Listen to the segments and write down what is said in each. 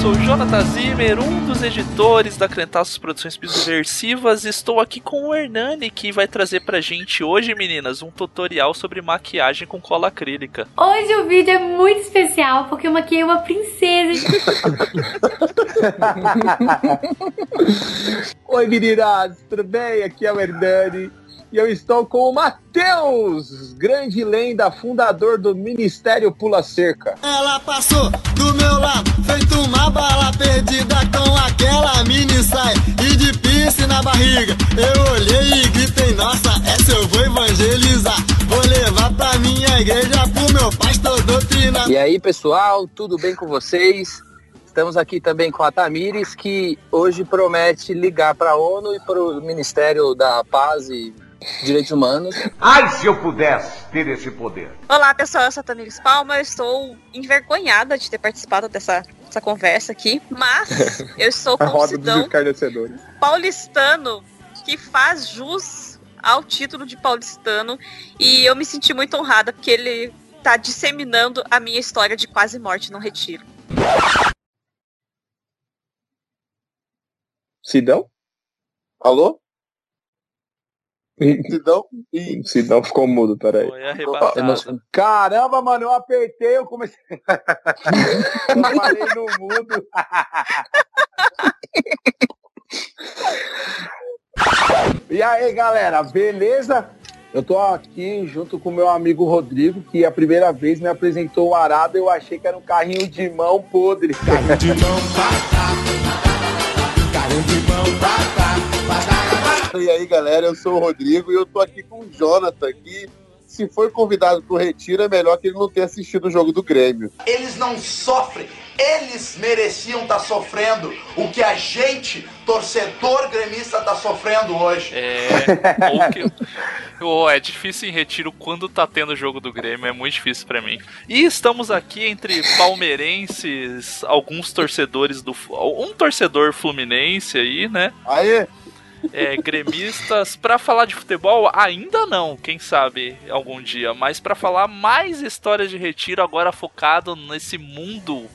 sou o Jonathan Zimmer, um dos editores da Crentaços Produções Subversivas. Estou aqui com o Hernani, que vai trazer pra gente hoje, meninas, um tutorial sobre maquiagem com cola acrílica. Hoje o vídeo é muito especial, porque eu maquiei uma princesa. Oi meninas, tudo bem? Aqui é o Hernani. E eu estou com o Matheus, grande lenda, fundador do Ministério Pula Cerca. Ela passou do meu lado, feito uma bala perdida com aquela mini saia e de piercing na barriga. Eu olhei e gritei, nossa, essa eu vou evangelizar. Vou levar pra minha igreja pro meu pastor doutrinar. E aí pessoal, tudo bem com vocês? Estamos aqui também com a Tamires, que hoje promete ligar para a ONU e para o Ministério da Paz e Direitos Humanos. Ai, se eu pudesse ter esse poder. Olá, pessoal, eu sou a Tamires Palma. Eu estou envergonhada de ter participado dessa, dessa conversa aqui, mas eu estou com um cidadão paulistano que faz jus ao título de paulistano e eu me senti muito honrada porque ele está disseminando a minha história de quase morte no retiro. Sidão? Alô? Sidão? Sidão ficou mudo, peraí. Foi arrebatado. Caramba, mano, eu apertei, eu comecei. eu parei no mudo. e aí, galera, beleza? Eu tô aqui junto com meu amigo Rodrigo, que a primeira vez me apresentou o arado, eu achei que era um carrinho de mão podre. Carrinho de mão, Carrinho de mão, E aí, galera, eu sou o Rodrigo e eu tô aqui com o Jonathan, que se for convidado pro retiro, é melhor que ele não tenha assistido o jogo do Grêmio. Eles não sofrem, eles mereciam estar sofrendo o que a gente, torcedor gremista, tá sofrendo hoje. É. que- ou é difícil em retiro quando tá tendo o jogo do Grêmio, é muito difícil pra mim. E estamos aqui entre palmeirenses, alguns torcedores do. Um torcedor fluminense aí, né? Aí, É, gremistas, pra falar de futebol, ainda não, quem sabe algum dia, mas pra falar mais histórias de retiro, agora focado nesse mundo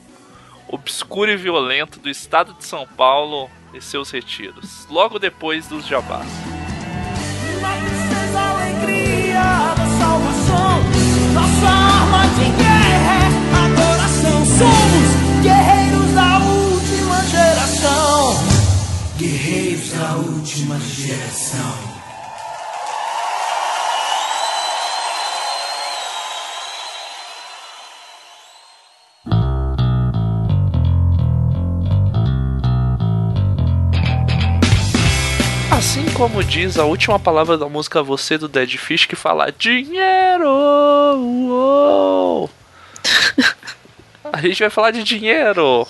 obscuro e violento do estado de São Paulo e seus retiros, logo depois dos jabás. alegria última geração. Assim como diz a última palavra da música Você do Dead Fish que fala dinheiro. uou. A gente vai falar de dinheiro.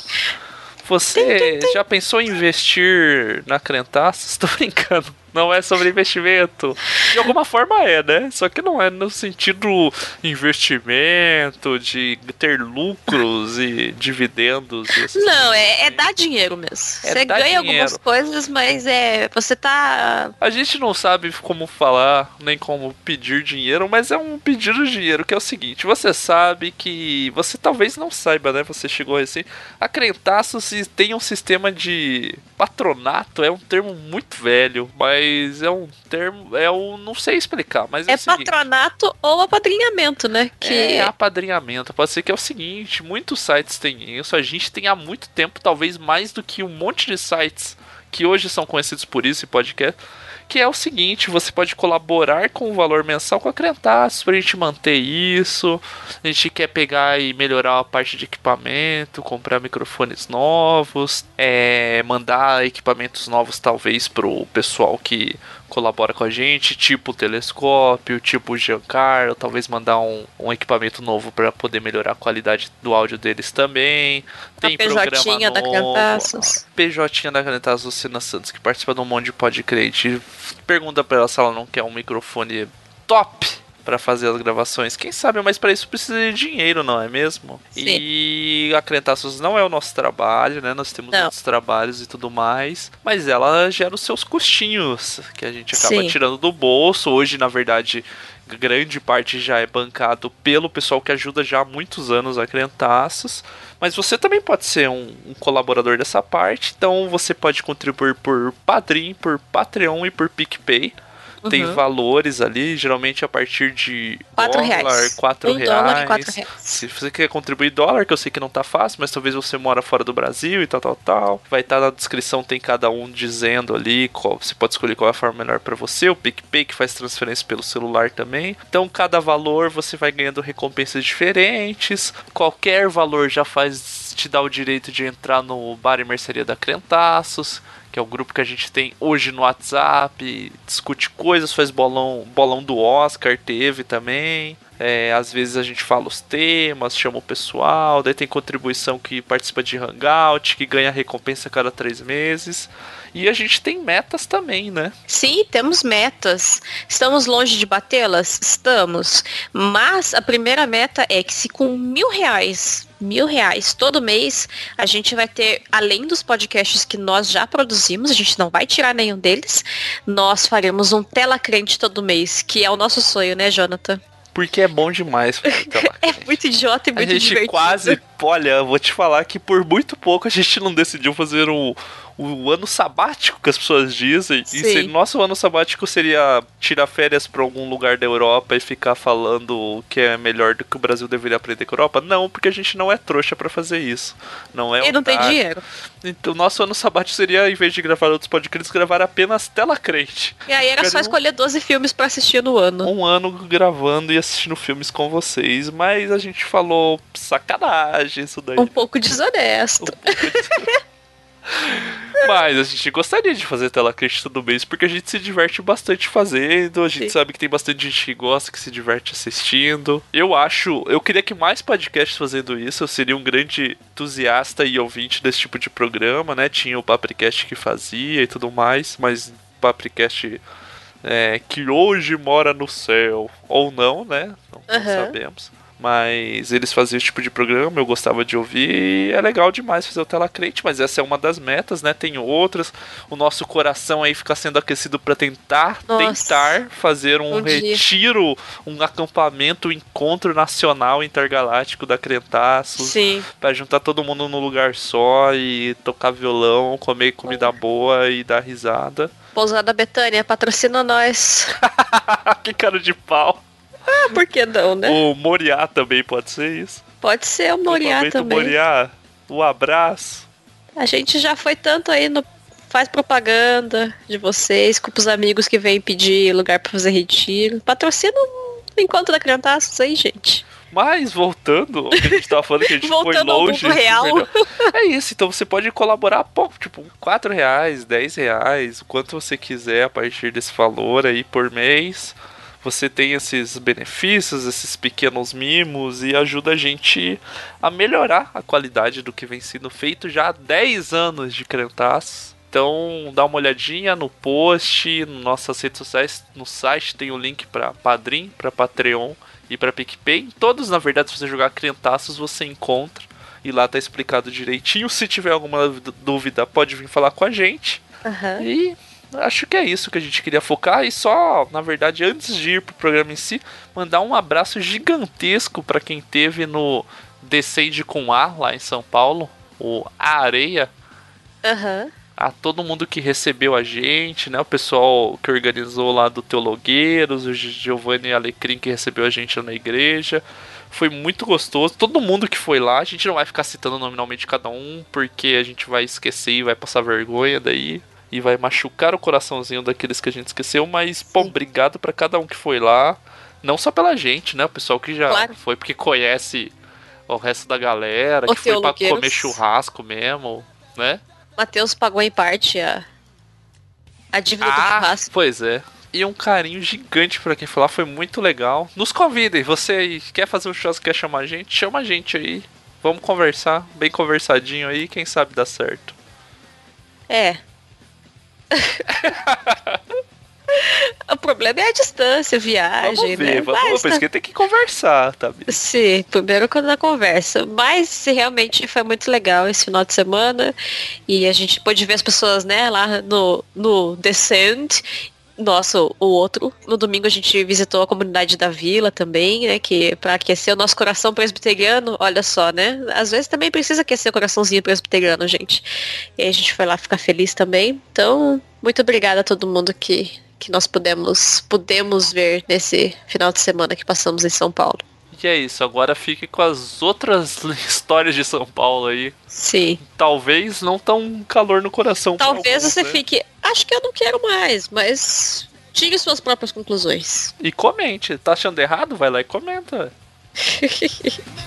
Você já pensou em investir na Crentaços? Tô brincando. Não é sobre investimento. De alguma forma é, né? Só que não é no sentido investimento, de ter lucros e dividendos. E Não, é, é dar dinheiro mesmo. É você ganha dinheiro. algumas coisas, mas é. Você tá. A gente não sabe como falar, nem como pedir dinheiro, mas é um pedido de dinheiro, que é o seguinte, você sabe que. Você talvez não saiba, né? Você chegou recém. A Crentaço se tem um sistema de patronato, é um termo muito velho, mas é um termo. É um. não sei explicar, mas é, É patronato ou apadrinhamento, né? Que É apadrinhamento. Pode ser que é o seguinte, muitos sites têm isso. A gente tem há muito tempo, talvez mais do que um monte de sites que hoje são conhecidos por isso e podcast. Que é o seguinte, você pode colaborar com o valor mensal com a Crentaços pra gente manter isso. A gente quer pegar e melhorar a parte de equipamento, comprar microfones novos, é, mandar equipamentos novos talvez pro pessoal que colabora com a gente, tipo o telescópio, tipo o Giancarlo, talvez mandar um, um equipamento novo para poder melhorar a qualidade do áudio deles também. Tem programa PJ da. Crentaços. PJ da Crentaços Lucina Santos, que participa de um monte de podcast. Pergunta pra ela se ela não quer um microfone top pra fazer as gravações. Quem sabe, mas pra isso precisa de dinheiro, não é mesmo? Sim. E a Crentaços não é o nosso trabalho, né? Nós temos Não. outros trabalhos e tudo mais. Mas ela gera os seus custinhos, que a gente acaba Sim. tirando do bolso. Hoje, na verdade, grande parte já é bancado pelo pessoal que ajuda já há muitos anos a Crentaços. Mas você também pode ser um, um, colaborador dessa parte, então você pode contribuir por Padrim, por Patreon e por PicPay. Uhum. Tem valores ali, geralmente a partir de 4 dólar, reais. 4 um reais. Dólar 4 reais. Se você quer contribuir dólar, que eu sei que não tá fácil, mas talvez você mora fora do Brasil e tal, tal, tal. Vai estar tá na descrição, tem cada um dizendo ali, qual, você pode escolher qual é a forma melhor para você. O PicPay que faz transferência pelo celular também. Então, cada valor você vai ganhando recompensas diferentes. Qualquer valor já faz te dá o direito de entrar no bar e mercearia da Crentaços que é o grupo que a gente tem hoje no WhatsApp, discute coisas, faz bolão, bolão do Oscar, teve também. É, às vezes a gente fala os temas, chama o pessoal, daí tem contribuição que participa de Hangout, que ganha recompensa a cada três meses. E a gente tem metas também, né? Sim, temos metas. Estamos longe de batê-las? Estamos. Mas a primeira meta é que se com mil reais mil reais todo mês, a gente vai ter, além dos podcasts que nós já produzimos, a gente não vai tirar nenhum deles, nós faremos um tela crente todo mês, que é o nosso sonho, né, Jonathan? Porque é bom demais. é muito idiota e muito A gente divertido. quase, olha, eu vou te falar que por muito pouco a gente não decidiu fazer um, o ano sabático que as pessoas dizem. Sim. E se, nosso ano sabático seria tirar férias para algum lugar da Europa e ficar falando que é melhor do que o Brasil deveria aprender com a Europa? Não, porque a gente não é trouxa para fazer isso. Não é E não tem dinheiro. Então, nosso ano sabático seria, em vez de gravar outros podcasts, gravar apenas tela crente. E aí era só escolher 12 filmes para assistir no ano. Um ano gravando e assistindo filmes com vocês, mas a gente falou sacanagem isso daí. Um pouco desonesto. Um pouco desonesto. Mas a gente gostaria de fazer tela crente todo mês porque a gente se diverte bastante fazendo. A gente Sim. sabe que tem bastante gente que gosta, que se diverte assistindo. Eu acho, eu queria que mais podcasts fazendo isso. Eu seria um grande entusiasta e ouvinte desse tipo de programa, né? Tinha o Papricast que fazia e tudo mais, mas Papricast é, que hoje mora no céu ou não, né? Não, uhum. não sabemos. Mas eles faziam esse tipo de programa, eu gostava de ouvir e é legal demais fazer o Tela Crente, mas essa é uma das metas, né? Tem outras. O nosso coração aí fica sendo aquecido para tentar, Nossa. tentar fazer um, um retiro, dia. um acampamento, um encontro nacional intergaláctico da Crentaços. Sim. Pra juntar todo mundo num lugar só e tocar violão, comer comida boa e dar risada. Pousada Betânia, patrocina nós. que cara de pau. Ah, por que não, né? O Moriá também pode ser isso. Pode ser o Moriá também. O Moriá, o abraço. A gente já foi tanto aí no faz propaganda de vocês com os amigos que vêm pedir lugar para fazer retiro. Patrocina o encontro da Criantaços aí, gente. Mas voltando, o que a gente tava falando que a gente foi longe. real. É isso, então você pode colaborar pouco, tipo, 4 reais, 10 reais, o quanto você quiser a partir desse valor aí por mês você tem esses benefícios, esses pequenos mimos e ajuda a gente a melhorar a qualidade do que vem sendo feito já há 10 anos de Crentaço. Então, dá uma olhadinha no post, nas nossas redes sociais, no site tem o link para Padrim, para Patreon e para PicPay. Todos, na verdade, se você jogar Crentaços, você encontra e lá tá explicado direitinho. Se tiver alguma dúvida, pode vir falar com a gente. Uhum. E acho que é isso que a gente queria focar. E só, na verdade, antes de ir pro programa em si, mandar um abraço gigantesco para quem teve no Descende com A lá em São Paulo, o A Areia. Uhum. A todo mundo que recebeu a gente, né? O pessoal que organizou lá do Teologueiros, o Giovanni Alecrim que recebeu a gente na igreja. Foi muito gostoso. Todo mundo que foi lá, a gente não vai ficar citando nominalmente cada um, porque a gente vai esquecer e vai passar vergonha daí e vai machucar o coraçãozinho daqueles que a gente esqueceu, mas, pô, obrigado para cada um que foi lá. Não só pela gente, né? O pessoal que já claro. foi porque conhece o resto da galera, que foi pra comer churrasco mesmo, né? Matheus pagou em parte a, a dívida ah, do churrasco. Pois é. E um carinho gigante para quem falar, foi muito legal. Nos convidem, você quer fazer um churrasco, quer chamar a gente? Chama a gente aí. Vamos conversar, bem conversadinho aí, quem sabe dá certo. É, o problema é a distância, a viagem, vamos ver, né? Vamos, Mas, que tem que conversar, tá? Sim, primeiro quando a conversa. Mas realmente foi muito legal esse final de semana. E a gente pôde ver as pessoas, né, lá no, no Descent. Nosso, o outro. No domingo a gente visitou a comunidade da vila também, né? Que para aquecer o nosso coração presbiteriano, olha só, né? Às vezes também precisa aquecer o coraçãozinho presbiteriano, gente. E aí a gente foi lá ficar feliz também. Então, muito obrigada a todo mundo que, que nós pudemos, pudemos ver nesse final de semana que passamos em São Paulo. E é isso, agora fique com as outras histórias de São Paulo aí. Sim. Talvez não tão calor no coração. Talvez alguns, você né? fique, acho que eu não quero mais, mas tire suas próprias conclusões. E comente. Tá achando errado? Vai lá e comenta.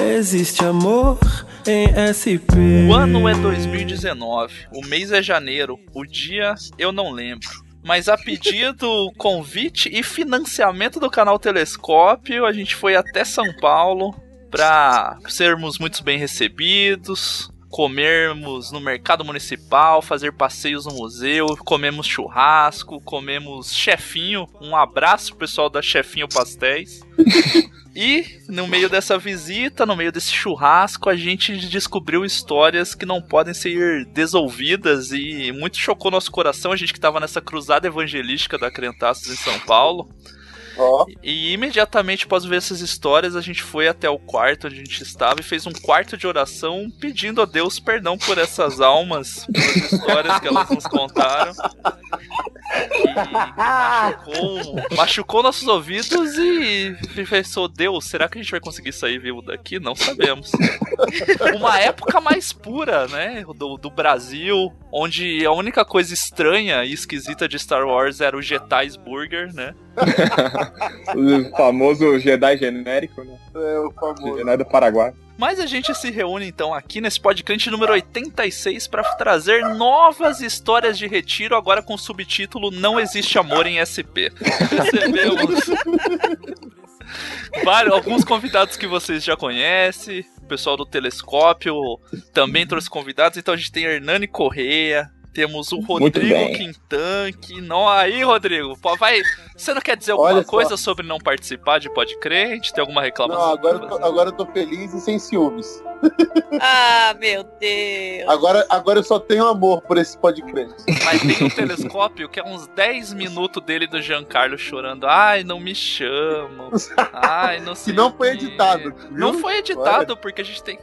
Existe amor em SP. O ano é 2019, o mês é janeiro, o dia eu não lembro. Mas a pedido, convite e financiamento do canal Telescópio, a gente foi até São Paulo para sermos muito bem recebidos, comermos no mercado municipal, fazer passeios no museu, comemos churrasco, comemos chefinho. Um abraço pessoal da Chefinho Pastéis. E no meio dessa visita, no meio desse churrasco, a gente descobriu histórias que não podem ser desolvidas e muito chocou nosso coração. A gente que estava nessa cruzada evangelística da Crentaços em São Paulo. Oh. E imediatamente após ver essas histórias, a gente foi até o quarto onde a gente estava e fez um quarto de oração pedindo a Deus perdão por essas almas, pelas histórias que elas nos contaram. machucou, machucou nossos ouvidos e pensou, Deus, será que a gente vai conseguir sair vivo daqui? Não sabemos. Uma época mais pura, né? Do, do Brasil, onde a única coisa estranha e esquisita de Star Wars era o Jedi's Burger, né? O famoso Jedi genérico, né? É, o famoso. Jedi do Paraguai. Mas a gente se reúne então aqui nesse podcast número 86 para trazer novas histórias de retiro, agora com o subtítulo Não Existe Amor em SP. Recebemos vários, alguns convidados que vocês já conhecem, o pessoal do Telescópio também trouxe convidados, então a gente tem Hernani Correia, temos o Rodrigo Quintan, que não. Aí, Rodrigo, vai. Você não quer dizer alguma Olha coisa só. sobre não participar de Pode Crente? Tem alguma reclamação? Não, agora, eu tô, agora eu tô feliz e sem ciúmes. Ah, meu Deus. Agora, agora eu só tenho amor por esse podcast. Mas tem um telescópio que é uns 10 minutos dele do Giancarlo chorando. Ai, não me chamam. Ai, não sei. que não foi editado. Viu? Não foi editado, Olha. porque a gente tem.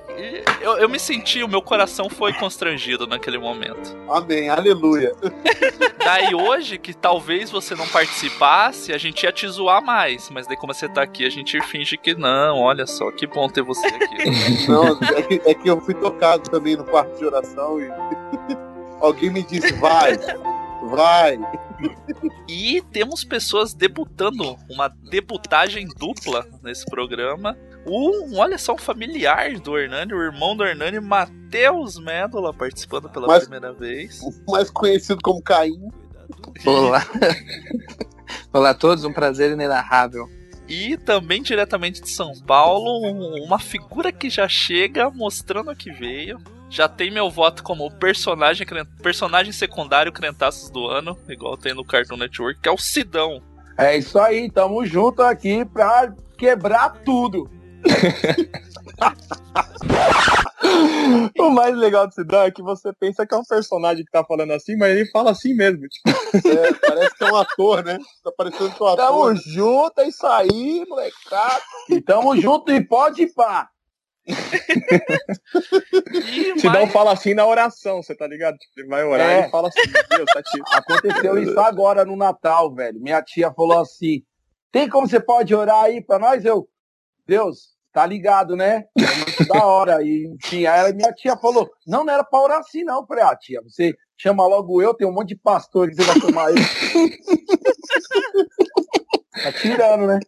Eu, eu me senti, o meu coração foi constrangido naquele momento. Amém, aleluia. Daí hoje, que talvez você não participasse, a gente ia te zoar mais. Mas daí, como você tá aqui, a gente finge que não. Olha só, que bom ter você aqui. não, é que, é que eu fui tocado também no quarto de oração e alguém me disse, vai, vai. E temos pessoas debutando, uma debutagem dupla nesse programa. Um, olha só, um familiar do Hernani, o irmão do Hernani, Matheus Médola, participando pela mais, primeira vez. Mais conhecido como Caim. Olá. Olá a todos, um prazer inenarrável. E também diretamente de São Paulo, uma figura que já chega mostrando a que veio. Já tem meu voto como personagem, personagem secundário Crentaços do ano, igual tem no Cartoon Network, que é o Sidão. É isso aí, tamo junto aqui pra quebrar tudo. o mais legal de Sidão é que você pensa que é um personagem que tá falando assim, mas ele fala assim mesmo. Tipo. É, parece que é um ator, né? Tá parecendo um ator. Tamo junto, é isso aí, molecada. E tamo junto e pode ir pá. Sidão mais... fala assim na oração, você tá ligado? Tipo, ele vai orar é. e fala assim, Deus, tá tipo. Aconteceu isso agora no Natal, velho. Minha tia falou assim: tem como você pode orar aí pra nós? Eu, Deus, tá ligado, né? É muito da hora. E, enfim, aí minha tia falou, não, não era pra orar assim, não. Eu falei, ah, tia, você chama logo eu, tem um monte de pastor que você vai chamar ele. tá tirando, né?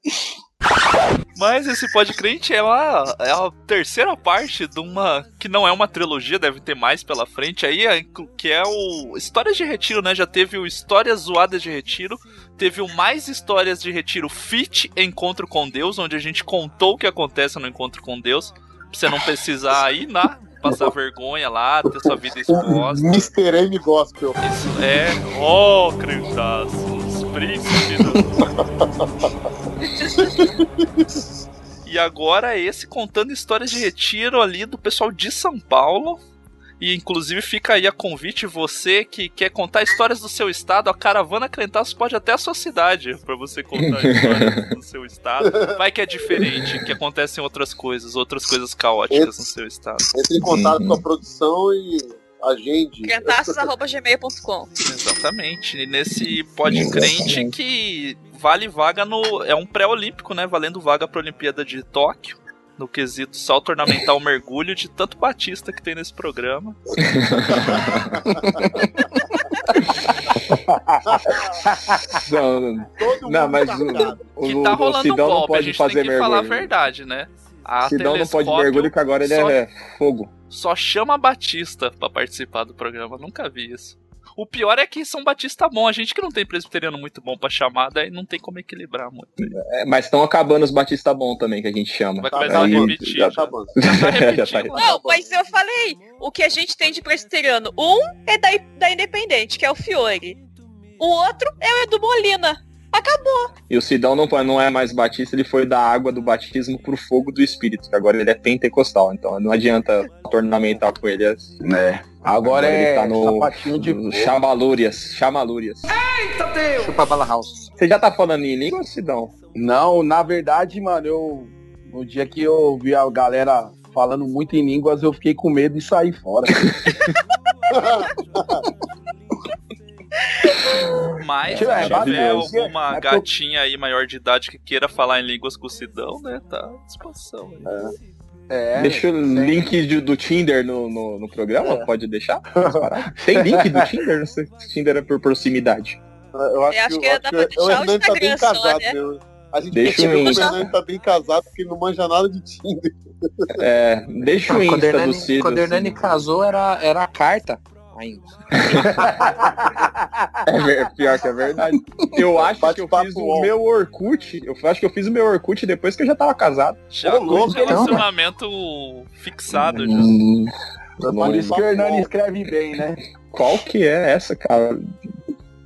Mas esse podcrente é, uma, é a terceira parte de uma. que não é uma trilogia, deve ter mais pela frente aí, é, que é o Histórias de Retiro, né? Já teve o Histórias Zoadas de Retiro, teve o Mais Histórias de Retiro Fit Encontro com Deus, onde a gente contou o que acontece no Encontro com Deus, pra você não precisar ir na passar vergonha lá, ter sua vida exposta. Mr. M Gospel. Isso é, oh, crentaços, príncipe do... e agora esse contando histórias de retiro ali do pessoal de São Paulo. E inclusive fica aí a convite, você que quer contar histórias do seu estado, a Caravana Crentaços pode até a sua cidade para você contar histórias do seu estado. Vai que é diferente, que acontecem outras coisas, outras coisas caóticas entre, no seu estado. Entre em contato com a produção e agende. Crentaços.gmail.com Exatamente. E nesse podcrente que vale vaga no. É um pré-olímpico, né? Valendo vaga pra Olimpíada de Tóquio. No quesito salto ornamental mergulho de tanto Batista que tem nesse programa. não, não, mas o, que tá rolando um golpe, a gente tem que mergulho. falar a verdade, né? A Sidão não pode mergulho que agora ele só, é fogo. Só chama Batista para participar do programa, nunca vi isso. O pior é que São Batista bom, a gente que não tem presbiteriano muito bom pra chamar, daí não tem como equilibrar muito. É, mas estão acabando os Batista bom também, que a gente chama. Vai começar Aí, a repetir. Já, tá bom. Já tá repetindo. já tá não, mas eu falei, o que a gente tem de presbiteriano, um é da, da Independente, que é o Fiore. O outro é o Edu Molina. Acabou. E o Sidão não, não é mais batista, ele foi da água do batismo pro fogo do espírito, que agora ele é pentecostal, então não adianta ornamentar com ele. É. Agora, agora é ele tá no, de no chamalúrias, chamalúrias. Eita Deus! Chupa bala house. Você já tá falando em língua, Sidão? Não, na verdade, mano, eu no dia que eu vi a galera falando muito em línguas, eu fiquei com medo de sair fora. Mas se é, tiver alguma é gatinha aí maior de idade que queira falar em línguas com o Sidão, né? Tá à disposição. É. É, Deixa o link de, do Tinder no, no, no programa, é. pode deixar? Tem link do Tinder? Não sei se Tinder é por proximidade. Eu acho, eu acho que, que dá pra deixar o Instagram tá bem só, casado, né? Meu. A gente deixa o Insta. O Hernani tá bem casado porque ele não manja nada de Tinder. É, deixa o ah, Insta quando Hernani, do Cid. Quando o Hernani assim. casou, era, era a carta ainda. é pior que é verdade. Eu acho Bate que eu fiz o meu Orkut. Eu acho que eu fiz o meu Orkut depois que eu já tava casado. Já Ô, louco, relacionamento então, fixado. Hum, já. Por isso que o Hernani escreve bem, né? Qual que é essa, cara?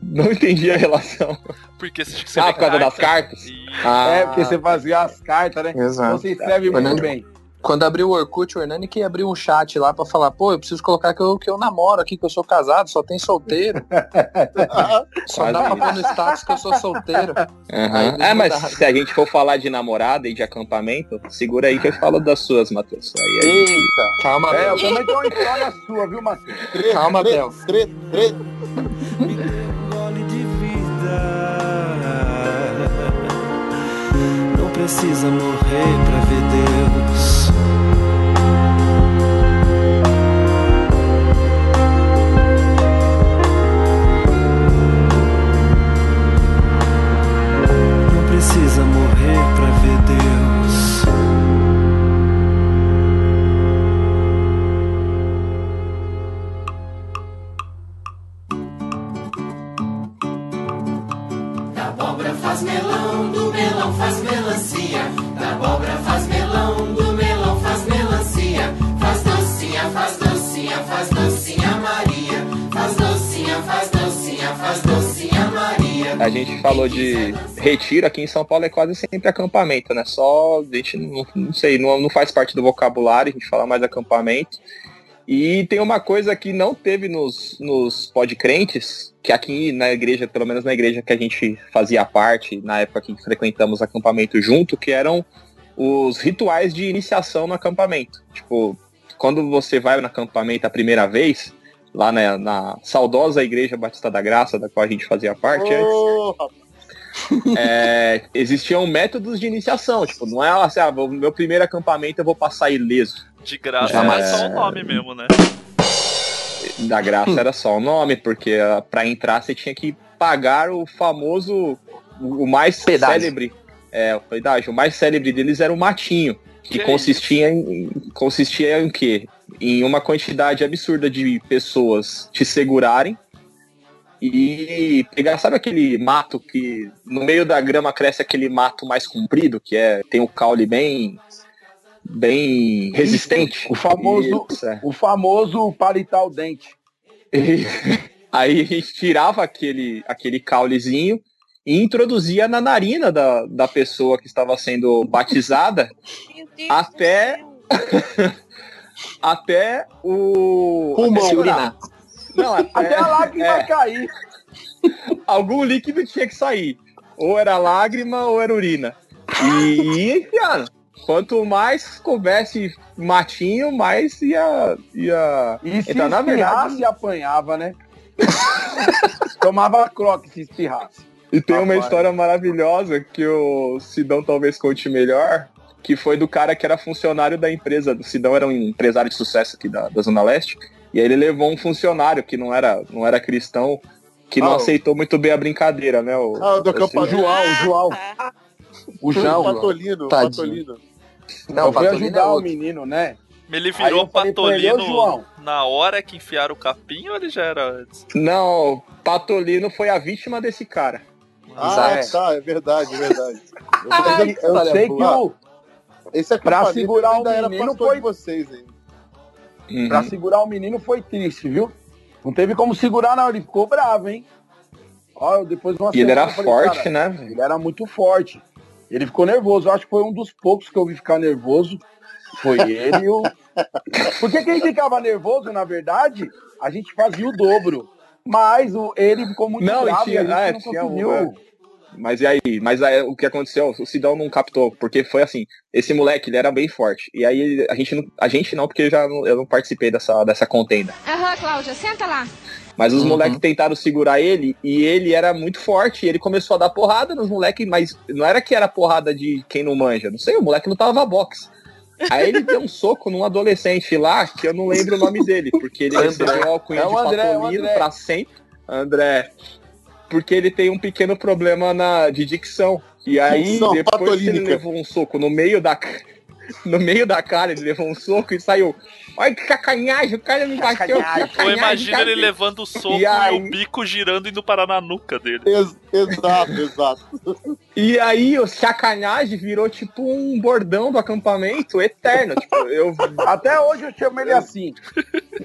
Não entendi a relação. Porque você Ah, por causa carta. das cartas? Ah, é, porque você fazia as cartas, né? Exato. Você escreve muito bem. Quando abriu o Orkut, o Hernani que abriu um chat lá pra falar, pô, eu preciso colocar que eu, que eu namoro aqui, que eu sou casado, só tem solteiro. só dá pra pôr no status que eu sou solteiro. Uhum. É, mas se a gente for falar de namorada e de acampamento, segura aí que eu falo das suas, Matheus. Aí, Eita, gente... calma, É, eu também tenho uma história sua, viu, Matheus? Calma, Bel. Não precisa morrer pra A gente falou de retiro aqui em São Paulo é quase sempre acampamento, né? Só a gente não, não sei, não, não faz parte do vocabulário, a gente fala mais acampamento. E tem uma coisa que não teve nos, nos podcrentes, que aqui na igreja, pelo menos na igreja que a gente fazia parte, na época que frequentamos acampamento junto, que eram os rituais de iniciação no acampamento. Tipo, quando você vai no acampamento a primeira vez, lá na, na saudosa Igreja Batista da Graça, da qual a gente fazia parte oh, antes, é, existiam métodos de iniciação. Tipo, não é assim, ah, meu primeiro acampamento eu vou passar ileso. De graça Jamais. é só o nome mesmo, né? Da graça era só o nome, porque uh, para entrar você tinha que pagar o famoso, o mais pedágio. célebre. É, o pedágio. O mais célebre deles era o matinho, que, que consistia, em, consistia em quê? Em uma quantidade absurda de pessoas te segurarem e pegar, sabe aquele mato que no meio da grama cresce aquele mato mais comprido, que é tem o caule bem bem resistente. O famoso Isso, é. o famoso palitar o dente. E, aí a gente tirava aquele aquele caulezinho e introduzia na narina da, da pessoa que estava sendo batizada até até o pulmão urinar. Não, até, até a lágrima é, cair. Algum líquido tinha que sair. Ou era lágrima ou era urina. E enfiando. Quanto mais coubesse matinho, mais ia. ia e se então, na verdade, se apanhava, né? Tomava croque se espirrasse. E tem uma história maravilhosa que o Sidão talvez conte melhor, que foi do cara que era funcionário da empresa. O Sidão era um empresário de sucesso aqui da, da Zona Leste. E aí ele levou um funcionário que não era, não era cristão, que não ah, aceitou muito bem a brincadeira, né? O, ah, do acampamento. João, o João. O João. O Patolino, Patolino. Não, foi ajudar é o menino, né? Ele virou Patolino na hora que enfiaram o capim ou ele já era antes? Não, Patolino foi a vítima desse cara. Ah, é. tá, é verdade, é verdade. Eu, eu sei que o. Esse é pra segurar o menino foi vocês, hein? Uhum. Pra segurar o menino foi triste, viu? Não teve como segurar, não. Ele ficou bravo, hein? Ó, depois uma e ele era falei, forte, né? Ele era muito forte. Ele ficou nervoso. Eu acho que foi um dos poucos que eu vi ficar nervoso. Foi ele e o. Porque quem ficava nervoso, na verdade, a gente fazia o dobro. Mas o, ele ficou muito não, bravo tinha, e a gente não conseguiu. Um, mas e aí? Mas aí, o que aconteceu? O Sidão não captou, porque foi assim, esse moleque, ele era bem forte. E aí a gente não, a gente não porque eu já eu não participei dessa, dessa contenda. Aham, uhum, Cláudia, senta lá. Mas os uhum. moleques tentaram segurar ele e ele era muito forte. E ele começou a dar porrada nos moleques, mas não era que era porrada de quem não manja. Não sei, o moleque não tava boxe. Aí ele deu um soco num adolescente lá, que eu não lembro o nome dele, porque ele recebeu o alcunha é de André, patolino pra sempre. André porque ele tem um pequeno problema na, de dicção. E aí, Não, depois que ele levou um soco no meio da no meio da cara, ele levou um soco e saiu. Olha que cacanhagem, o cara me bateu. Ou imagina ele levando o soco e, aí... e, o bico girando e indo parar na nuca dele. Ex exato, exato. E aí o sacanagem virou tipo um bordão do acampamento eterno. tipo, eu... Até hoje eu chamo ele assim.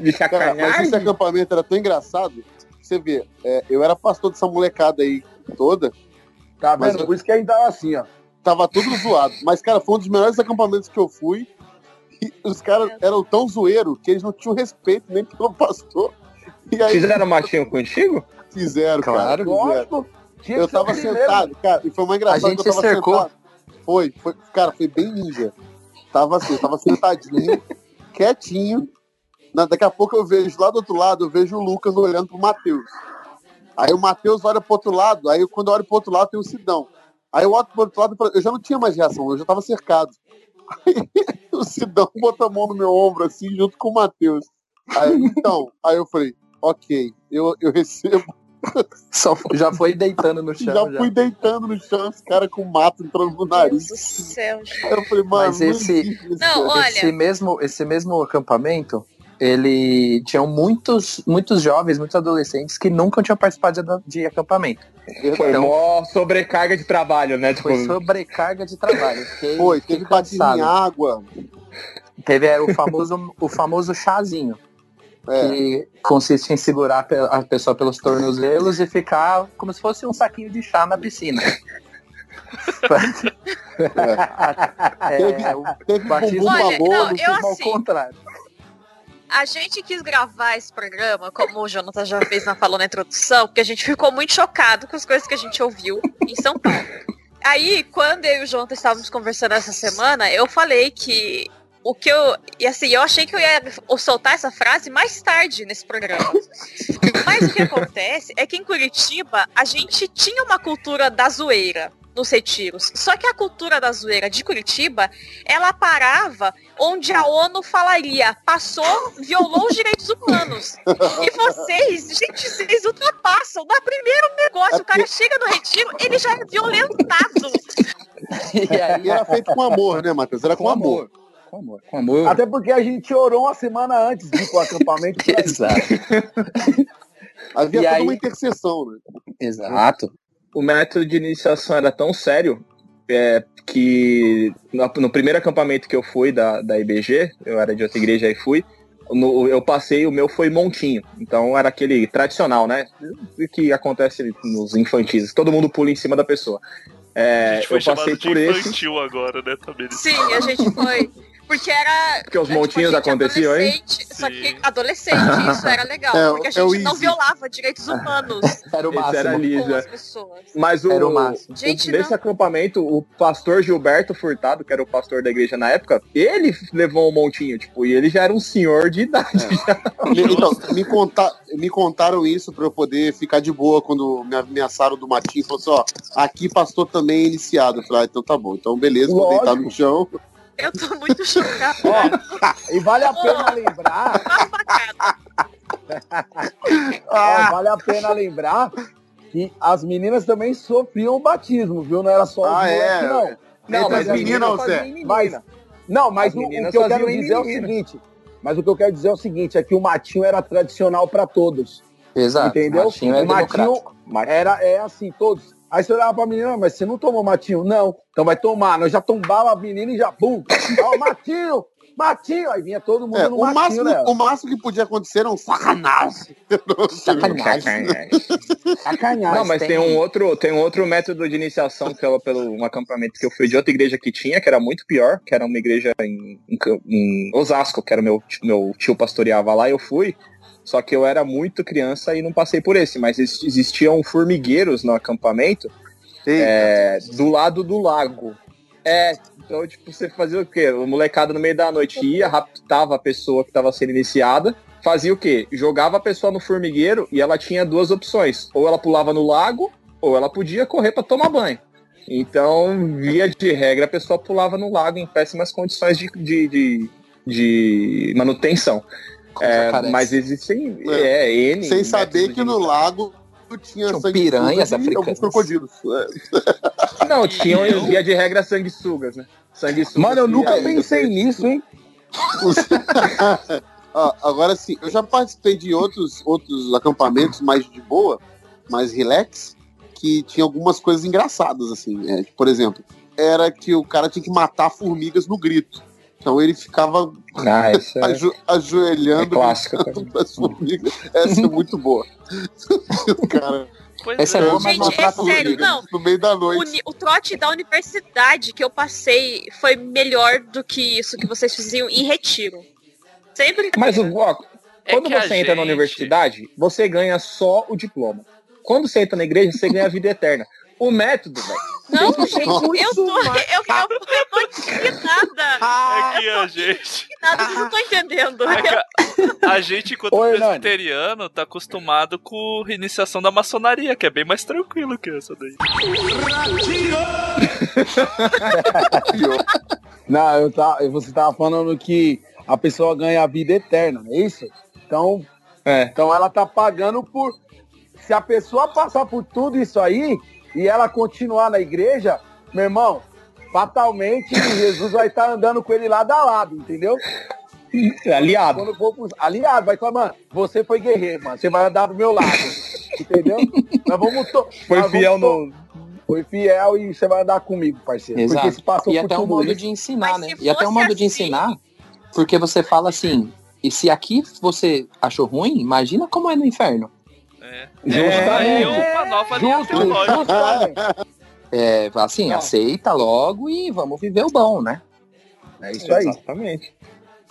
De sacanagem. Cara, mas esse acampamento era tão engraçado você vê, é, eu era pastor dessa molecada aí toda. Tá vendo? Mas, Por isso que ainda tava assim, ó. Tava tudo zoado. Mas, cara, foi um dos melhores acampamentos que eu fui. E os caras eram tão zoeiro que eles não tinham respeito nem pelo pastor. E aí... Fizeram machinho contigo? Fizeram, claro, cara. Fizeram. Eu tava sentado, cara, e foi uma engraçada que eu tava cercou. sentado. Foi, foi, cara, foi bem ninja. Tava assim, eu tava sentadinho, quietinho, Daqui a pouco eu vejo lá do outro lado, eu vejo o Lucas olhando pro Matheus. Aí o Matheus olha pro outro lado, aí quando eu olho pro outro lado tem o Sidão. Aí eu olho pro outro lado, eu já não tinha mais reação, eu já tava cercado. Aí o Sidão botou a mão no meu ombro, assim, junto com o Matheus. Aí, então, aí eu falei, ok, eu, eu recebo. Só já foi deitando no chão. Já, já. fui deitando no chão, os caras com mato entrando no nariz. Deus do céu, gente. Eu falei, mano, Mas esse, não, olha... esse, mesmo, esse mesmo acampamento, ele tinham muitos, muitos jovens, muitos adolescentes que nunca tinham participado de, de acampamento. Foi então, mó sobrecarga de trabalho, né? Tipo... Foi sobrecarga de trabalho. Foi, teve cansado. em água. Teve é, o famoso, o famoso chazinho. É. Que consiste em segurar a pessoa pelos tornozelos e ficar como se fosse um saquinho de chá na piscina. é. teve, teve bumbum Olha, não, eu assim, ao contrário a gente quis gravar esse programa, como o Jonathan já fez na falou na introdução, porque a gente ficou muito chocado com as coisas que a gente ouviu em São Paulo. Aí, quando eu e o Jonathan estávamos conversando essa semana, eu falei que o que eu. E assim, eu achei que eu ia soltar essa frase mais tarde nesse programa. Mas o que acontece é que em Curitiba a gente tinha uma cultura da zoeira nos retiros. Só que a cultura da zoeira de Curitiba, ela parava onde a ONU falaria, passou, violou os direitos humanos. E vocês, gente, vocês ultrapassam. No primeiro negócio, o cara chega no retiro, ele já é violentado. E aí era feito com amor, né, Matheus? Era com, Com amor. amor. Com amor. Com amor. Até porque a gente orou uma semana antes de ir pro acampamento. pra isso. Exato. Havia E toda aí- uma interseção, né? Exato. O método de iniciação era tão sério é, que no, no primeiro acampamento que eu fui da, da IBG, eu era de outra igreja e fui, no- eu passei, o meu foi montinho. Então era aquele tradicional, né? O que acontece nos infantis. Todo mundo pula em cima da pessoa. A É, gente foi eu passei chamado de por esse. agora, né, Tamires? Sim, a gente foi. Porque era. Porque os tipo, a montinhos gente aconteciam, hein? Só que adolescente, isso era legal. É, porque a é o gente não easy. violava direitos humanos. Era o Esse máximo. era é. Mas o, Era o máximo. o- Gente, nesse não. acampamento, o pastor Gilberto Furtado, que era o pastor da igreja na época, ele levou um montinho, tipo, e ele já era um senhor de idade. já. Me, então, me, conta- me contaram isso pra eu poder ficar de boa quando me ameaçaram do matinho. Falou assim, ó, aqui pastor também é iniciado. Eu falei, ah, então tá bom. Então beleza, vou Lógico. deitar no chão. Eu tô muito chocada. Ó, e vale a pena lembrar. Ó, vale a pena lembrar que as meninas também sofriam o batismo, viu? Não era só os Ah, moleques, é? não. Não, mas as menina, Zé? em Mas, não, mas As o, o que eu quero dizer é o seguinte. Mas o que eu quero dizer é o seguinte, é que o matinho era tradicional para todos. Exato. Entendeu? Matinho é o matinho democrático. era é assim, todos. Aí você olhava pra menina, mas você não tomou matinho? Não. Então vai tomar. Nós já tombava a menina e já, bum. Ó, matinho! Matinho! Aí vinha todo mundo É, no o, matinho, máximo, né? o máximo que podia acontecer era um sacanagem. Sacanagem. Sacanagem. Não, mas tem um outro, tem um outro método de iniciação que é pelo um acampamento que eu fui de outra igreja que tinha, que era muito pior, que era uma igreja em, em, em Osasco, que era o meu, tio- meu tio pastoreava lá, e eu fui. Só que eu era muito criança e não passei por esse, mas ex- existiam formigueiros no acampamento é, do lado do lago. É, então, tipo, você fazia o quê? O molecada no meio da noite ia, raptava a pessoa que estava sendo iniciada, fazia o quê? Jogava a pessoa no formigueiro e ela tinha duas opções. Ou ela pulava no lago, ou ela podia correr para tomar banho. Então, via de regra, a pessoa pulava no lago em péssimas condições de, de, de, de manutenção. É, mas existem é, N Sem saber que no lago tinha Tinham sanguessugas piranhas africanas. alguns crocodilos. É. Não, tinham, via de regra, sanguessugas, né? Sanguessugas. Mano, eu nunca aí, pensei nisso, hein? Ó, agora sim, eu já participei de outros, outros acampamentos mais de boa, mais relax, que tinha algumas coisas engraçadas, assim. É, por exemplo, era que o cara tinha que matar formigas no grito. Então ele ficava Ah, isso é, é ajoelhando clássico. as formigas. Essa é muito boa. o cara Pois Essa é é. boa, Gente, não é pra sério, não. no meio da O, noite. ni- o trote da universidade que eu passei foi melhor do que isso que vocês faziam em retiro. Sempre. Mas o ó, É quando que a você entra na gente- universidade, você ganha só o diploma. Quando você entra na igreja, você ganha a vida eterna. O método, velho. Não, gente, eu tô. Eu, eu, eu não tô indignada. É que a gente. Nada, não estão entendendo. é a, a gente, enquanto Hernani. presbiteriano, tá acostumado com a iniciação da maçonaria, que é bem mais tranquilo que essa daí. Não, eu tá, você tava falando que a pessoa ganha a vida eterna, é isso? Então, É. então ela tá pagando por. Se a pessoa passar por tudo isso aí e ela continuar na igreja, meu irmão, fatalmente Jesus vai estar andando com ele lado a lado, entendeu? Aliado. Quando for pros- aliado, vai falar, mano, você foi guerreiro, mano, você vai andar do meu lado, entendeu? Nós vamos to- Foi nós fiel vamos to- no. Foi fiel e você vai andar comigo, parceiro. Porque se Exato. passou E por até o tudo modo isso. de ensinar, Mas né? E até o fosse modo de assim- ensinar, porque você fala assim, e se aqui você achou ruim, imagina como é no inferno. É. Justamente. Aí uma nova Justo. É, assim, aceita logo e vamos viver o bom, né? É isso aí. Exatamente.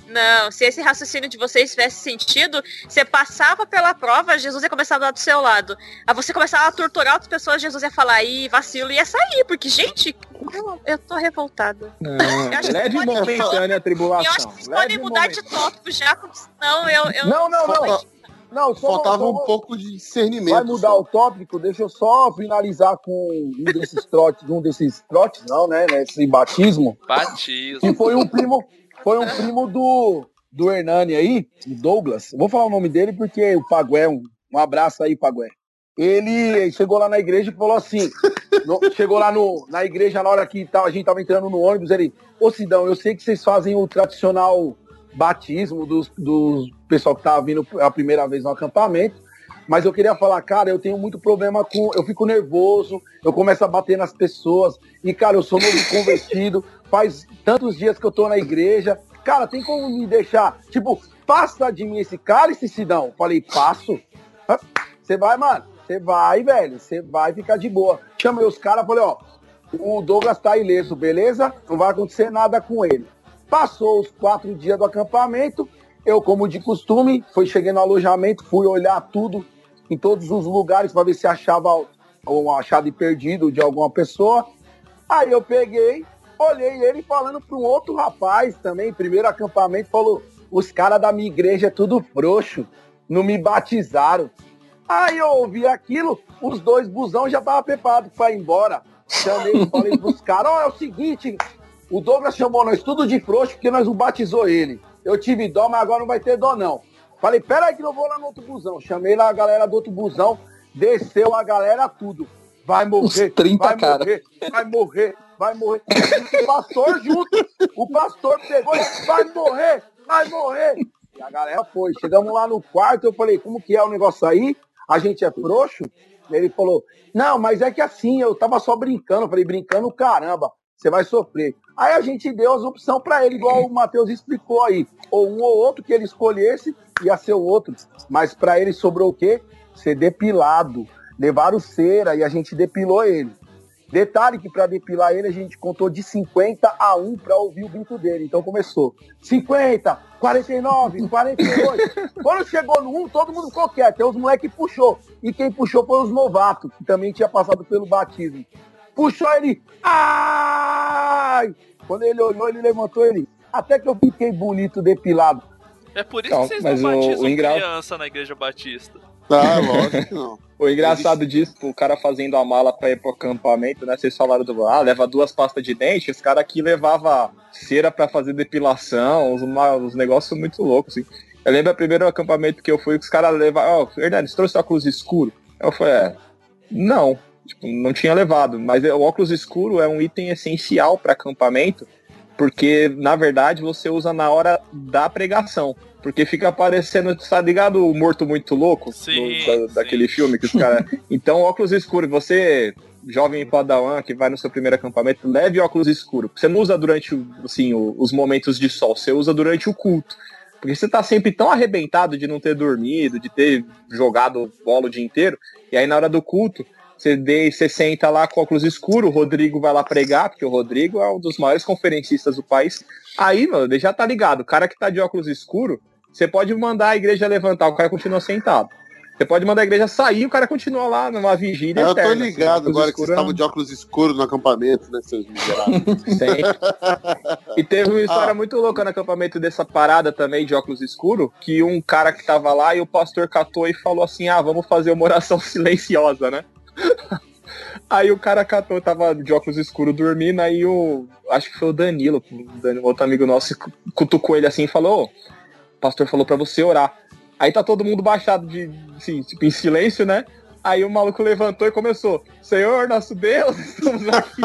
Não, se esse raciocínio de vocês tivesse sentido, você passava pela prova, Jesus ia começar a andar do seu lado. Aí você começava a torturar outras pessoas, Jesus ia falar, ih, vacilo, e ia sair, porque, gente, eu, eu tô revoltada. Não, que leve momentânea eu tribulação. acho que vocês podem mudar de tópico já, porque senão eu, eu Não, não, não. sou Não, só, Faltava só- um pouco de discernimento. Vai mudar só. o tópico, deixa eu só finalizar com um desses trotes, um desses trotes, não, né? Esse batismo. Batismo. Que foi um primo, foi um primo do, do Hernani aí, o Douglas. Vou falar o nome dele porque o Pagué, um, um abraço aí, Pagué. Ele chegou lá na igreja e falou assim: no- chegou lá no, na igreja na hora que tava- a gente tava entrando no ônibus, ele, ô Sidão, eu sei que vocês fazem o tradicional batismo dos, dos pessoal que tava vindo a primeira vez no acampamento, mas eu queria falar, cara, eu tenho muito problema com. Eu fico nervoso, eu começo a bater nas pessoas, e, cara, eu sou novo convertido, faz tantos dias que eu tô na igreja. Cara, tem como me deixar, tipo, passa de mim esse cálice, Sidão? Falei, passo. Você vai, mano, você vai, velho, você vai ficar de boa. Chamei os caras, falei, ó, o Douglas tá ileso, beleza? Não vai acontecer nada com ele. Passou os quatro dias do acampamento, eu, como de costume, fui cheguei no alojamento, fui olhar tudo em todos os lugares para ver se achava um achado perdido de alguma pessoa. Aí eu peguei, olhei ele falando para um outro rapaz também, primeiro acampamento, falou: os caras da minha igreja é tudo frouxo, não me batizaram. Aí eu ouvi aquilo, os dois busão já estavam preparados para ir embora. Chamei, falei pros caras, ó, é o seguinte, o Douglas chamou nós tudo de frouxo porque nós não batizou ele. Eu tive dó, mas agora não vai ter dó não. Falei, pera aí que eu vou lá no outro busão. Chamei lá a galera do outro busão, desceu a galera tudo. Vai morrer, 30 vai cara. morrer, vai morrer, vai morrer. O pastor junto, o pastor pegou e vai morrer, vai morrer. E a galera foi. Chegamos lá no quarto, eu falei, como que é o negócio aí? A gente é frouxo? Ele falou, não, mas é que assim, eu tava só brincando. Eu falei, brincando, caramba, você vai sofrer. Aí a gente deu as opções para ele, igual o Matheus explicou aí. Ou um ou outro que ele escolhesse, ia ser o outro. Mas para ele sobrou o quê? Ser depilado. Levaram cera e a gente depilou ele. Detalhe que para depilar ele a gente contou de 50 a 1 para ouvir o grito dele. Então começou 50, 49, 48. Quando chegou no 1, todo mundo ficou quieto. Aí os moleques puxou. E quem puxou foi os novatos, que também tinha passado pelo batismo. Puxou ele. Ai! Quando ele olhou, ele levantou ele. Até que eu fiquei bonito depilado. É por isso Não, que vocês mas não batizam o engra- criança na igreja batista. Ah, lógico que não. O engraçado disso, o cara fazendo a mala pra ir pro acampamento, né? Vocês falaram do. Ah, leva duas pastas de dente. Os caras aqui levava cera pra fazer depilação, uns, uma- uns negócios muito loucos, assim. Eu lembro o primeiro acampamento que eu fui que os caras levavam. Ó, Hernani, você trouxe óculos escuro? Eu falei, é. Não. Tipo, não tinha levado. Mas o óculos escuro é um item essencial para acampamento, porque, na verdade, você usa na hora da pregação. Porque fica parecendo, tá ligado o morto muito louco? Sim, Do- da- daquele filme que os caras. Então, óculos escuros, você, jovem padawan que vai no seu primeiro acampamento, leve óculos escuros. Você não usa durante assim, os momentos de sol, você usa durante o culto. Porque você tá sempre tão arrebentado de não ter dormido, de ter jogado bola o dia inteiro, e aí na hora do culto, você, senta lá com óculos escuros, o Rodrigo vai lá pregar, porque o Rodrigo é um dos maiores conferencistas do país. Aí, mano, ele já tá ligado. O cara que tá de óculos escuro, você pode mandar a igreja levantar, o cara continua sentado. Você pode mandar a igreja sair, o cara continua lá numa vigília. Eu tô eterna. ligado Óculos agora que vocês é estavam de óculos escuros no acampamento, né, seus miseráveis? E teve uma história muito louca no acampamento dessa parada também de óculos escuro, que um cara que tava lá e o pastor catou e falou assim, ah, vamos fazer uma oração silenciosa, né? Aí o cara catou, tava de óculos escuros dormindo, aí o. Acho que foi o Danilo, o Danilo, outro amigo nosso, cu- cutucou ele assim e falou, "Ô, o pastor falou pra você orar. Aí tá todo mundo baixado de, assim, tipo, em silêncio, né? Aí o maluco levantou e começou, Senhor, nosso Deus, estamos aqui.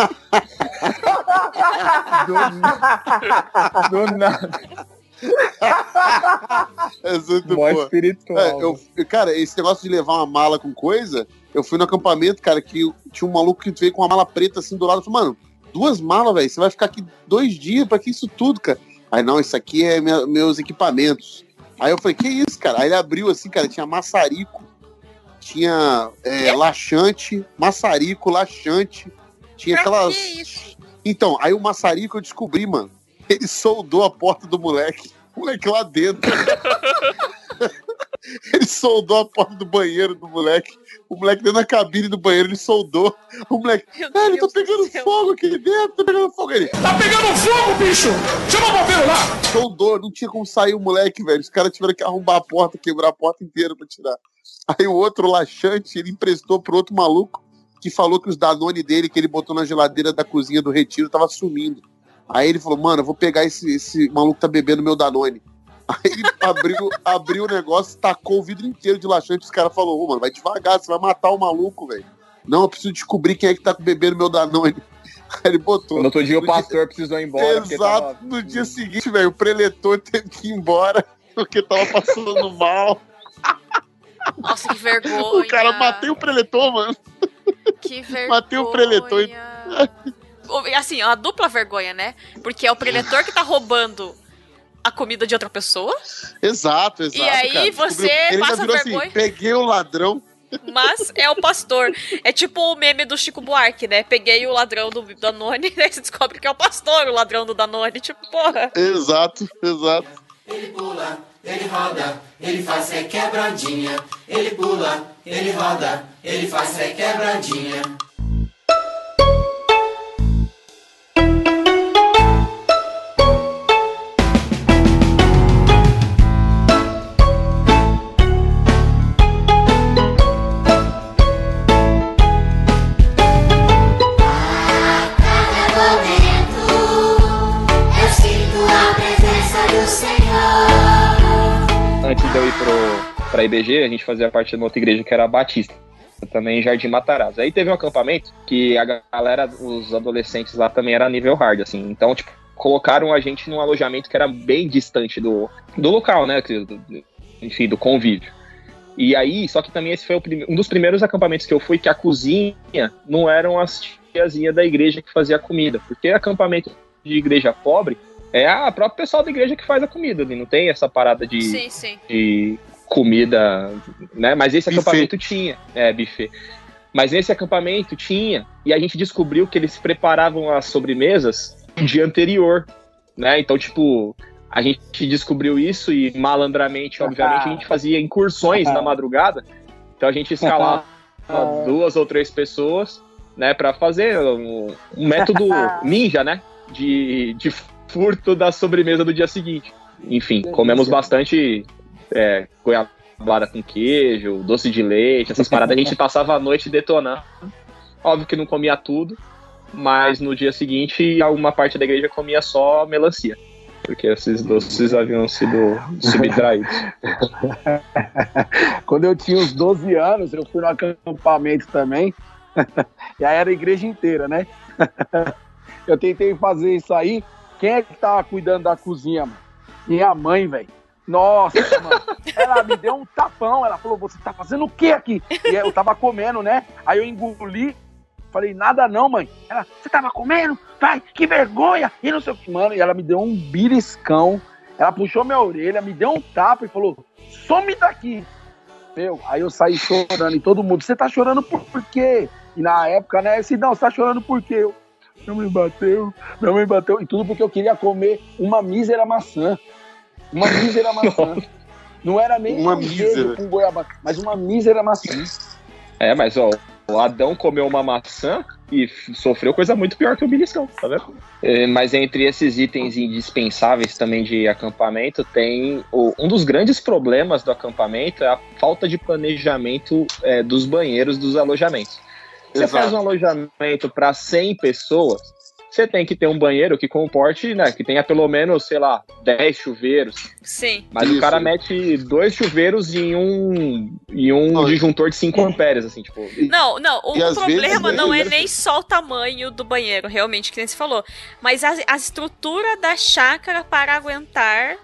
Do, do nada. É muito Mó boa. espiritual. É, eu- cara, esse negócio de levar uma mala com coisa, eu fui no acampamento, cara, que tinha um maluco que veio com uma mala preta assim do lado. Eu falei, mano, duas malas, velho, você vai ficar aqui dois dias, pra que isso tudo, cara? Aí, não, isso aqui é minha- meus equipamentos. Aí eu falei, que isso, cara? Aí ele abriu assim, cara, tinha maçarico, tinha é, laxante, maçarico, laxante, tinha aquelas. Então, aí o maçarico eu descobri, mano. Ele soldou a porta do moleque. O moleque lá dentro. Ele soldou a porta do banheiro do moleque. O moleque dentro da cabine do banheiro, ele soldou. O moleque, ah, ele tá pegando fogo aqui dentro, tá pegando fogo ele. Tá pegando fogo, bicho! Chama o bombeiro lá! Soldou, não tinha como sair o moleque, velho. Os caras tiveram que arrombar a porta, quebrar a porta inteira pra tirar. Aí o outro laxante, ele emprestou pro outro maluco que falou que os Danone dele, que ele botou na geladeira da cozinha do retiro, tava sumindo. Aí ele falou, mano, eu vou pegar esse, esse maluco que tá bebendo meu Danone. Aí ele abriu, abriu o negócio, tacou o vidro inteiro de laxante. Os caras falaram, ô, mano, vai devagar, você vai matar o maluco, velho. Não, eu preciso descobrir quem é que tá bebendo meu Danone. Aí ele botou. No outro dia o pastor dia... precisou ir embora. Exato. Tava... No dia seguinte, velho, o preletor teve que ir embora porque tava passando mal. Nossa, que vergonha. O cara matei o preletor, mano. Que vergonha. Matei o preletor. Assim, é uma dupla vergonha, né? Porque é o preletor que tá roubando a comida de outra pessoa. Exato, exato. E aí cara. você Ele passa virou vergonha. Assim, peguei o ladrão. Mas é o pastor. É tipo o meme do Chico Buarque, né? Peguei o ladrão do Danone, e aí você descobre que é o pastor, o ladrão do Danone. Tipo, porra. Exato, exato. Ele pula, ele roda, ele faz requebradinha. Ele pula, ele roda, ele faz requebradinha. Pro, pra IBG, a gente fazia parte de uma outra igreja que era a Batista, também em Jardim Matarazzo. Aí teve um acampamento que a galera, os adolescentes lá também era nível hard, assim. Então, tipo, colocaram a gente num alojamento que era bem distante do, do local, né? Do, enfim, do convívio. E aí, só que também esse foi um dos primeiros acampamentos que eu fui que a cozinha não eram as tiazinhas da igreja que fazia a comida. Porque acampamento de igreja pobre é a própria pessoal da igreja que faz a comida, ali, não tem essa parada de, Sim, sim. de comida, né? Mas esse Buffet. acampamento tinha, é, buffet. Mas nesse acampamento tinha, e a gente descobriu que eles preparavam as sobremesas no dia anterior, né? Então, tipo, a gente descobriu isso e malandramente, obviamente, a gente fazia incursões na madrugada. Então a gente escalava duas ou três pessoas, né, para fazer um, um método ninja, né, de, de furto da sobremesa do dia seguinte. Enfim, comemos bastante é, goiabada com queijo, doce de leite, essas paradas. A gente passava a noite detonando. Óbvio que não comia tudo, mas no dia seguinte, alguma parte da igreja comia só melancia. Porque esses doces haviam sido subtraídos. Quando eu tinha uns 12 anos, eu fui no acampamento também. e aí era a igreja inteira, né? eu tentei fazer isso aí. Quem é que tava cuidando da cozinha, mano? Minha mãe, velho. Nossa, mano. Ela me deu um tapão. Ela falou: Você tá fazendo o que aqui? E eu tava comendo, né? Aí eu engoli. Falei, nada não, mãe. Ela, você tava comendo? Vai, que vergonha! E não sei o que, mano. E ela me deu um biriscão. Ela puxou minha orelha, me deu um tapa e falou: some daqui. Meu, aí eu saí chorando e todo mundo, você tá chorando por, quê? E na época, né, assim, não, você tá chorando por quê? Eu, não me bateu, não me bateu. E tudo porque eu queria comer uma mísera maçã. Uma mísera maçã. Não era nem Uma um mísera. com goiaba, mas uma mísera maçã. É, mas ó, o Adão comeu uma maçã e sofreu coisa muito pior que o beliscão, tá vendo? É, mas entre esses itens indispensáveis também de acampamento, tem o- um dos grandes problemas do acampamento é a falta de planejamento é, dos banheiros dos alojamentos. Você Exato. faz um alojamento para 100 pessoas, você tem que ter um banheiro que comporte, né, que tenha pelo menos, sei lá, 10 chuveiros. Sim. Mas Isso. o cara mete dois chuveiros em um, em um Oi. disjuntor de 5 amperes, assim, tipo. Não, não, o às problema vezes, não é nem só o tamanho do banheiro, realmente, que nem você falou, mas a, a estrutura da chácara para aguentar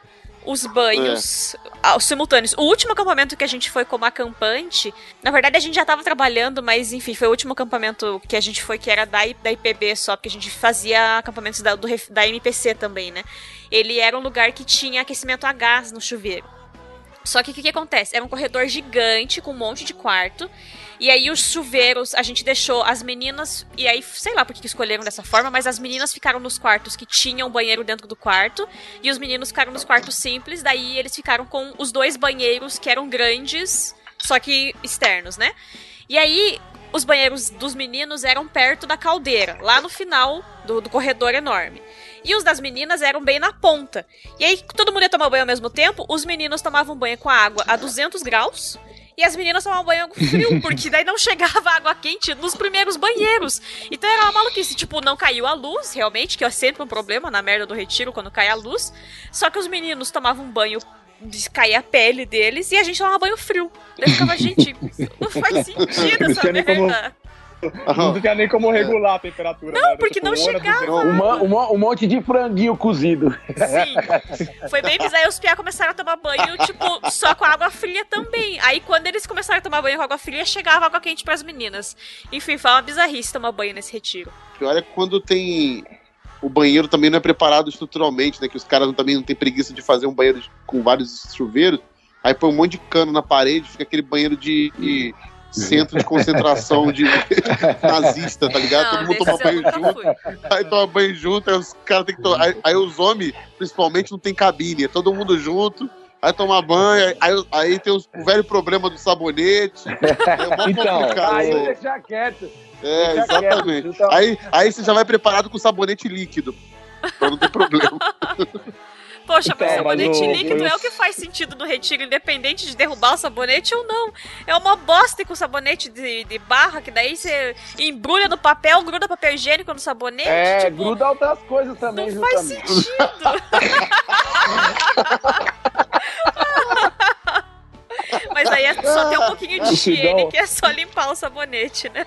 os banhos os simultâneos. O último acampamento que a gente foi como acampante, na verdade a gente já estava trabalhando, mas enfim, foi o último acampamento que a gente foi que era da, da IPB só, porque a gente fazia acampamentos da, do da MPC também, né? Ele era um lugar que tinha aquecimento a gás no chuveiro. Só que o que, que acontece? Era um corredor gigante com um monte de quarto. E aí os chuveiros, a gente deixou as meninas. E aí, sei lá por que escolheram dessa forma, mas as meninas ficaram nos quartos que tinham banheiro dentro do quarto. E os meninos ficaram nos quartos simples. Daí eles ficaram com os dois banheiros que eram grandes, só que externos, né? E aí, os banheiros dos meninos eram perto da caldeira, lá no final do, do corredor enorme. E os das meninas eram bem na ponta. E aí, todo mundo ia tomar banho ao mesmo tempo, os meninos tomavam banho com a água a 200 graus. E as meninas tomavam banho frio, porque daí não chegava água quente nos primeiros banheiros. Então era uma maluquice. Tipo, não caiu a luz, realmente, que é sempre um problema na merda do retiro quando cai a luz. Só que os meninos tomavam banho cair a pele deles e a gente tomava banho frio. Daí ficava, gente, não faz sentido essa merda. Não tinha nem como regular a temperatura. Não, né? porque Tipo, não uma hora, chegava. uma- um monte de franguinho cozido. Foi bem bizarro. Aí os piá começaram a tomar banho, tipo, só com água fria também. Aí quando eles começaram a tomar banho com água fria, chegava água quente pras meninas. Enfim, foi uma bizarrice tomar banho nesse retiro. Pior é quando tem. O banheiro também não é preparado estruturalmente, né? Que os caras também não têm preguiça de fazer um banheiro com vários chuveiros. Aí põe um monte de cano na parede, fica aquele banheiro de, de centro de concentração de nazista, tá ligado? Todo mundo toma banho junto. Aí toma banho junto, aí os caras têm que tomar. Aí, aí os homens, principalmente, não tem cabine, é todo mundo junto. Aí toma banho, aí, aí tem os- o velho problema do sabonete. É Então, complicado aí isso aí. deixa quieto. É, Deixa quieto, exatamente. então- Aí, aí você já vai preparado com sabonete líquido. Pra não ter problema. Poxa, mas Então, sabonete mas o- líquido é o- que faz sentido no retiro, independente de derrubar o sabonete ou não. É uma bosta com sabonete de, de barra, que daí você embrulha no papel, gruda papel higiênico no sabonete. É, tipo, gruda outras coisas também, não faz sentido. Mas aí é só ter um pouquinho de O Sidão- higiene, que é só limpar o sabonete, né?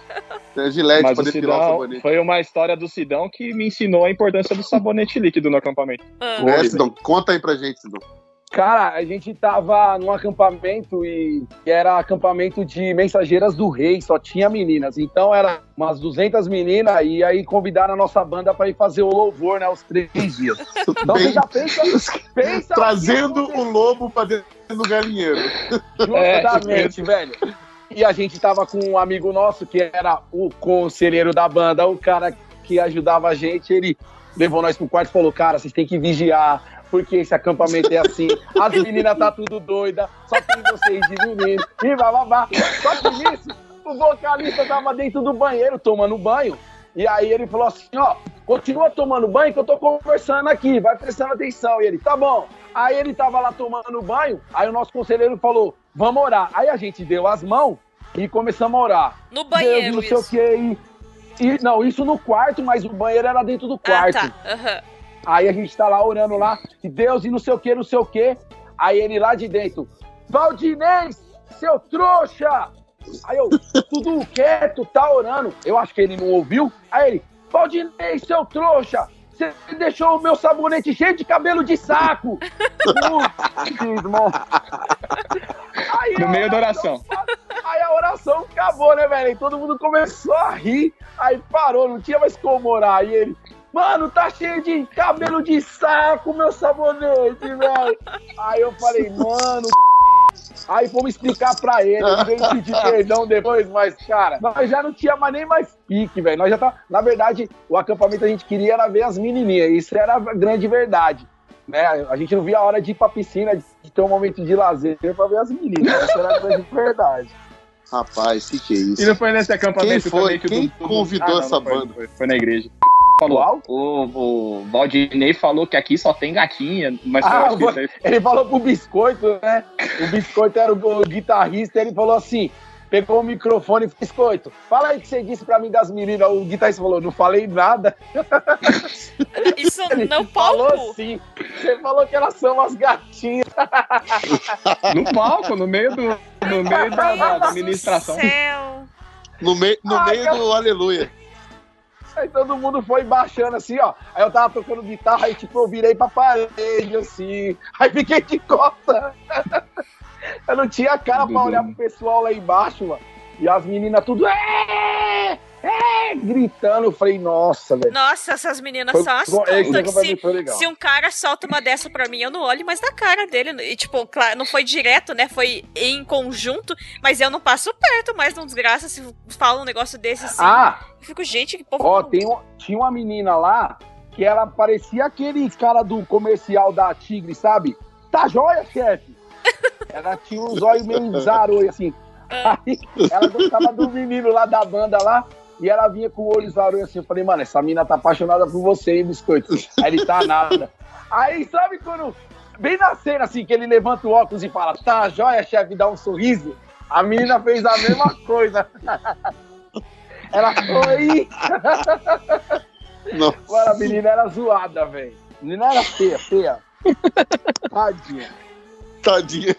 É gilete Mas pra o depilar o Sidão, sabonete. foi uma história do Sidão que me ensinou a importância do sabonete líquido no acampamento. É, Sidão, conta aí pra gente, Sidão. Cara, a gente tava num acampamento e era acampamento de mensageiras do rei, só tinha meninas. Então era umas 200 meninas e aí convidaram a nossa banda pra ir fazer o louvor, né, os três dias. Então você Bem- já pensa, pensa Trazendo o lobo pra dentro do galinheiro. Justamente, velho. E a gente tava com um amigo nosso que era o conselheiro da banda, o cara que ajudava a gente, ele levou nós pro quarto e falou: Cara, vocês têm que vigiar, porque esse acampamento é assim. As meninas tá tudo doida, só tem vocês menino, e bababá. Só que nisso, o vocalista tava dentro do banheiro tomando banho. E aí ele falou assim: Ó, continua tomando banho que eu tô conversando aqui, vai prestando atenção. E ele, tá bom. Aí ele tava lá tomando banho, aí o nosso conselheiro falou, vamos orar. Aí a gente deu as mãos e começamos a orar. No banheiro, Deus, não sei o que. E, e- não, isso no quarto, mas o banheiro era dentro do quarto. Ah, tá. Aham. Aí a gente tá lá orando lá, e Deus e não sei o que, não sei o que. Aí ele lá de dentro, Valdinês, seu trouxa! Aí eu, tudo quieto, tá orando. Eu acho que ele não ouviu. Aí ele, Valdinês, seu trouxa! Você deixou o meu sabonete cheio de cabelo de saco! Putz, irmão. Aí No meio da oração. Aí a oração acabou, né, velho? E todo mundo começou a rir. Aí parou, não tinha mais como orar. Aí ele, mano, tá cheio de cabelo de saco, meu sabonete, velho. Aí eu falei, mano. Aí fomos explicar pra ele, ele veio pedir perdão depois, mas, cara, nós já não tinha mais nem mais pique, velho. Nós já tá. Na verdade, o acampamento a gente queria era ver as menininhas. Isso era a grande verdade. Né? A gente não via a hora de ir pra piscina, de ter um momento de lazer pra ver as meninas. Essa era a grande verdade. Rapaz, que que é isso? E não foi nesse acampamento Quem foi? também que o Quem Dudu- convidou Ah, não, essa não foi, banda? Foi, foi na igreja. Falou, o, o Valdinei falou que aqui só tem gatinha, mas eu Ah, ele falou pro Biscoito, né? O Biscoito era o, o guitarrista, ele falou assim: pegou o microfone e falou, Biscoito, fala aí o que você disse pra mim das meninas. O guitarrista falou, não falei nada. Isso ele não falou sim. Você falou que elas são as gatinhas. No palco, no meio do. No meio da, da, administração. Céu. No, mei, no Ah, meio cara. do aleluia. Aí todo mundo foi baixando assim, ó. Aí eu tava tocando guitarra e tipo, eu virei pra parede, assim. Aí fiquei de costa. Eu não tinha cara pra olhar pro pessoal lá embaixo, mano. E as meninas tudo. "É! É, gritando. Eu falei, nossa, velho. Nossa, essas meninas foi, são as tontas. Se, se um cara solta uma dessa pra mim, eu não olho mais na cara dele. E, tipo, claro, não foi direto, né? Foi em conjunto, mas eu não passo perto mais de um desgraça se fala um negócio desse assim. Ah! Eu fico, gente, que povo. Ó, tem um, tinha uma menina lá que ela parecia aqueles cara do comercial da Tigre, sabe? Tá joia, chefe? ela tinha uns olhos meio zaroi, assim. Ah. Aí ela gostava do menino lá da banda lá. E ela vinha com o olho zaroi assim. Eu falei, mano, essa mina tá apaixonada por você, hein, biscoito? Aí ele tá nada. Aí, sabe quando. Bem na cena, assim, que ele levanta o óculos e fala, tá joia, chefe, dá um sorriso. A menina fez a mesma coisa. Ela foi. Nossa. Mano, a menina era zoada, velho. A menina era feia, feia. Tadinha. Tadinha.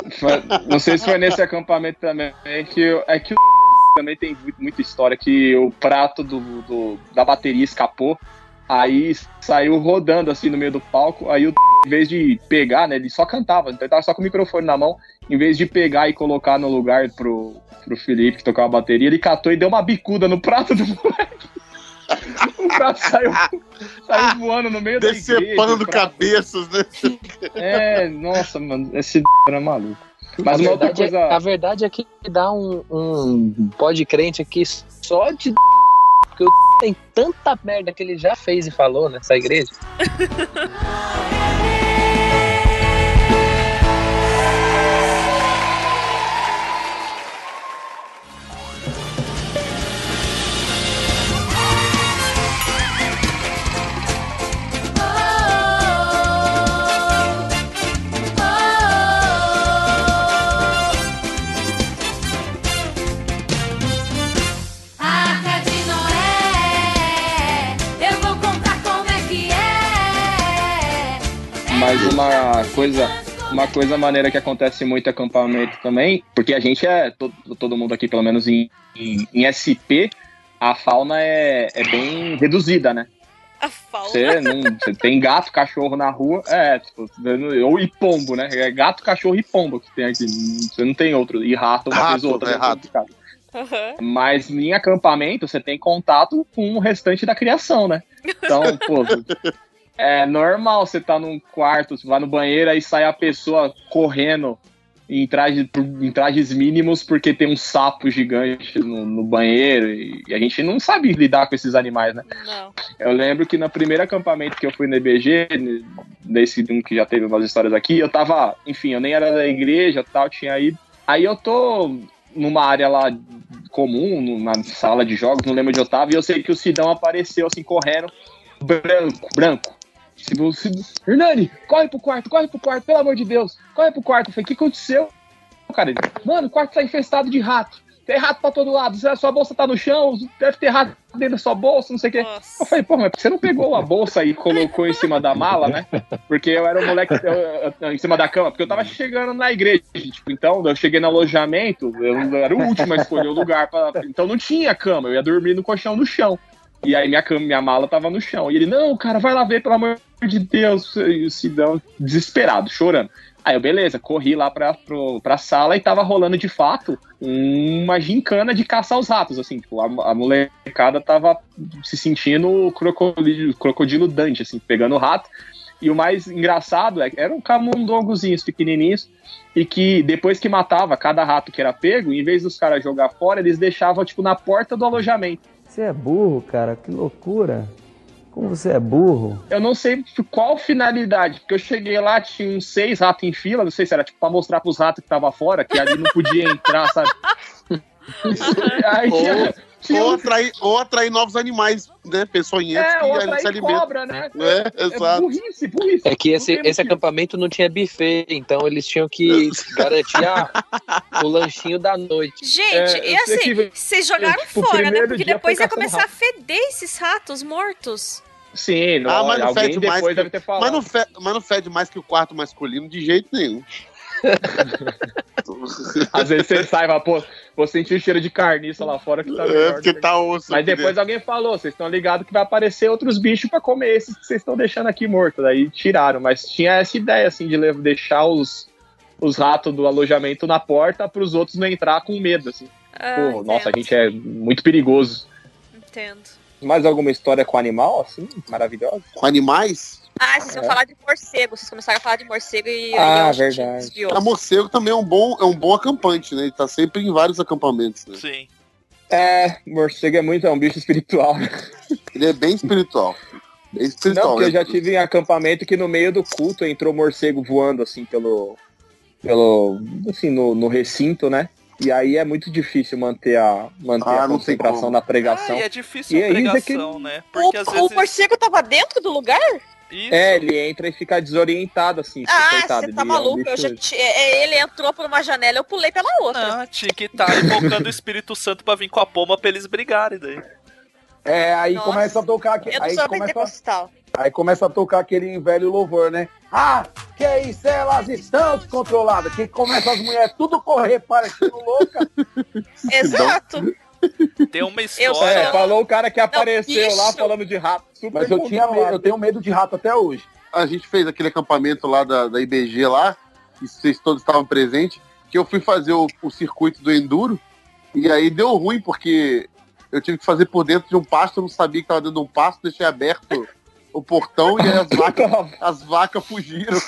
Não sei se foi nesse acampamento também. É que, é que o também tem muita história que o prato do, do, da bateria escapou. Aí saiu rodando assim no meio do palco. Aí o em vez de pegar, né? Ele só cantava, então ele tava só com o microfone na mão. Em vez de pegar e colocar no lugar pro, pro Felipe que tocava a bateria, ele catou e deu uma bicuda no prato do moleque. o prato saiu, saiu voando no meio Decepando da igreja. Decepando cabeças, né? É, nossa, mano, esse era maluco. Mas a, verdade coisa... é, a verdade é que dá um, um pode crente aqui só de porque o tem tanta merda que ele já fez e falou nessa igreja. Mas uma coisa, uma coisa maneira que acontece muito em acampamento também, porque a gente é, todo, todo mundo aqui, pelo menos em, em, em SP, a fauna é, é bem reduzida, né? A fauna. Você, não, você tem gato, cachorro na rua, é, tipo, ou e pombo, né? É gato, cachorro e pombo que tem aqui. Você não tem outro. E rato, uma rato, vez outra. É rato. Uhum. Mas em acampamento você tem contato com o restante da criação, né? Então, pô, é normal você tá num quarto, você vai no banheiro, aí sai a pessoa correndo em, traje, em trajes mínimos porque tem um sapo gigante no, no, banheiro e, e, a gente não sabe lidar com esses animais, né? Não. Eu lembro que no primeiro acampamento que eu fui no EBG, nesse um que já teve umas histórias aqui, eu tava, enfim, eu nem era da igreja tal, tinha ido. Aí eu tô numa área lá comum, numa sala de jogos, não lembro onde eu tava, e eu sei que o Sidão apareceu assim, correndo, branco, branco. Se você. Hernani, corre pro quarto, corre pro quarto, pelo amor de Deus, corre pro quarto. Eu falei, o que aconteceu? Cara, ele, mano, o quarto tá infestado de rato. Tem rato pra todo lado. A sua bolsa tá no chão, deve ter rato dentro da sua bolsa, não sei o quê. Eu falei, pô, mas você não pegou a bolsa e colocou em cima da mala, né? Porque eu era um moleque eu, eu, em cima da cama, porque eu tava chegando na igreja, tipo, então eu cheguei no alojamento, eu era o último a escolher o lugar, pra, então não tinha cama, eu ia dormir no colchão no chão. E aí minha cama, minha mala tava no chão. E ele, não, cara, vai lá ver, pelo amor de Deus. E o Sidão, desesperado, chorando. Aí eu, beleza, corri lá pra, pro, pra sala e tava rolando de fato uma gincana de caçar os ratos, assim, tipo, a, a molecada tava se sentindo crocodilo, crocodilo Dante, assim, pegando o rato. E o mais engraçado é que eram camundongozinhos pequenininhos e que depois que matava cada rato que era pego, em vez dos caras jogar fora, eles deixavam, tipo, na porta do alojamento. Você é burro, cara, que loucura. Como você é burro? Eu não sei qual finalidade, porque eu cheguei lá, tinha uns seis ratos em fila, não sei se era tipo pra mostrar pros ratos que tava fora, que ali não podia entrar, sabe? Aí, tinha, ou, atrair, ou atrair novos animais, né? Peçonhentos é, que ou atrair se alimentam. cobra, né? É, é exato. burrice, burrice. É que esse, esse acampamento não tinha buffet, então eles tinham que garantir o lanchinho da noite. Gente, é, e assim, que, vocês jogaram tipo, fora, né? Porque depois ia começar rato. a feder esses ratos mortos. Sim, não, ah, mas não fede mais que, deve ter falado. Mas não, fede, mas não fede mais que o quarto masculino de jeito nenhum. Às vezes você sai e fala, pô, vou sentir o cheiro de carniça lá fora que tá É, porque tá osso. Mas depois alguém falou, vocês estão ligados que vai aparecer outros bichos para comer esses que vocês estão deixando aqui mortos. Daí tiraram, mas tinha essa ideia, assim, de deixar os, os ratos do alojamento na porta para os outros não entrar com medo, assim. Ah, pô, nossa, a gente é muito perigoso. entendo. Mais alguma história com animal, assim, maravilhosa? Com animais? Ah, vocês iam É. falar de morcego. Vocês começaram a falar de morcego e Ah, que verdade. desviou. A morcego também é um bom, é um bom acampante, né? Ele tá sempre em vários acampamentos, né? Sim. É, morcego é muito, é um bicho espiritual. Ele é bem espiritual. Bem espiritual. Não, porque eu né? já tive em acampamento que no meio do culto entrou morcego voando assim pelo. pelo. assim, no, no recinto, né? E aí é muito difícil manter a, manter Ah, a concentração na pregação. Ah, e é difícil E a aí, isso aqui- pregação, né? O, Porque às o vezes. morcego tava dentro do lugar? Isso. É, ele entra e fica desorientado, assim. Ah, coitado, você tá ele é maluco. Eu bicho- já ti- é, ele entrou por uma janela, eu pulei pela outra. Não, tinha que estar invocando o Espírito Santo pra vir com a pomba pra eles brigarem daí. É, aí Nossa, começa a tocar aqui. Eu Aí começa, aí começa a tocar aquele velho louvor, né? Ah, que isso, elas estão descontroladas. Que começa as mulheres tudo correr, parecendo louca. Exato. Tem uma história. É, falou o cara que apareceu lá bicho. falando de rato. Super Mas eu tinha medo, eu tenho medo de rato até hoje. A gente fez aquele acampamento lá da, da IBG lá, e vocês todos estavam presentes, que eu fui fazer o, o circuito do Enduro, e aí deu ruim, porque eu tive que fazer por dentro de um pasto, eu não sabia que tava dentro de um pasto, deixei aberto o portão e aí as vacas, as vacas fugiram.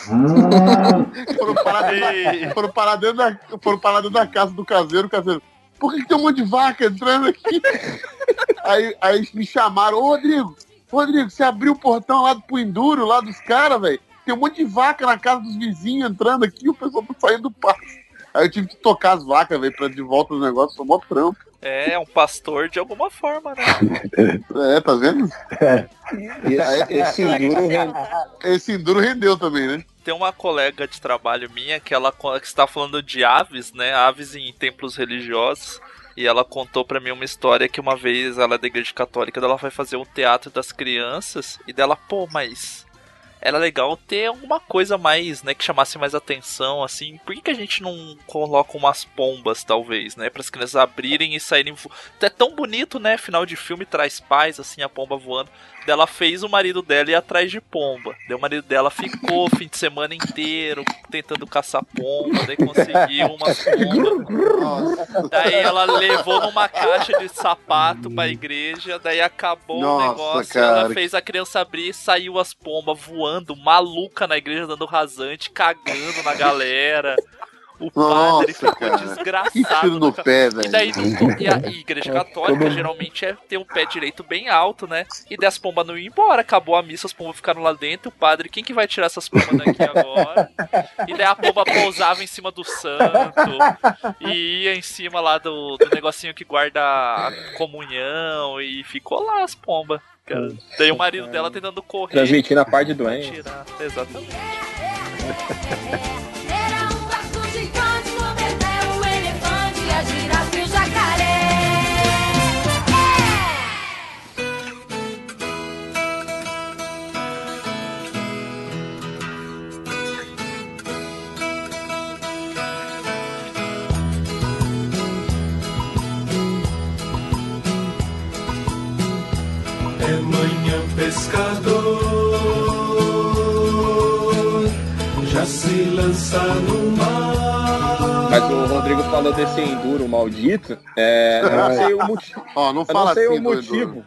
foram, parar dentro da, foram, parar dentro da, foram parar dentro da casa do caseiro, o caseiro. Por que, que tem um monte de vaca entrando aqui? aí, aí eles me chamaram, ô Rodrigo, Rodrigo, você abriu o portão lá pro Enduro, lá dos caras, velho. Tem um monte de vaca na casa dos vizinhos entrando aqui, o pessoal tá saindo do pasto. Aí eu tive que tocar as vacas, velho, pra de volta os negócios, foi mó trampo. É, é um pastor de alguma forma, né? É, tá vendo? E esse, esse enduro rende- Esse Enduro rendeu também, né? Tem uma colega de trabalho minha que ela que está falando de aves, né? Aves em templos religiosos. E ela contou pra mim uma história que uma vez ela é da igreja católica, ela vai fazer um teatro das crianças e dela, pô, mas era legal ter alguma coisa mais, né, que chamasse mais atenção, assim. Por que, que a gente não coloca umas pombas, talvez, né, para as crianças abrirem e saírem vo... É tão bonito, né, final de filme traz paz, assim, a pomba voando. Dela fez o marido dela ir atrás de pomba. Daí o marido dela ficou o fim de semana inteiro tentando caçar pomba, daí conseguiu umas pombas. Daí ela levou numa caixa de sapato pra igreja, daí acabou Nossa, o negócio, cara. ela fez a criança abrir, saiu as pombas voando, maluca na igreja, dando rasante, cagando na galera. O padre Nossa, ficou cara. desgraçado. Que tiro no pé, E velho. daí não- e a igreja católica geralmente é ter um pé direito bem alto, né? E daí as pombas não iam embora, acabou a missa, as pombas ficaram lá dentro, o padre, quem que vai tirar essas pombas daqui agora? E daí a pomba pousava em cima do santo e ia em cima lá do, do negocinho que guarda a comunhão e ficou lá as pombas. Cara. Daí o marido dela tentando correr. Transmitindo a parte doente. tirar. Exatamente. pescador, já se lança no mar. Mas o Rodrigo falou desse enduro maldito. É, eu não sei o motivo. Ó, não Eu fala não sei assim o motivo.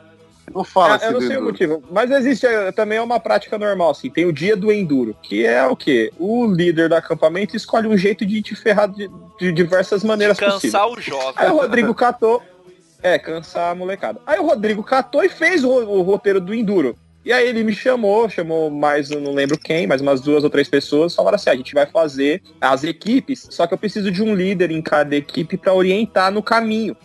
Não fala É, assim eu não sei o Enduro. motivo, mas existe é, também é uma prática normal, assim. Tem o dia do enduro, que é o quê? O líder do acampamento escolhe um jeito de te ferrar de, de diversas maneiras possíveis. Cansar o jovem. Aí o Rodrigo catou. É, cansar a molecada. Aí o Rodrigo catou e fez o, o roteiro do Enduro. E aí ele me chamou, chamou mais, não lembro quem, mais umas duas ou três pessoas, falaram assim, "Ah, a gente vai fazer as equipes, só que eu preciso de um líder em cada equipe para orientar no caminho.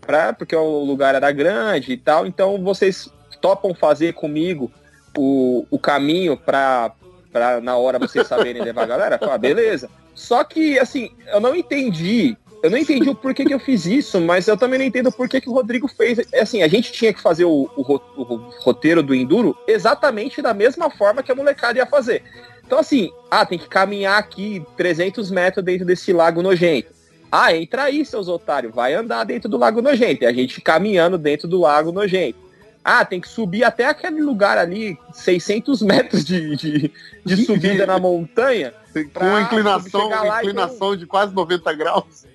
Pra, porque o lugar era grande e tal, então vocês topam fazer comigo o, o caminho pra, pra na hora vocês saberem levar a galera? Falei, ah, beleza. Só que, assim, eu não entendi eu não entendi o porquê que eu fiz isso, mas eu também não entendo o porquê que o Rodrigo fez. É Assim, a gente tinha que fazer o, o o roteiro do Enduro exatamente da mesma forma que a molecada ia fazer. Então, assim, ah, tem que caminhar aqui 300 metros dentro desse lago nojento. Ah, entra aí, seus otários, vai andar dentro do lago nojento. E a gente caminhando dentro do lago nojento. Ah, tem que subir até aquele lugar ali, 600 metros de, de, de subida na montanha. Com uma inclinação, inclinação de quase 90 graus.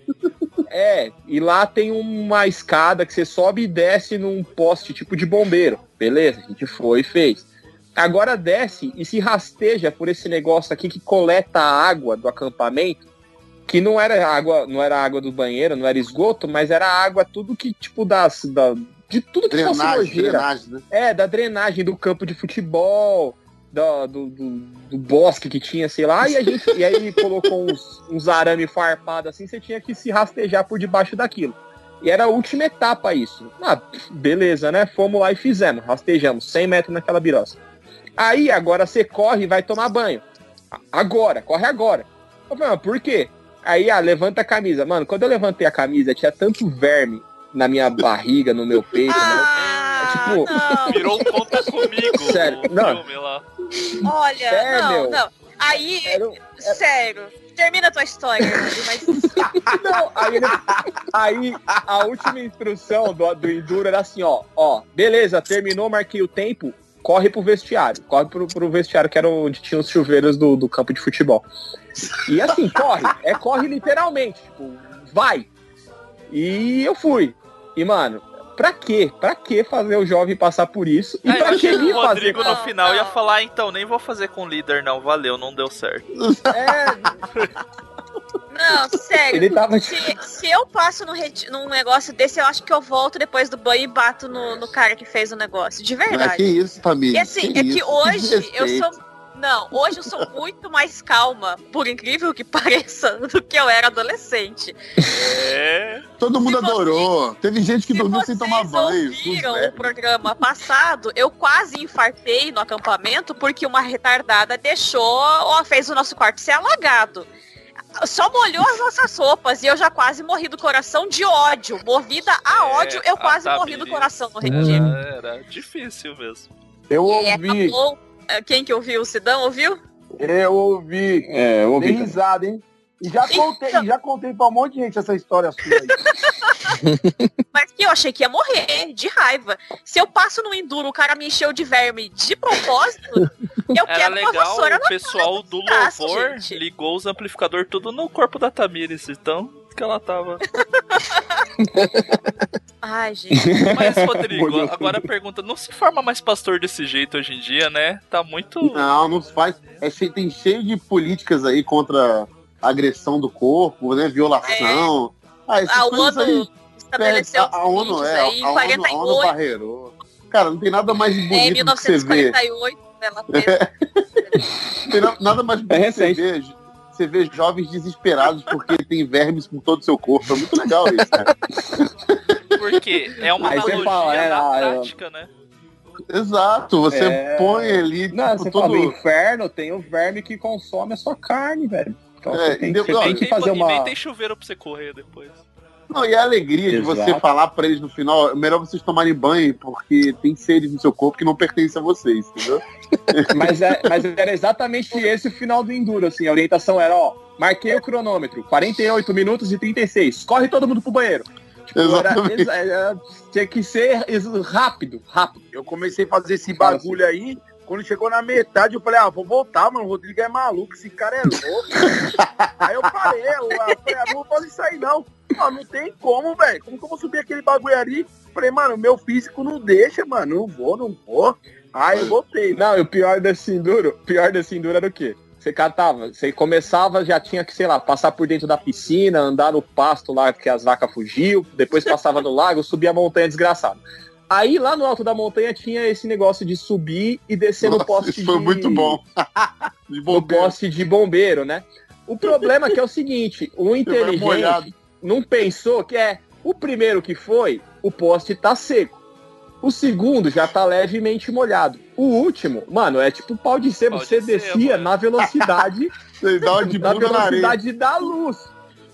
É, e lá tem uma escada que você sobe e desce num poste tipo de bombeiro. Beleza, a gente foi e fez. Agora desce e se rasteja por esse negócio aqui que coleta a água do acampamento, que não era água, não era água do banheiro, não era esgoto, mas era água tudo que tipo das da, de tudo que Drenagem, fosse nojeira. drenagem, né? É, da drenagem do campo de futebol, do, do, do- do bosque que tinha, sei lá, e a gente e aí colocou uns, uns arame farpado assim, você tinha que se rastejar por debaixo daquilo. E era a última etapa isso. Ah, beleza, né? Fomos lá e fizemos, rastejamos 100 metros naquela biroça. Aí agora você corre e vai tomar banho. Agora, corre agora. Eu falei, mas por quê? Aí, ah, levanta a camisa. Mano, quando eu levantei a camisa, tinha tanto verme na minha barriga, no meu peito. Ah, né? Tipo, Virou conta comigo. Sério, o não. filme lá. Olha, É, não, meu. não. Aí, sério, termina a tua história, mas Não, aí, ele- aí a última instrução do, do Enduro era assim, ó, ó, beleza, terminou, marquei o tempo, corre pro vestiário, corre pro, pro vestiário que era onde tinha os chuveiros do, do campo de futebol. E assim, corre, é corre literalmente, tipo, vai. E eu fui. E, mano, pra quê? Pra que fazer o jovem passar por isso? E Aí pra eu que que ele o Rodrigo fazer? no final ia falar, então, nem vou fazer com o líder, não. Valeu, não deu certo. Não, sério. Ele tava- se, se eu passo no reti- num negócio desse, eu acho que eu volto depois do banho e bato no, no cara que fez o negócio. De Não, verdade. que isso, família. E assim, que é que isso, hoje eu sou. Não, hoje eu sou muito mais calma, por incrível que pareça, do que eu era adolescente. É. Todo mundo adorou. Teve gente que dormiu sem tomar banho. Viram o programa passado, eu quase infartei no acampamento porque uma retardada deixou, ó, fez o nosso quarto ser alagado. Só molhou as nossas roupas e eu já quase morri do coração de ódio. Movida a ódio, eu a quase morri do coração no retiro. Era, era difícil mesmo. Eu E ouvi, acabou. Eh, Quem que ouviu? O Sidão ouviu? eu ouvi. É, eu ouvi Dei risada, hein? E já contei, já contei pra um monte de gente essa história sua aí. Mas que eu achei que ia morrer de raiva. Se eu passo no enduro, o cara me encheu de verme de propósito, eu Era quero uma legal, vassoura o pessoal do louvor ligou os amplificadores tudo no corpo da Tamires, então que ela tava. Ai, gente. Mas, Rodrigo, agora a pergunta, não se forma mais pastor desse jeito hoje em dia, né? Tá muito. Não, não se faz. É cheio, tem cheio de políticas aí contra a agressão do corpo, né? Violação. Ah, essas A ONU aí. estabeleceu a, a ONU é. aí, a, a ONU, a ONU 48. barreirou. Cara, não tem nada mais É, em bonito do que você ver. 1948, ela fez. Não tem na- nada mais É bonito que você ver. Você vê jovens desesperados porque tem vermes por todo o seu corpo. É muito legal isso, cara. Porque é uma Aí analogia fala, é, na ah, eu- prática, né? Exato, você É. põe ali. Não, tipo, você todo... fala, no inferno tem o verme que consome a sua carne, velho. Então É, você tem, você Olha, tem que Nem- fazer E nem uma... tem chuveiro pra você correr depois. Não, e a alegria de você Exato. falar pra eles no final, é melhor vocês tomarem banho, porque tem seres no seu corpo que não pertencem a vocês, entendeu? Mas, é, mas era exatamente esse o final do Enduro, assim. A orientação era, ó, marquei o cronômetro, 48 minutos e 36. Corre todo mundo pro banheiro. Tipo, era, Exatamente. exa- era- tinha que ser rápido, rápido. Eu comecei a fazer esse bagulho aí. Quando chegou na metade, eu falei, ah, vou voltar, mano. O Rodrigo é maluco, esse cara é louco. aí eu parei, eu, falei, ah, não vou fazer isso aí, não. Ah, não tem como, velho. Como que eu vou subir aquele bagulho ali? Falei, mano, meu físico não deixa, mano. Não vou, não vou. Aí eu voltei. Não, e o pior desse Enduro, pior desse Enduro era o quê? Você catava, você começava, já tinha que, sei lá, passar por dentro da piscina, andar no pasto lá que as vacas fugiu, depois passava no lago, subia a montanha desgraçado. Aí lá no alto da montanha tinha esse negócio de subir e descer no Nossa, poste isso foi de- muito bom. De no poste de bombeiro, né? O problema é que é o seguinte, o inteligente molhado. não pensou que é o primeiro que foi, o poste tá seco. O segundo já tá levemente molhado. O último, mano, é tipo pau de sebo. Pau de Você sebo, descia é. na velocidade, de na velocidade da luz.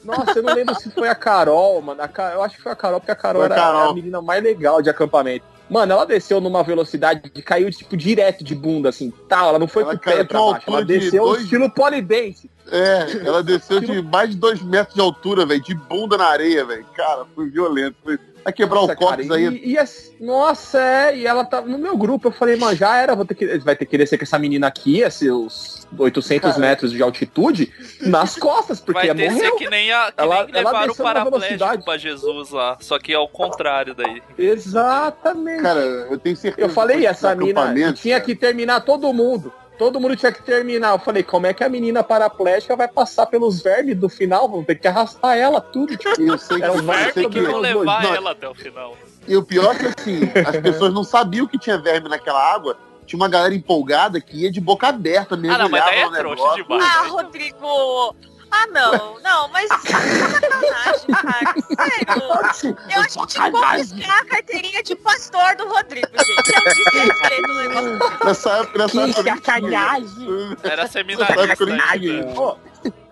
Nossa, eu não lembro se foi a Carol, mano. A Eu acho que foi a Carol, porque a Carol Foi era Carol. a menina mais legal de acampamento. Mano, ela desceu numa velocidade que caiu, tipo, direto de bunda, assim, tal. Ela não foi Ela pro pé pra baixo. Ela de desceu dois- estilo polidense. É, ela desceu de mais de dois metros de altura, velho, de bunda na areia, velho. Cara, foi violento. Foi... Vai quebrar Nossa, o cóccix cara, aí. E, e as- nossa, é, e ela tá no meu grupo. Eu falei, mano, já era, vou ter que, vai ter que descer com essa menina aqui, a seus 800 Cara. metros de altitude, nas costas, porque Vai ter ser morreu. que nem, a, que Ela- nem ela levaram o paraplégico pra Jesus lá. Só que ao contrário daí. Exatamente. Cara, eu tenho certeza. Eu falei, que essa mina tinha que terminar todo mundo. Todo mundo tinha que terminar. Eu falei, como é que a menina paraplégica vai passar pelos vermes do final? Vamos ter que arrastar ela tudo. Tipo, Eu sei que, Era um eu verme sei Que vão que- levar não, ela até o final. E o pior é que assim, as pessoas não sabiam que tinha verme naquela água. Tinha uma galera empolgada que ia de boca aberta mesmo. Ah, não, mas daí é trouxa demais. Ah, Rodrigo! Ah, não, não, mas sacanagem, cara. Sério. Eu acho que tinha que confiscar a carteirinha de pastor do Rodrigo, gente. É um desrespeito o negócio. Nessa época, nessa época nem tinha. Era seminarista época tinha.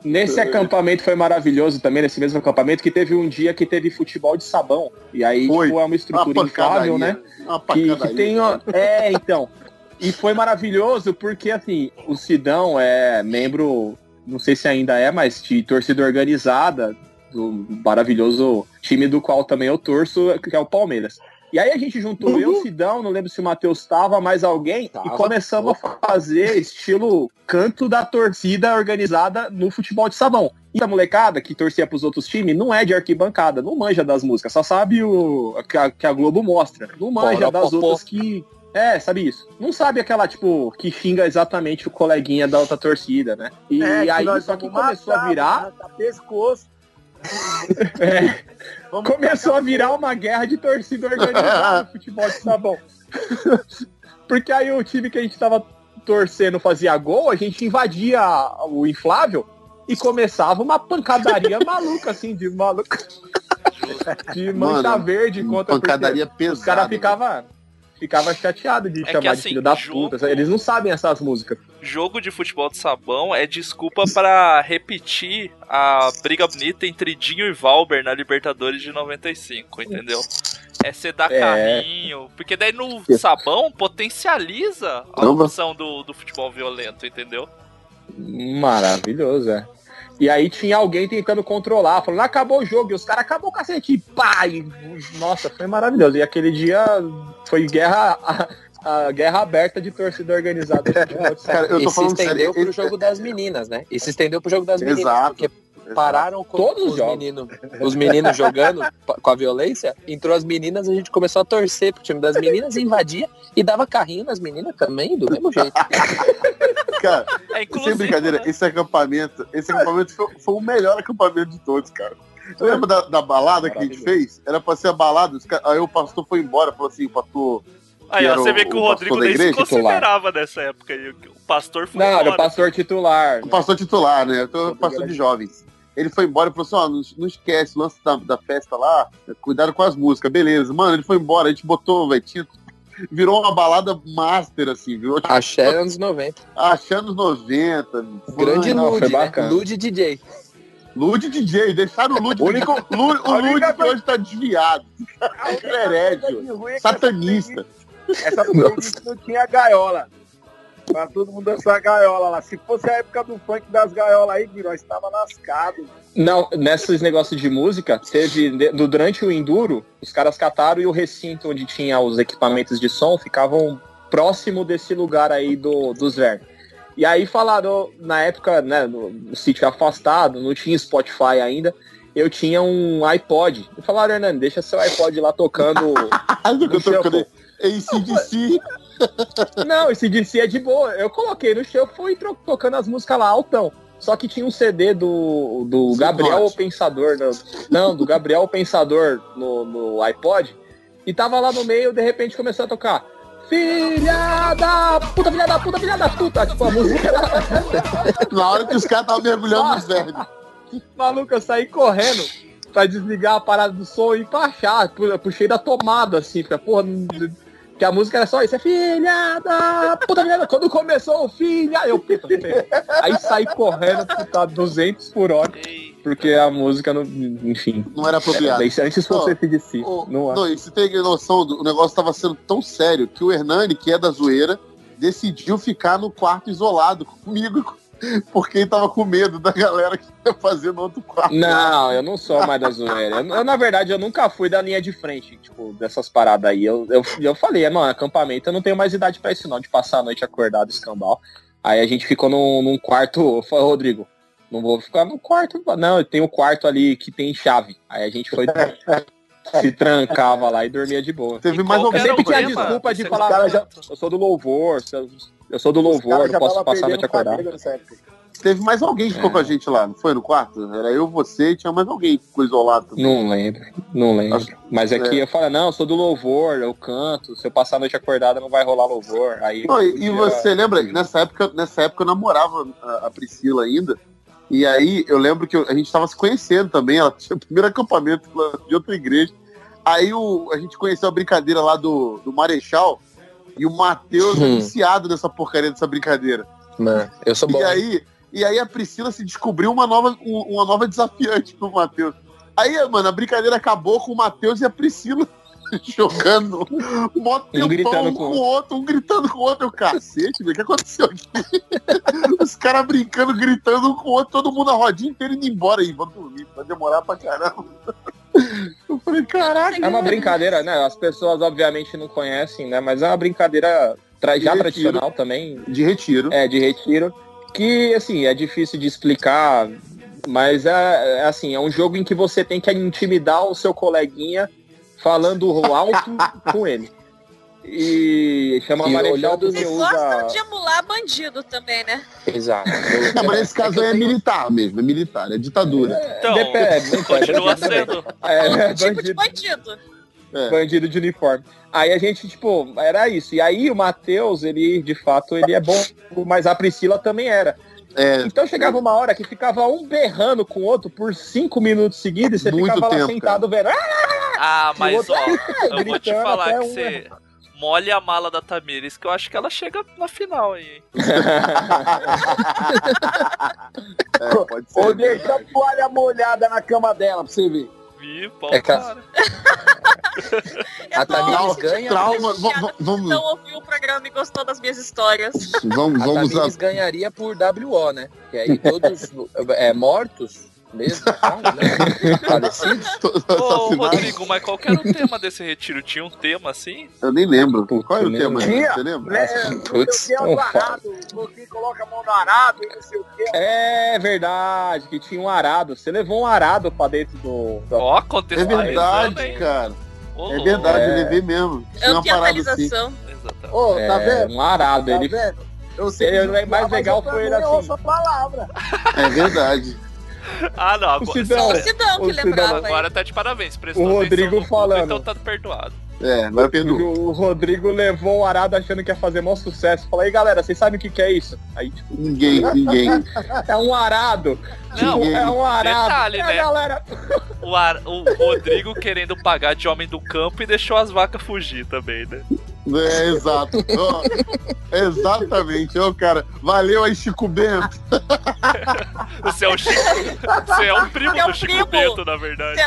Nesse acampamento foi maravilhoso também, nesse mesmo acampamento, que teve um dia que teve futebol de sabão. E aí, Foi. tipo, é uma estrutura Uma inflável, né? Uma Que, que tem. ó, É, então. E foi maravilhoso porque, assim, o Sidão é membro, não sei se ainda é, mas de torcida organizada, do maravilhoso time do qual também eu torço, que é o Palmeiras. E aí a gente juntou eu, Sidão, não lembro se o Matheus tava, mais alguém, e começamos a fazer estilo canto da torcida organizada no futebol de sabão. E a molecada que torcia pros outros times não é de arquibancada, não manja das músicas, só sabe o que a, que a Globo mostra. Não manja das Poropopó. outras que. É, sabe isso? Não sabe aquela, tipo, que xinga exatamente o coleguinha da outra torcida, né? E É, que aí, nós só que vamos começou a matar, virar. vamos matar pescoço. É, começou a virar uma guerra de torcida organizada no futebol de sabão. Porque aí o time que a gente tava torcendo fazia gol, a gente invadia o inflável e começava uma pancadaria maluca, assim, de maluco. De mancha Mano, verde contra pancadaria porque Os caras ficavam ficava chateado de É que, chamar de assim, filho da jogo- puta. Eles não sabem essas músicas. Jogo de futebol de sabão é desculpa pra repetir a briga bonita entre Dinho e Valber na Libertadores de 95, entendeu? É você dar É. carrinho. Porque daí no sabão potencializa a opção do, do futebol violento, entendeu? Maravilhoso, é. E aí tinha alguém tentando controlar, falando, acabou o jogo, e os caras acabou o cacete, e pá! E, nossa, foi maravilhoso. E aquele dia foi guerra, a, a guerra aberta de torcida organizada. e se estendeu pro jogo das meninas, né? E se estendeu pro jogo das meninas. Exato. Porque pararam com Todos os os meninos, os meninos jogando com a violência, entrou as meninas, a gente começou a torcer pro time das meninas, invadia e dava carrinho nas meninas também, do mesmo jeito. Cara, É sem brincadeira, esse acampamento, esse acampamento foi, foi o melhor acampamento de todos, cara. Eu lembro da, da balada que a gente fez? Era pra ser a balada, aí o pastor foi embora, falou assim, o pastor. Aí ó, você vê que o, pastor Rodrigo nem se igreja, considerava nessa época aí. O pastor foi Não, era o embora. pastor titular. O pastor titular, né? Eu tô pastor de jovens. Ele foi embora e falou assim: ó, não, não esquece o lance da, da festa lá, cuidado com as músicas, beleza. Mano, ele foi embora, a gente botou, velho, tinha- virou uma balada master, assim, virou tipo, Axé anos 90. Axé anos 90. Grande Não, Lud, foi né? bacana. Lud DJ. Lud DJ, deixaram o Lud. o único, Lud, o Lud que hoje tá desviado. Herédio, satanista. Essa playlist não tinha gaiola. Pra todo mundo dançar gaiola lá. Se fosse a época do funk das gaiolas aí, Guilherme, estava lascado. Não, nesses negócios de música, teve durante o Enduro, os caras cataram e o recinto onde tinha os equipamentos de som ficavam próximo desse lugar aí do, dos vermes. E aí falaram, na época, né, no, no sítio afastado, não tinha Spotify ainda, eu tinha um iPod. E falaram, Hernani, deixa seu iPod lá tocando. no shuffle." ACDC. Não, esse DC é de boa. Eu coloquei no show, fui tocando as músicas lá altão. Só que tinha um CD do, do Gabriel o Pensador. no- não, do Gabriel o Pensador no, no iPod. E tava lá no meio, de repente começou a tocar. Filha da puta, filha da puta, filha da puta. Tipo, a música. Na hora que os caras estavam mergulhando nos vermes. Maluco, eu saí correndo pra desligar a parada do som e pra achar. Pu- Puxei da tomada, assim, porque, porra, que a música era só isso, é filha da puta, filha da... Quando começou o filha, eu, puta, aí saí correndo, tá 200 por hora, porque a música, não, enfim. Não era apropriada. É, se antes fosse esse de si. Não é. Não, e você tem noção, do, o negócio tava sendo tão sério que o Hernani, que é da zoeira, decidiu ficar no quarto isolado comigo Porque ele tava com medo da galera que ia fazer no outro quarto. Não, eu não sou mais da zoeira. Eu, eu, na verdade, eu nunca fui da linha de frente, tipo, dessas paradas aí. Eu, eu, eu falei, mano, acampamento, eu não tenho mais idade pra isso não, de passar a noite acordado, escambau. Aí a gente ficou num, num quarto, falei, Rodrigo, não vou ficar no quarto, não, tem um quarto ali que tem chave. Aí a gente foi se trancava lá e dormia de boa. Teve mais Eu sempre tinha desculpa de falar, já, eu sou do louvor, eu sou do louvor, não posso passar a noite acordada. Teve mais alguém que ficou é. com a gente lá, não foi no quarto? Era eu, você e tinha mais alguém que ficou isolado. Também. Não lembro, não lembro. Acho, Mas aqui é. eu falo, não, eu sou do louvor, eu canto, se eu passar a noite acordada não vai rolar louvor. Aí não, e, você lembra, nessa época, nessa época eu namorava a, a Priscila ainda, e aí eu lembro que a gente estava se conhecendo também, ela tinha o primeiro acampamento de outra igreja. Aí o, a gente conheceu a brincadeira lá do, do Marechal e o Matheus hum. é viciado nessa porcaria dessa brincadeira. Mano, eu sou bom. E aí, e aí a Priscila se descobriu uma nova, uma nova desafiante pro Matheus. Aí, mano, a brincadeira acabou com o Matheus e a Priscila jogando um gritando com o outro, um gritando com o outro. Eu, cacete, o que aconteceu aqui? Os caras brincando, gritando um com o outro, todo mundo a rodinha inteira indo embora aí. Vamos dormir, vai demorar pra caramba. Eu falei, caraca. É uma brincadeira, né? As pessoas obviamente não conhecem, né? Mas é uma brincadeira tra já tradicional também. De retiro. É, de retiro. Que, assim, é difícil de explicar, mas é, é assim, é um jogo em que você tem que intimidar o seu coleguinha falando alto com ele. E chama Marechal porque Eles usa... gostam de emular bandido também, né? Exato. Não, mas nesse caso é militar mesmo, é militar, é ditadura. Então, Depende, continua sendo. É, é tipo bandido. de bandido. É. Bandido de uniforme. Aí a gente, tipo, era isso. E aí o Matheus, ele, de fato, ele é bom, mas a Priscila também era. É. Então chegava uma hora que ficava um berrando com o outro por cinco minutos seguidos e você Muito ficava tempo, lá sentado cara. vendo. Ah, mas ó, eu vou te falar que você molhe a mala da Tamires, que eu acho que ela chega na final aí. é, pode ser. Ou deixa a toalha molhada na cama dela pra você ver. Vi, pau, é cara. a Tamires ganha. Trauma. Vamos, Não ouviu o programa e gostou das minhas histórias. Vamos, vamos a Tamires a... ganharia por WO, né? Que aí todos é, mortos mesmo, né? Ô, Rodrigo, mas qual era o tema desse retiro? Tinha um tema assim? Eu nem lembro. Qual era o tema? Tinha, Você lembra? É, Putz, não arado, você coloca a mão no arado e não sei o quê. É verdade, que tinha um arado. Você levou um arado pra dentro do... Ó, oh, É verdade, cara. é verdade, é... eu levei mesmo. Tinha uma parada assim. Ô, tá é, vendo? Um arado, tá ele... Vendo? Eu sei mais legal foi ele assim. palavra. É verdade. Ah, não. Agora, o Cidão, o Cidão que lembrava. Agora tá de parabéns. Prestou o Rodrigo falando. Então tá perdoado. É, vai perdoar. O Rodrigo levou um arado achando que ia fazer maior sucesso. Falei, galera, vocês sabem o que, que é isso? Aí, tipo, ninguém, ninguém. É um arado. Não, tipo, é um arado. Detalhe, é, né? galera. O, ar, o Rodrigo querendo pagar de homem do campo e deixou as vacas fugir também, né? É, exato. oh, exatamente. Ô, oh, cara, valeu aí, Chico Bento. Você é o Chico. Você é o primo é do Chico primo. Bento, na verdade.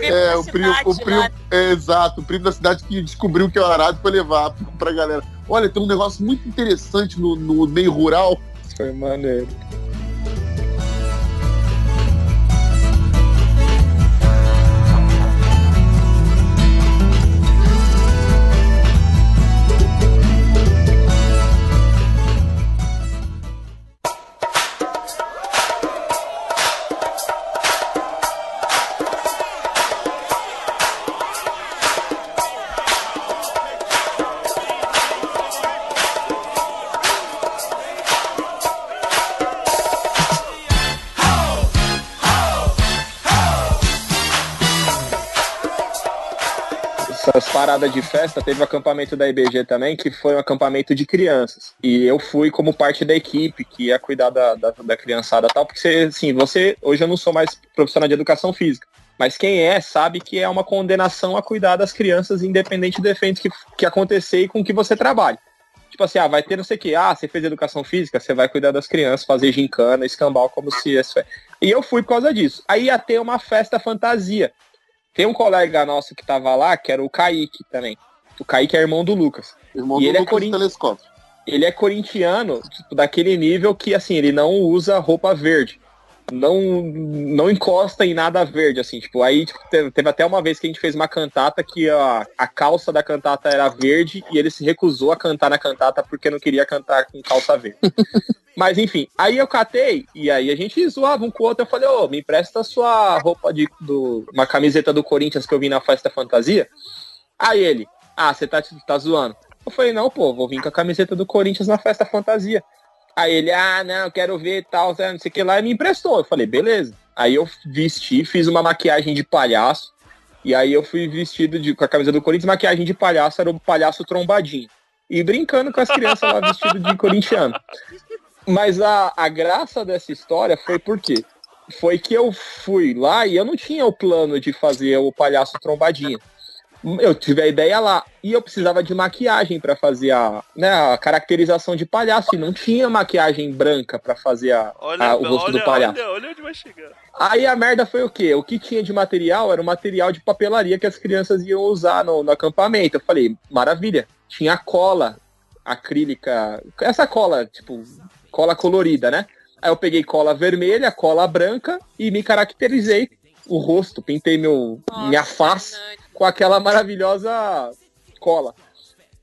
É, é o primo, o primo é, exato, o primo da cidade que descobriu que é o arado foi levar pra galera. Olha, tem um negócio muito interessante no, no meio rural. Foi maneiro. Parada de festa, teve o acampamento da IBG também, que foi um acampamento de crianças. E eu fui como parte da equipe que ia cuidar da, da, da criançada tal, porque assim, você, hoje eu não sou mais profissional de educação física. Mas quem é sabe que é uma condenação a cuidar das crianças, independente do evento que, que acontecer e com que você trabalhe. Tipo assim, ah, vai ter não sei o que, ah, você fez educação física, você vai cuidar das crianças, fazer gincana, escambau, como se isso é. E eu fui por causa disso. Aí ia ter uma festa fantasia. Tem um colega nosso que tava lá, que era o Kaique também. O Kaique é irmão do Lucas. Irmão e do ele é Lucas é corin... Telescópio. ele é corintiano, tipo, daquele nível que, assim, ele não usa roupa verde. Não, não encosta em nada verde, assim, tipo, aí tipo, teve, até uma vez que a gente fez uma cantata que a, a calça da cantata era verde e ele se recusou a cantar na cantata porque não queria cantar com calça verde. Mas enfim, aí eu catei e aí a gente zoava um com o outro. Eu falei, ô, oh, me empresta a sua roupa de do, uma camiseta do Corinthians que eu vi na festa fantasia. Aí ele, ah, você tá, tá zoando. Eu falei, não, pô, vou vir com a camiseta do Corinthians na festa fantasia. Aí ele, ah, não, quero ver tal, não sei o que lá, e me emprestou. Eu falei, beleza. Aí eu vesti, fiz uma maquiagem de palhaço. E aí eu fui vestido de, com a camisa do Corinthians, maquiagem de palhaço, era o palhaço trombadinho. E brincando com as crianças lá vestido de corintiano. Mas a, a graça dessa história foi porque foi que eu fui lá e eu não tinha o plano de fazer o palhaço trombadinho. Eu tive a ideia lá e eu precisava de maquiagem para fazer a, né, a caracterização de palhaço e não tinha maquiagem branca para fazer a, olha, a, o rosto olha, do palhaço. Olha, olha onde vai chegar. Aí a merda foi o quê? O que tinha de material era o material de papelaria que as crianças iam usar no, no acampamento. Eu falei, maravilha. Tinha cola acrílica, essa cola, tipo, cola colorida, né? Aí eu peguei cola vermelha, cola branca e me caracterizei o rosto, pintei meu, Nossa, minha face com aquela maravilhosa cola.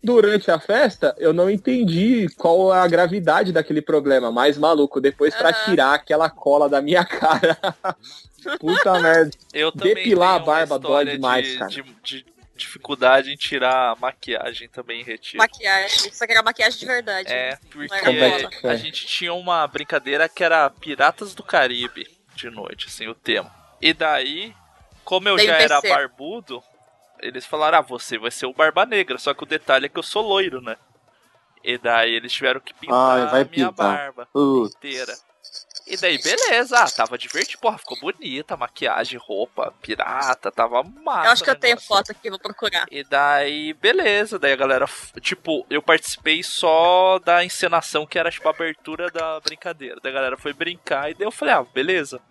Durante a festa, eu não entendi qual a gravidade daquele problema, mas maluco, depois uhum. para tirar aquela cola da minha cara. Puta merda. Eu Depilar a barba dói demais, de, cara. De, de dificuldade em tirar maquiagem também em retiro. Maquiagem, só que era maquiagem de verdade. É, porque a gente tinha uma brincadeira que era Piratas do Caribe de noite, assim, o tema. E daí, como eu Tem já era barbudo, eles falaram, ah, você vai ser o Barba Negra, só que o detalhe é que eu sou loiro, né? E daí eles tiveram que pintar Ai, a minha pintar. barba inteira. E daí, beleza, ah, tava divertido, porra, ficou bonita, maquiagem, roupa, pirata, tava massa. Eu acho que eu tenho foto aqui, vou procurar. E daí, beleza, daí a galera, tipo, eu participei só da encenação que era, tipo, a abertura da brincadeira. Daí a galera foi brincar e daí eu falei, ah, beleza,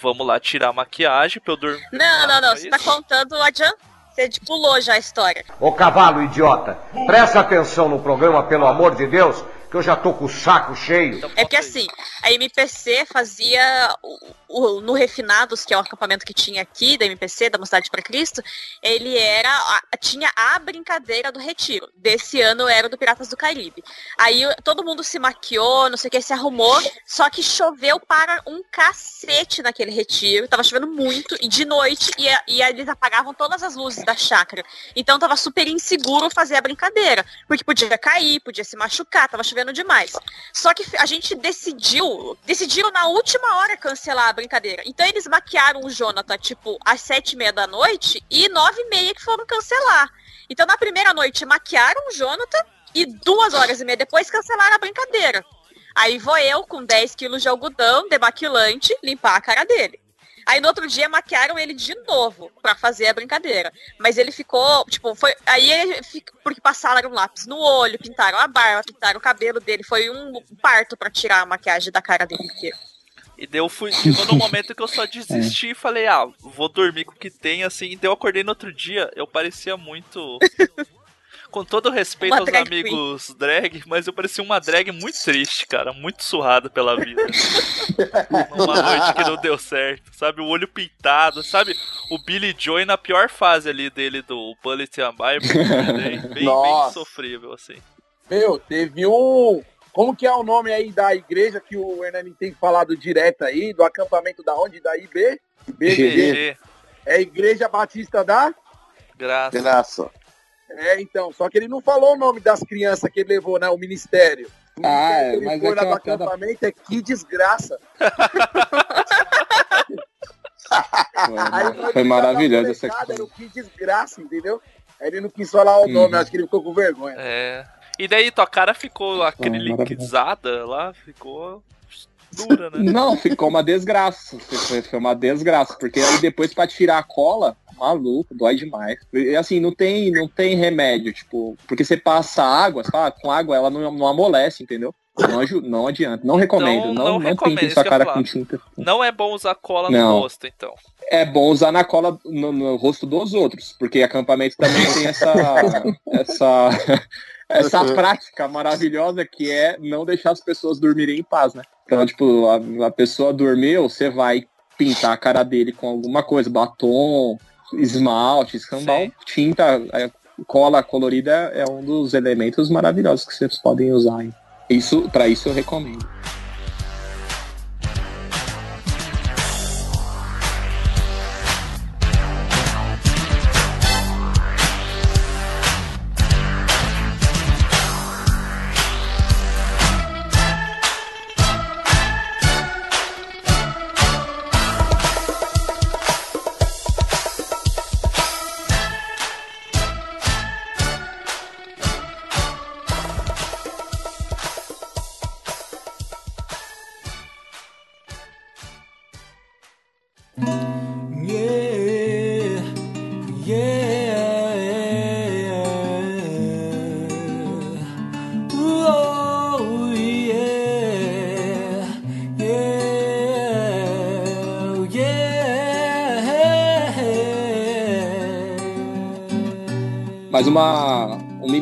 vamos lá tirar a maquiagem pra eu dormir. Não, não, não, você tá contando adiante. Você pulou já a história. Ô cavalo idiota, presta atenção no programa, pelo amor de Deus que eu já tô com o saco cheio. É que assim, a MPC fazia o, no Refinados, que é o acampamento que tinha aqui da MPC, da Mocidade para Cristo, ele era tinha a brincadeira do retiro. Desse ano era do Piratas do Caribe. Aí todo mundo se maquiou, não sei o que, se arrumou, só que choveu para um cacete naquele retiro. Tava chovendo muito e de noite e, e eles apagavam todas as luzes da chácara. Então tava super inseguro fazer a brincadeira, porque podia cair, podia se machucar, tava chovendo demais. Só que a gente decidiu, decidiram na última hora cancelar a brincadeira. Então eles maquiaram o Jonathan, tipo, às sete e meia da noite e nove e meia que foram cancelar. Então na primeira noite maquiaram o Jonathan e duas horas e meia depois cancelaram a brincadeira. Aí vou eu com 10 quilos de algodão demaquilante limpar a cara dele. Aí no outro dia maquiaram ele de novo para fazer a brincadeira. Mas ele ficou, tipo, foi. Aí ele porque passaram um lápis no olho, pintaram a barba, pintaram o cabelo dele. Foi um parto para tirar a maquiagem da cara dele inteiro. E daí eu fui. Chegou no momento que eu só desisti e falei, ah, vou dormir com o que tem, assim. E daí eu acordei no outro dia, eu parecia muito. com todo respeito uma aos amigos queen. drag, mas eu parecia uma drag muito triste, cara, muito surrada pela vida. uma noite que não deu certo, sabe? O olho pintado, sabe? O Billy Joy na pior fase ali dele do Bullet and Bible, bem, bem, bem sofrível, assim. Meu, teve um. Como que é o nome aí da igreja que o Hernani tem falado direto aí, do acampamento da onde? Da IB? IBGG. É Igreja Batista da? Graça. Graça. É, então, só que ele não falou o nome das crianças que ele levou, né? O ministério. O ah, é, mas foi é lá acampamento é que desgraça. foi, foi maravilhoso essa Era o que desgraça, entendeu? Ele não quis falar o nome, hum. acho que ele ficou com vergonha. É. E daí tua cara ficou acriliquizada lá, ficou dura, né? Não, ficou uma desgraça. Foi, uma desgraça, porque aí depois para tirar a cola, maluco, dói demais. E assim, não tem, não tem remédio, tipo, porque você passa água, fala, com água ela não, não amolece, entendeu? Não, não adianta, não recomendo, não, não, não recomendo, sua cara com tinta. Não é bom usar cola no não. rosto, então. É bom usar na cola no, no rosto dos outros, porque acampamento também tem essa, essa essa prática maravilhosa que é não deixar as pessoas dormirem em paz, né? Então, tipo, a, a pessoa dormiu, você vai pintar a cara dele com alguma coisa, batom, esmalte, escambau, tinta, é, cola colorida é um dos elementos maravilhosos que vocês podem usar. Hein? Isso, para isso eu recomendo.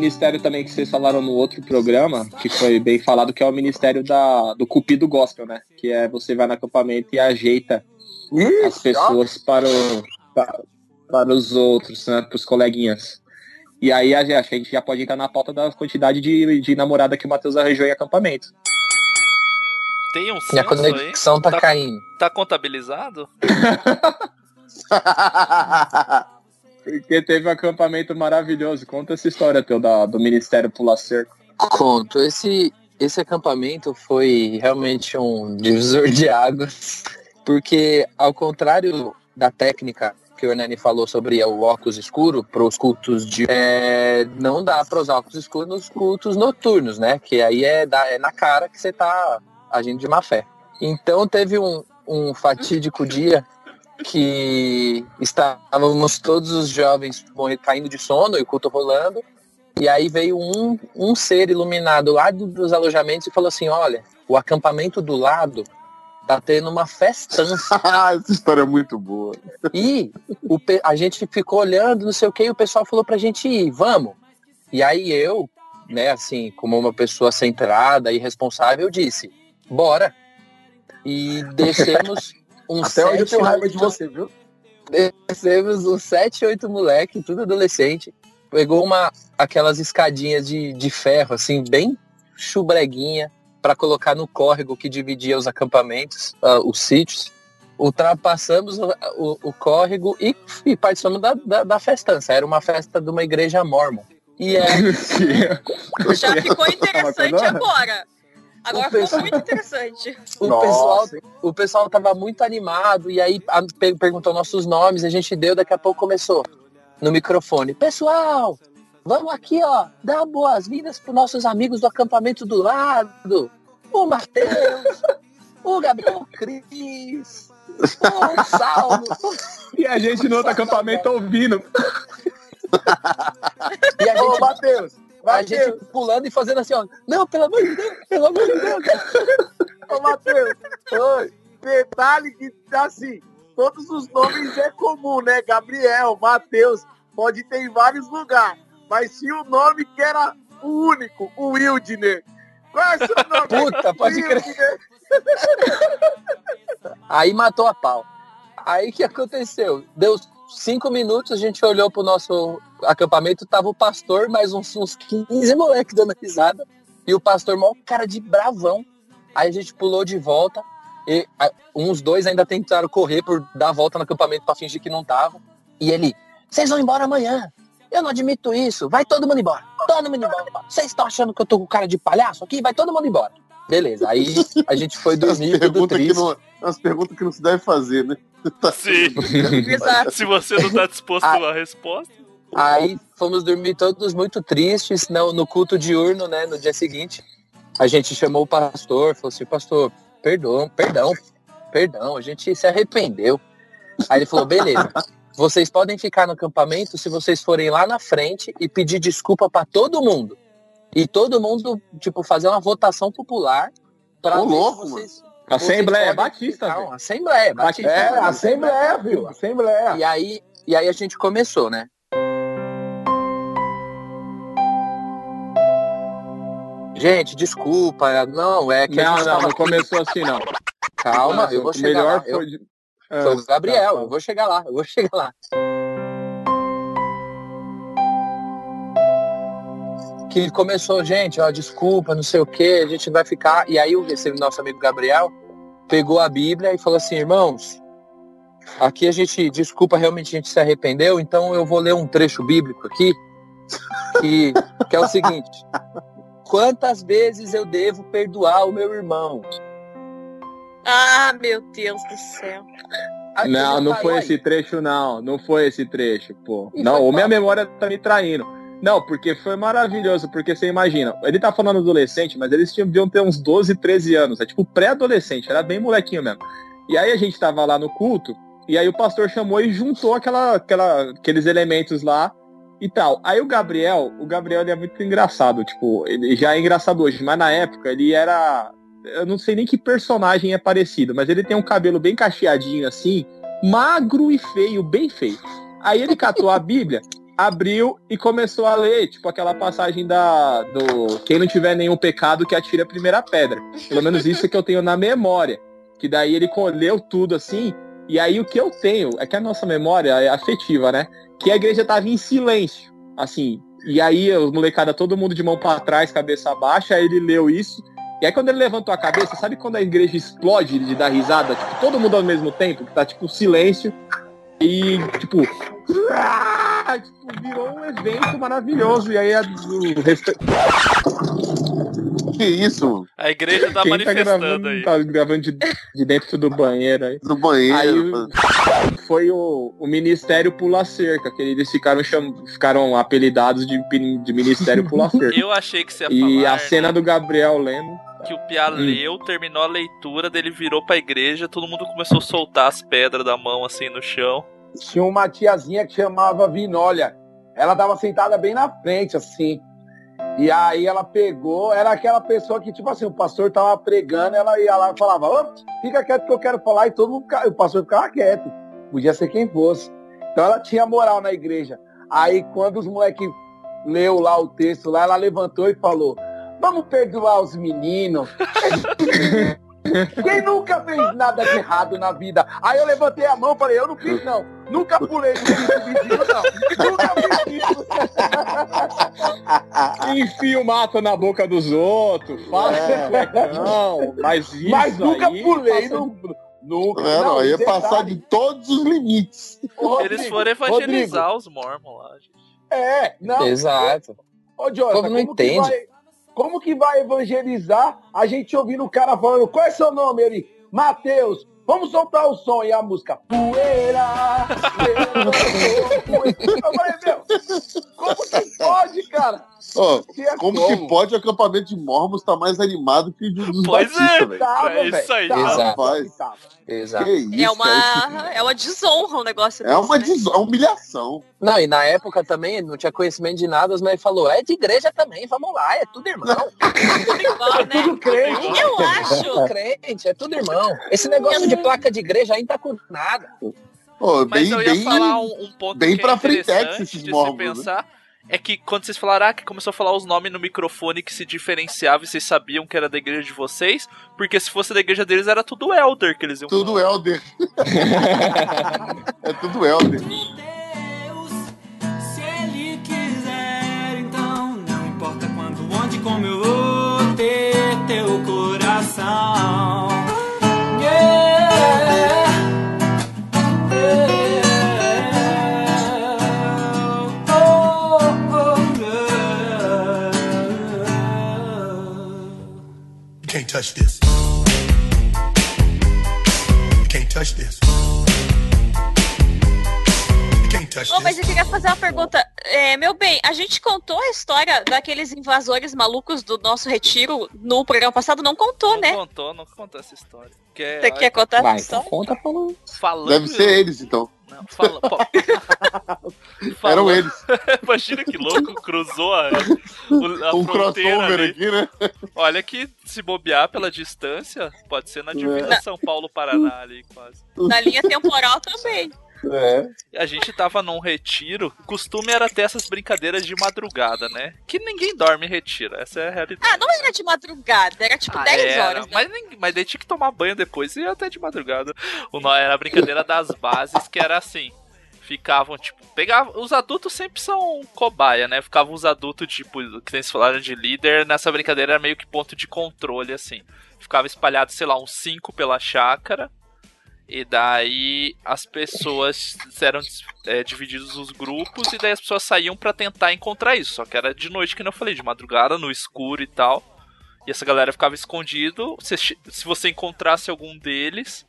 Ministério também que vocês falaram no outro programa, que foi bem falado, que é o ministério da, do Cupido Gospel, né? Que é você vai no acampamento e ajeita Ixi, as pessoas para, o, para, para os outros, né? Para os coleguinhas. E aí a, a gente já pode entrar na pauta da quantidade de, de namorada que o Matheus arranjou em acampamento. Tem um Minha conexão tá, tá caindo. Tá contabilizado? Porque teve um acampamento maravilhoso. Conta essa história teu da, do Ministério Pula Cerco. Conto. Esse, esse acampamento foi realmente um divisor de águas, porque ao contrário da técnica que o Hernani falou sobre o óculos escuro para os cultos de. É, não dá para usar óculos escuros nos cultos noturnos, né? Que aí é, da, é na cara que você está agindo de má fé. Então teve um, um fatídico dia que estávamos todos os jovens caindo de sono e o culto rolando. E aí veio um, um ser iluminado lá dos alojamentos e falou assim: Olha, o acampamento do lado tá tendo uma festança. Essa história é muito boa. E o, a gente ficou olhando, não sei o que, e o pessoal falou pra gente ir, vamos. E aí eu, né, assim, como uma pessoa centrada e responsável, disse: Bora. E descemos. Um Até sete, hoje eu tenho raiva de você, viu? Descemos uns 7, 8 moleque, tudo adolescente. Pegou uma aquelas escadinhas de, de ferro, assim, bem chubreguinha, para colocar no córrego que dividia os acampamentos, uh, os sítios. Ultrapassamos o, o, o córrego e, e participamos da, da, da festança. Era uma festa de uma igreja mormon. E é. Já ficou interessante agora. Agora ficou muito interessante. O pessoal, o pessoal tava muito animado e aí a, perguntou nossos nomes, a gente deu, daqui a pouco começou no microfone. Pessoal, vamos aqui, ó, dar boas-vindas para nossos amigos do acampamento do lado. O Matheus, o Gabriel Cris, o Salmo. E a gente no outro acampamento ouvindo. e a gente, Ô, Matheus, a gente pulando e fazendo assim, ó. Não, pelo amor de Deus, pelo amor de Deus. Ô, Matheus, oi. Detalhe que, assim, todos os nomes é comum, né? Gabriel, Matheus, pode ter em vários lugares. Mas tinha o um nome que era o único, o Wildner. Qual é o seu nome? Puta, pode crer. Aí matou a pau. Aí que aconteceu? Deu cinco minutos, a gente olhou pro nosso acampamento, tava o pastor, mais uns, uns 15 moleques dando risada. E o pastor, maior cara de bravão. Aí a gente pulou de volta. E a, uns dois ainda tentaram correr por dar a volta no acampamento para fingir que não tava. E ele, vocês vão embora amanhã. Eu não admito isso. Vai todo mundo embora. Todo mundo embora. Vocês estão achando que eu tô com cara de palhaço aqui? Vai todo mundo embora. Beleza. Aí a gente foi dormir tudo triste. Não, as perguntas que não se deve fazer, né? Tá Sim. Se você não tá disposto a, a resposta. Aí fomos dormir todos muito tristes no, no culto diurno, né? No dia seguinte. A gente chamou o pastor, falou assim, pastor, perdão, perdão, perdão, a gente se arrependeu. Aí ele falou, beleza, vocês podem ficar no acampamento se vocês forem lá na frente e pedir desculpa para todo mundo. E todo mundo, tipo, fazer uma votação popular para louco, vocês, mano. Assembleia Batista. Não, Assembleia Batista. É, Assembleia, viu? Assembleia. E aí, e aí a gente começou, né? gente, desculpa, não, é que a Não, gente não, tava não começou assim, não. Calma, eu vou chegar melhor lá. Eu- foi de- Foi Ah, o Gabriel, tá, eu vou chegar lá, eu vou chegar lá. Que começou, gente, ó, desculpa, não sei o que, a gente vai ficar. E aí o nosso amigo Gabriel pegou a Bíblia e falou assim, irmãos, aqui a gente, desculpa, realmente a gente se arrependeu, então eu vou ler um trecho bíblico aqui, que, que é o seguinte. Quantas vezes eu devo perdoar o meu irmão? Ah, meu Deus do céu. Aí Não, não falei, foi "Uai, esse trecho, não. Não foi esse trecho, pô. E não, ou minha memória tá me traindo. Não, porque foi maravilhoso, porque você imagina, ele tá falando adolescente, mas eles tinham, deviam ter uns 12, 13 anos, é tipo pré-adolescente, era bem molequinho mesmo. E aí a gente tava lá no culto, e aí o pastor chamou e juntou aquela, aquela, aqueles elementos lá e tal. Aí o Gabriel, o Gabriel ele é muito engraçado, tipo, ele já é engraçado hoje, mas na época ele era. Eu não sei nem que personagem é parecido, mas ele tem um cabelo bem cacheadinho assim, magro e feio, bem feio. Aí ele catou a Bíblia, abriu e começou a ler, tipo aquela passagem da do quem não tiver nenhum pecado que atire a primeira pedra. Pelo menos isso que eu tenho na memória. Que daí ele colheu tudo assim, e aí o que eu tenho é que a nossa memória é afetiva, né? Que a igreja tava em silêncio, assim. E aí os molecada todo mundo de mão para trás, cabeça baixa, aí ele leu isso. E aí quando ele levantou a cabeça, sabe quando a igreja explode de dar risada, tipo, todo mundo ao mesmo tempo, que tá tipo silêncio e tipo, ah, tipo, virou um evento maravilhoso. E aí a, o resta- Que isso, mano? A igreja tá quem tá manifestando gravando, aí. tá gravando de, de dentro do banheiro aí. Do banheiro. Aí o- foi o, o Ministério Pula Cerca, que eles ficaram, cham... ficaram apelidados de, de Ministério Pula Cerca. Eu achei que você ia E falar a cena do Gabriel lendo. Que o Pia Hum. leu, terminou a leitura, dele virou pra igreja, todo mundo começou a soltar as pedras da mão assim no chão. Tinha uma tiazinha que chamava Vinólia. Ela tava sentada bem na frente, assim. E aí ela pegou, era aquela pessoa que, tipo assim, o pastor tava pregando, ela ia lá e falava, Ô, fica quieto que eu quero falar, e todo mundo, o pastor ficava quieto. Podia ser quem fosse. Então ela tinha moral na igreja. Aí quando os moleques leu lá o texto lá, ela levantou e falou, vamos perdoar os meninos. Quem nunca fez nada de errado na vida? Aí eu levantei a mão e falei, eu não fiz não. Nunca pulei no piso vizinho, não. Nunca fiz isso. Enfia o mato na boca dos outros, faz É. cuecão, mas isso Mas nunca aí pulei passa no... Nunca. É, não, ia detalhe, passar de todos os limites. Rodrigo, Eles foram evangelizar Rodrigo, os mormons lá, gente. É, não. Exato. Ô, Jonathan, não como que entende. vai- como que vai evangelizar a gente ouvindo o cara falando, qual é seu nome? Ele, Matheus, vamos soltar o som e a música. Poeira. Eu falei, meu, como que pode, cara? Ó, Que é como, como? que pode o acampamento de Mormons tá mais animado que o dos Pois batistas, é. Tava, É isso aí. tava, Exato. Que isso, É cara, uma, é uma desonra um negócio É uma desse, né? uma humilhação. Não, e na época também ele não tinha conhecimento de nada, mas falou, é de igreja também, vamos lá, é tudo irmão. Tudo igual, né? Tudo crente. Eu É acho. tudo crente, é tudo irmão. Esse negócio de placa de igreja não tá com nada. Pô, Mas bem, eu ia bem, falar um, um ponto bem que pra é interessante esses de se mormons, né? É que quando vocês falaram ah, que começou a falar os nomes no microfone que se diferenciava e vocês sabiam que era da igreja de vocês, porque se fosse da igreja deles era tudo elder que eles iam tudo falar. Helder. é tudo Helder. Se ele quiser, então não importa quando, onde, como eu vou ter teu coração. Can't touch this. You can't touch this. You can't touch Ô, mas eu queria fazer uma pergunta. É, meu bem, a gente contou a história daqueles invasores malucos do nosso retiro no programa passado? Não contou, Não né? contou, não contou essa história. Quer, Você quer contar Vai, essa então história? conta falando. falando. Deve ser eles, então. Não, fala, pô. Eram eles. Imagina que louco, cruzou a, a Um fronteira crossover ali. aqui, né? Olha que se bobear pela distância, pode ser na divisa É. São Paulo-Paraná ali, quase. Na linha temporal também. É. A gente tava num retiro, o costume era ter essas brincadeiras de madrugada, né? Que ninguém dorme em retiro, essa é a realidade. Ah, não era de madrugada, era tipo 10 Era, horas. Né? Mas, mas daí tinha que tomar banho depois e até de madrugada. O nó era a brincadeira das bases, que era assim. Ficavam, tipo, pegavam. Os adultos sempre são cobaia, né? Ficavam os adultos, tipo, que vocês falaram de líder, nessa brincadeira era meio que ponto de controle, assim. Ficava espalhado, sei lá, uns cinco pela chácara. E daí as pessoas eram é, divididos os grupos e daí as pessoas saíam pra tentar encontrar isso. Só que era de noite, que eu falei, de madrugada, no escuro e tal. E essa galera ficava escondido. Se, se você encontrasse algum deles,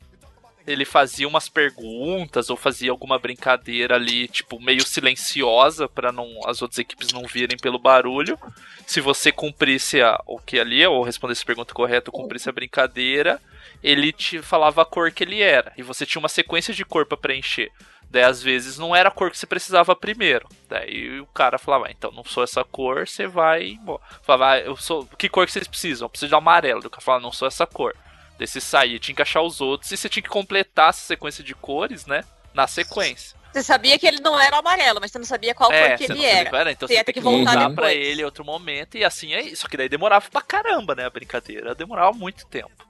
ele fazia umas perguntas ou fazia alguma brincadeira ali, tipo, meio silenciosa para não as outras equipes não virem pelo barulho. Se você cumprisse a, o que ali, ou respondesse a pergunta correta, ou cumprisse a brincadeira, ele te falava a cor que ele era. E você tinha uma sequência de cor pra preencher. Daí, às vezes, não era a cor que você precisava primeiro. Daí o cara falava, ah, então não sou essa cor, você vai. Falava, ah, eu sou. Que cor que vocês precisam? Eu preciso de amarelo. O cara falava, não sou essa cor. Você saía, tinha que achar os outros e você tinha que completar essa sequência de cores, né? Na sequência. Você sabia que ele não era o amarelo, mas você não sabia qual cor que ele era. era, então você você ia ter tem que voltar pra ele em outro momento, e assim é isso. Só que daí demorava pra caramba, né, a brincadeira. Demorava muito tempo.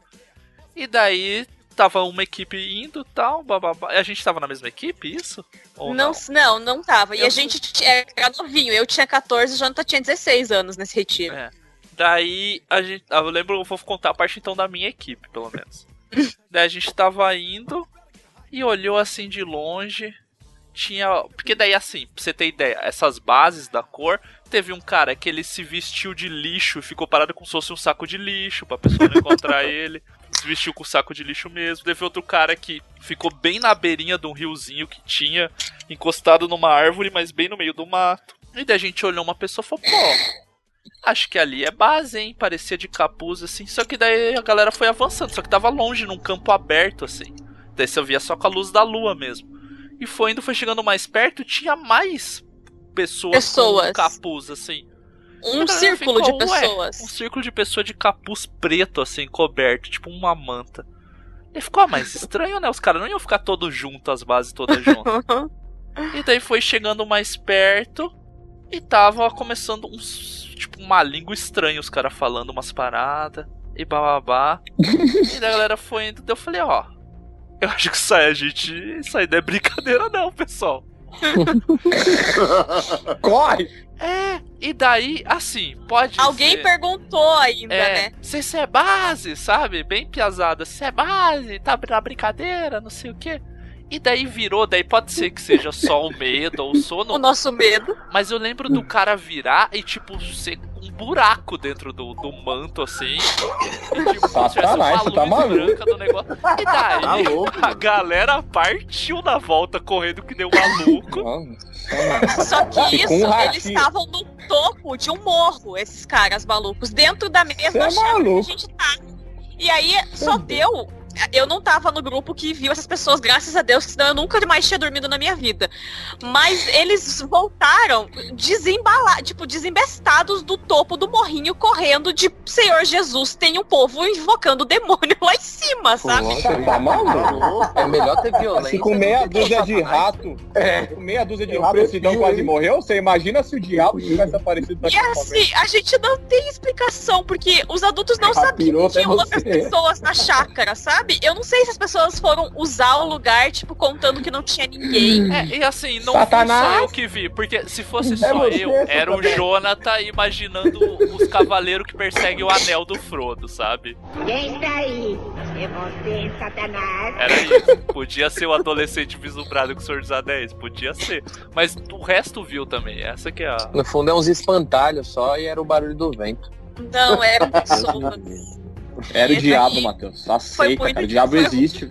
E daí tava uma equipe indo e tal, bababá. A gente tava na mesma equipe, isso? Ou Não, não, não tava. E Eu a gente era novinho. Eu tinha 14, o Jonathan tinha 16 anos nesse retiro. É. Daí a gente. ah, Eu lembro, eu vou contar a parte então da minha equipe, pelo menos. Daí a gente tava indo e olhou assim de longe. Tinha. Porque daí assim, pra você ter ideia, essas bases da cor. Teve um cara que ele se vestiu de lixo e ficou parado como se fosse um saco de lixo pra pessoa não encontrar ele. Se vestiu com saco de lixo mesmo. Teve outro cara que ficou bem na beirinha de um riozinho que tinha, encostado numa árvore, mas bem no meio do mato. E daí a gente olhou uma pessoa e falou, pô, Acho que ali é base, hein? Parecia de capuz, assim. Só que daí a galera foi avançando. Só que tava longe, num campo aberto, assim. Daí você via só com a luz da lua mesmo. E foi indo, foi chegando mais perto, tinha mais pessoas, Pessoas. com capuz, assim. Um círculo de ficou, "Ué, pessoas." um círculo de pessoa de capuz preto, assim, coberto, tipo uma manta. E ficou ah, mais estranho, né? Os caras não iam ficar todos juntos, as bases todas juntas. E daí foi chegando mais perto e tava começando uns. Tipo, uma língua estranha, os caras falando umas paradas e bababá. e a galera foi indo. Eu falei, ó. Eu acho que isso aí a gente. Isso aí não é brincadeira, não, pessoal. Corre! É, e daí, assim, pode Alguém ser... perguntou ainda, é, né? Se isso é base, sabe? Bem piazada. Se é base, tá na brincadeira, não sei o quê. E daí virou, daí pode ser que seja só o medo ou o sono. O nosso medo. Mas eu lembro do cara virar e, tipo, ser um buraco dentro do, do manto, assim. E, tipo, Satanás, você tá luz maluco. branca do negócio. E daí, Tá louco, a galera partiu na volta correndo que um maluco. Só que isso, um eles estavam no topo de um morro, esses caras malucos, dentro da mesma é chácara que a maluco. gente tá. E aí só deu. Eu não tava no grupo que viu essas pessoas, graças a Deus, que senão eu nunca mais tinha dormido na minha vida. Mas eles voltaram desembalar, tipo, desembestados do topo do morrinho, correndo de Senhor Jesus, tem um povo invocando o demônio lá em cima, sabe? Tá maluco? É melhor ter violência. Se com meia dúzia de rato, com meia dúzia de rato, o Sidão quase morreu, você imagina se o diabo tivesse aparecido E assim, a gente não tem explicação, porque os adultos não sabiam que é tinham outras pessoas na chácara, sabe? Eu não sei se as pessoas foram usar o lugar, tipo, contando que não tinha ninguém. É, e assim, não Satanás. fui só eu que vi, porque se fosse É só você, eu, era o. Jonathan imaginando os cavaleiros que perseguem o anel do Frodo, sabe? Quem está aí? É você, Satanás? Era isso. Podia ser o adolescente vislumbrado com o Senhor dos Anéis, podia ser. Mas o resto viu também, essa que é a... No fundo é uns espantalhos só e era o barulho do vento. Não, eram pessoas. Era o diabo, Matheus. Aceita, muito- cara. O diabo existe.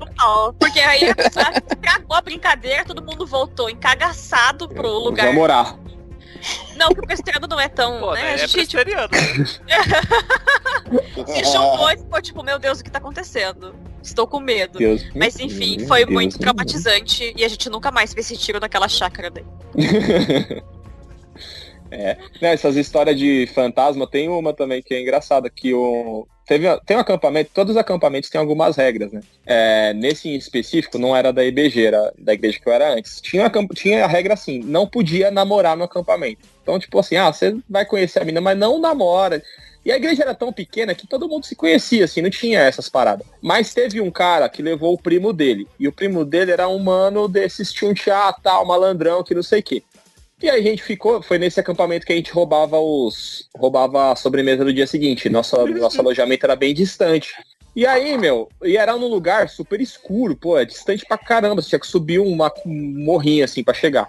Porque aí acabou a brincadeira, todo mundo voltou encagaçado pro lugar. Vamos orar. Não, que o presbiteriano não é tão. Pô, né? né? A É gente presbiteriano. se juntou e ficou tipo, meu Deus, o que tá acontecendo? Estou com medo. Deus Mas enfim, livre, foi Deus muito traumatizante e a gente nunca mais fez esse tiro naquela chácara daí. É. Né, essas histórias de fantasma, tem uma também que é engraçada, que o, teve, tem um acampamento, todos os acampamentos têm algumas regras, né? É, nesse específico, não era da IBG, era da igreja que eu era antes. Tinha, tinha a regra assim, não podia namorar no acampamento. Então, tipo assim, ah, você vai conhecer a menina, mas não namora. E a igreja era tão pequena que todo mundo se conhecia, assim, não tinha essas paradas. Mas teve um cara que levou o primo dele. E o primo dele era um mano desses tchunchá, tal, malandrão, que não sei o quê. E aí a gente ficou, foi nesse acampamento que a gente roubava os. roubava a sobremesa do dia seguinte. Nosso, nosso alojamento era bem distante. E aí, meu, e era num lugar super escuro, pô, é distante pra caramba. Você tinha que subir uma, um morrinho assim para chegar.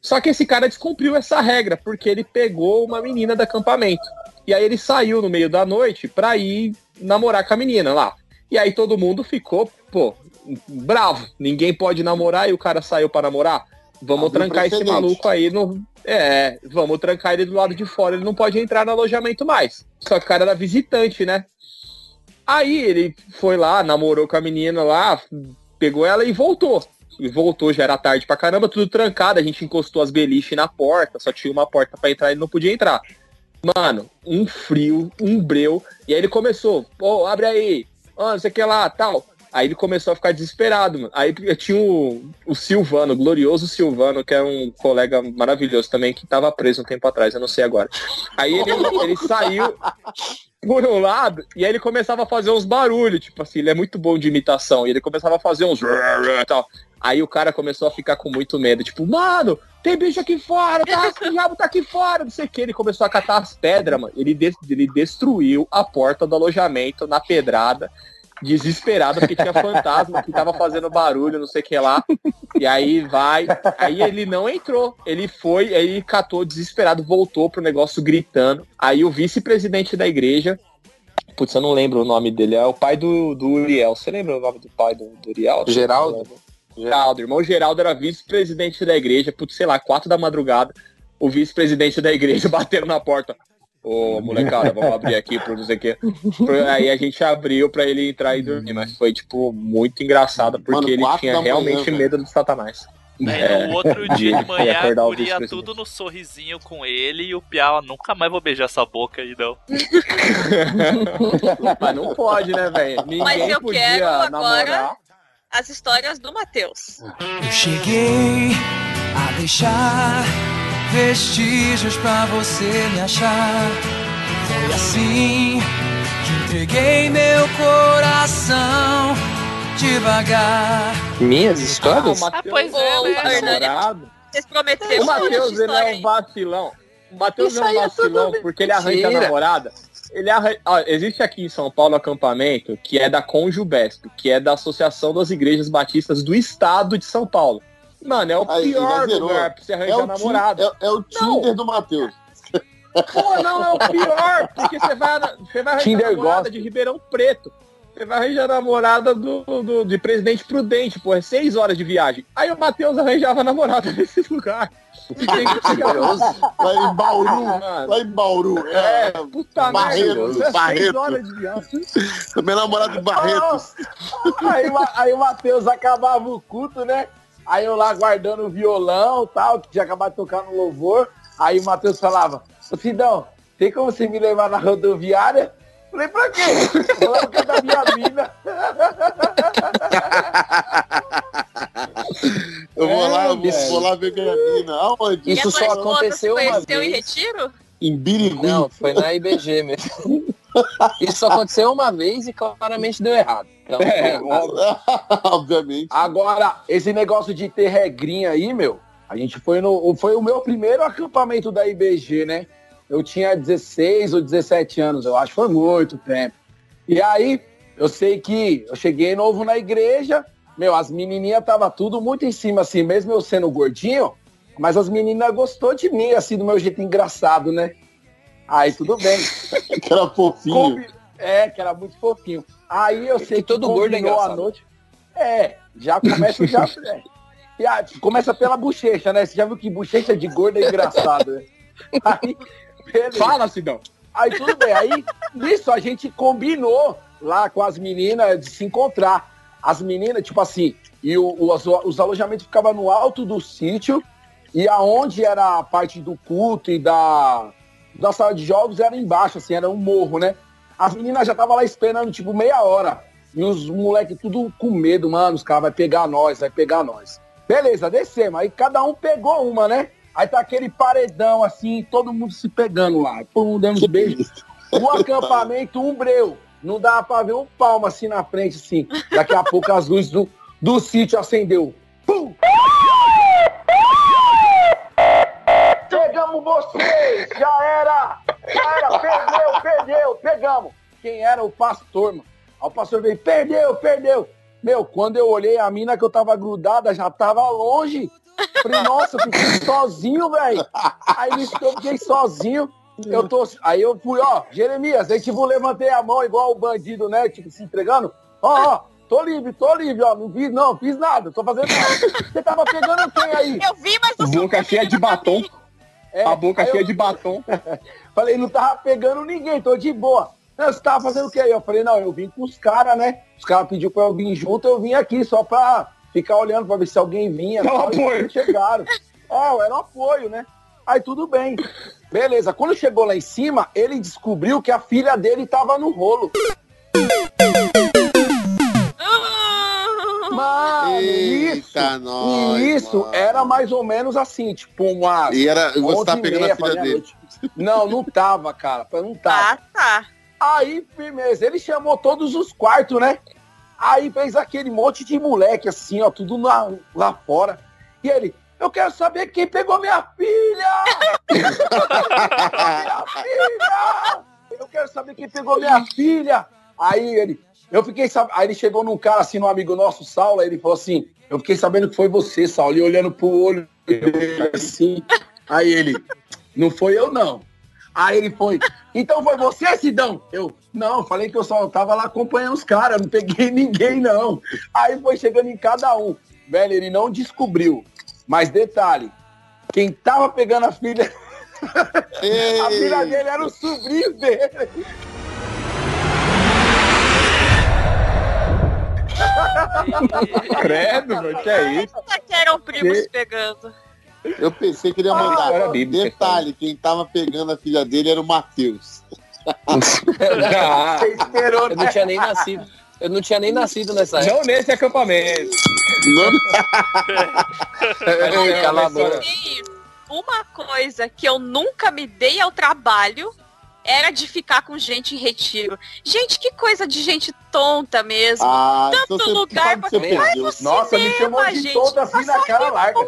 Só que esse cara descumpriu essa regra, porque ele pegou uma menina do acampamento. E aí ele saiu no meio da noite pra ir namorar com a menina lá. E aí todo mundo ficou, pô, bravo. Ninguém pode namorar e o cara saiu para namorar. Vamos Abriu trancar esse maluco aí no. É, vamos trancar ele do lado de fora, ele não pode entrar no alojamento mais. Só que o cara era visitante, né? Aí ele foi lá, namorou com a menina lá, pegou ela e voltou. E voltou, já era tarde pra caramba, tudo trancado. A gente encostou as beliches na porta, só tinha uma porta pra entrar e ele não podia entrar. Mano, um frio, um breu. E aí ele começou, pô, abre aí, ó, não sei o que lá, tal. Aí ele começou a ficar desesperado, mano. Aí tinha o, o Silvano, o glorioso Silvano, que é um colega maravilhoso também, que tava preso um tempo atrás, eu não sei agora. Aí ele, ele saiu por um lado, e aí ele começava a fazer uns barulhos, tipo assim, ele é muito bom de imitação, e ele começava a fazer uns tal. Aí o cara começou a ficar com muito medo, tipo, mano, tem bicho aqui fora, tá, o diabo tá aqui fora, não sei o que. Ele começou a catar as pedras, mano. Ele, des- ele destruiu a porta do alojamento na pedrada, desesperado, porque tinha fantasma que tava fazendo barulho, não sei o que lá. E aí vai. Aí ele não entrou. Ele foi, aí catou desesperado, voltou pro negócio gritando. Aí o vice-presidente da igreja. Putz, eu não lembro o nome dele. É o pai do, do Uriel. Você lembra o nome do pai do, do Uriel? Geraldo? Geraldo. Irmão Geraldo era vice-presidente da igreja. Putz, sei lá, quatro da madrugada. O vice-presidente da igreja batendo na porta. Ô, molecada, vamos abrir aqui pro não sei o quê. Aí a gente abriu pra ele entrar e dormir, mas foi, tipo, muito engraçado, porque Mano, ele tinha manhã, realmente velho. medo do satanás. Aí no outro dia de manhã, a o guria tudo no sorrisinho com ele e o Piau nunca mais vou beijar essa boca aí, não. Mas não pode, né, velho? Ninguém Mas eu podia quero agora namorar. as histórias do Matheus. Eu cheguei a deixar vestígios pra você me achar. Foi assim que entreguei meu coração devagar. Minhas histórias? Ah, pois é, né? Vocês prometeram O Matheus, ele é um vacilão. O Matheus é um é vacilão porque ele arranja mentira. namorada. Ele arran... Ó, existe aqui em São Paulo um acampamento que é da Conjubesp, que é da Associação das Igrejas Batistas do Estado de São Paulo. Mano, é o Aí, pior lugar pra você É arranjar o, namorada. Tin- é, é o Tinder do Matheus. Pô, não, é o pior, porque você vai, você vai arranjar Tinder namorada gosta. de Ribeirão Preto. Você vai arranjar namorada do, do- de Presidente Prudente, pô, é seis horas de viagem. Aí o Matheus arranjava namorada nesse lugar. Tem que chegar- Lá em Bauru. Mano. Lá em Bauru. É, É, puta Barretos, merda. é Barretos. seis horas de viagem. meu namorado de Barretos. Aí, o- aí o Matheus acabava o culto, né? Aí eu lá guardando o violão tal, que tinha acabado de tocar no louvor. Aí o Matheus falava, ô Sidão, tem como você me levar na rodoviária? Falei, pra quê? Vou lá por causa da minha mina. Eu vou É, lá, eu vou, velho. vou lá ver minha mina. Aonde? Isso só aconteceu uma conheceu em vez. retiro? Em Birigui. Não, foi na IBG mesmo. Isso só aconteceu uma vez e claramente deu errado. Então, É, Obviamente. Agora, esse negócio de ter regrinha aí, meu, a gente foi no. Foi o meu primeiro acampamento da IBG, né? Eu tinha 16 ou 17 anos, eu acho, foi muito tempo. E aí, eu sei que eu cheguei novo na igreja, meu, as menininhas tava tudo muito em cima, assim, mesmo eu sendo gordinho, mas as meninas gostou de mim, assim, do meu jeito engraçado, né? Aí tudo bem. que era fofinho. Combi- É, que era muito fofinho. Aí eu sei que todo gordo é a noite. É, já começa já. é. E a- começa pela bochecha, né? Você já viu que bochecha de gordo é engraçado, né? Aí, beleza. Fala, Sidão. Aí tudo bem. Aí, nisso, a gente combinou lá com as meninas de se encontrar. As meninas, tipo assim, e o- o- os, os alojamentos ficavam no alto do sítio, e aonde era a parte do culto e da, da sala de jogos era embaixo, assim, era um morro, né? As meninas já tava lá esperando, tipo, meia hora. E os moleques tudo com medo, mano, os caras vai pegar nós, vai pegar nós. Beleza, descemos. Aí cada um pegou uma, né? Aí tá aquele paredão assim, todo mundo se pegando lá. Todo mundo dando beijos. O acampamento, um breu. Não dava pra ver um palmo assim na frente, assim. Daqui a pouco as luzes do, do sítio acendeu. Pum! Pegamos vocês! Já era! Era! Perdeu, perdeu, pegamos! Quem era o pastor, mano? Aí o pastor veio, perdeu, perdeu! Meu, quando eu olhei a mina que eu tava grudada, já tava longe. Falei, nossa, eu fiquei sozinho, velho. Aí nisso que eu fiquei sozinho. Eu tô, aí eu fui, ó, Jeremias, aí tipo, levantei a mão igual o bandido, né? Tipo, se entregando. Ó, ó, tô livre, tô livre, ó. Não fiz, não, fiz nada, tô fazendo nada. Você tava pegando quem aí? Eu vi, mas não Boca cheia de batom. É, a boca cheia eu- de batom. Falei, não tava pegando ninguém, tô de boa. Não, Você tava fazendo o que aí? Eu falei, não, eu vim com os caras, né? Os caras pediu pra eu vir junto, eu vim aqui só pra ficar olhando pra ver se alguém vinha. Um tal, apoio. Chegaram. É, era um apoio, né? Aí tudo bem. Beleza, quando chegou lá em cima, ele descobriu que a filha dele tava no rolo. Mano, isso, Eita, nós, e isso mano. era mais ou menos assim, tipo, uma. E era- você 11 tava e pegando a meia, filha pra dele. meia-noite. Não, não tava, cara. Não tava. Ah, tá. Aí, firmeza, ele chamou todos os quartos, né? Aí fez aquele monte de moleque assim, ó, tudo lá, lá fora. E ele, eu quero saber quem pegou minha filha! minha filha! Eu quero saber quem pegou minha filha! Aí ele, eu fiquei sabendo. Aí ele chegou num cara assim, num amigo nosso, Saulo, aí ele falou assim: Eu fiquei sabendo que foi você, Saulo, e olhando pro olho assim. Aí ele, não foi eu não. Aí ele foi, então foi você, Sidão? Eu, não, falei que eu só tava lá acompanhando os caras, não peguei ninguém, não. Aí foi chegando em cada um. Velho, ele não descobriu. Mas detalhe, quem tava pegando a filha, a filha dele era o sobrinho dele. Credo, mano, que é isso? Que eram primos Que- pegando? Eu pensei que ele ia mandar. Bíblica, Detalhe, quem tava pegando a filha dele era o Matheus. Você esperou, Eu não tinha nem nascido. Eu não tinha nem nascido nessa época. Não nesse acampamento. Ei, cala a boca. Uma coisa que eu nunca me dei ao trabalho era de ficar com gente em retiro. Gente, que coisa de gente tonta mesmo. Ah, então Tanto você lugar pra pro Nossa, me cinema, chamou de gente, tonta assim na cara larga.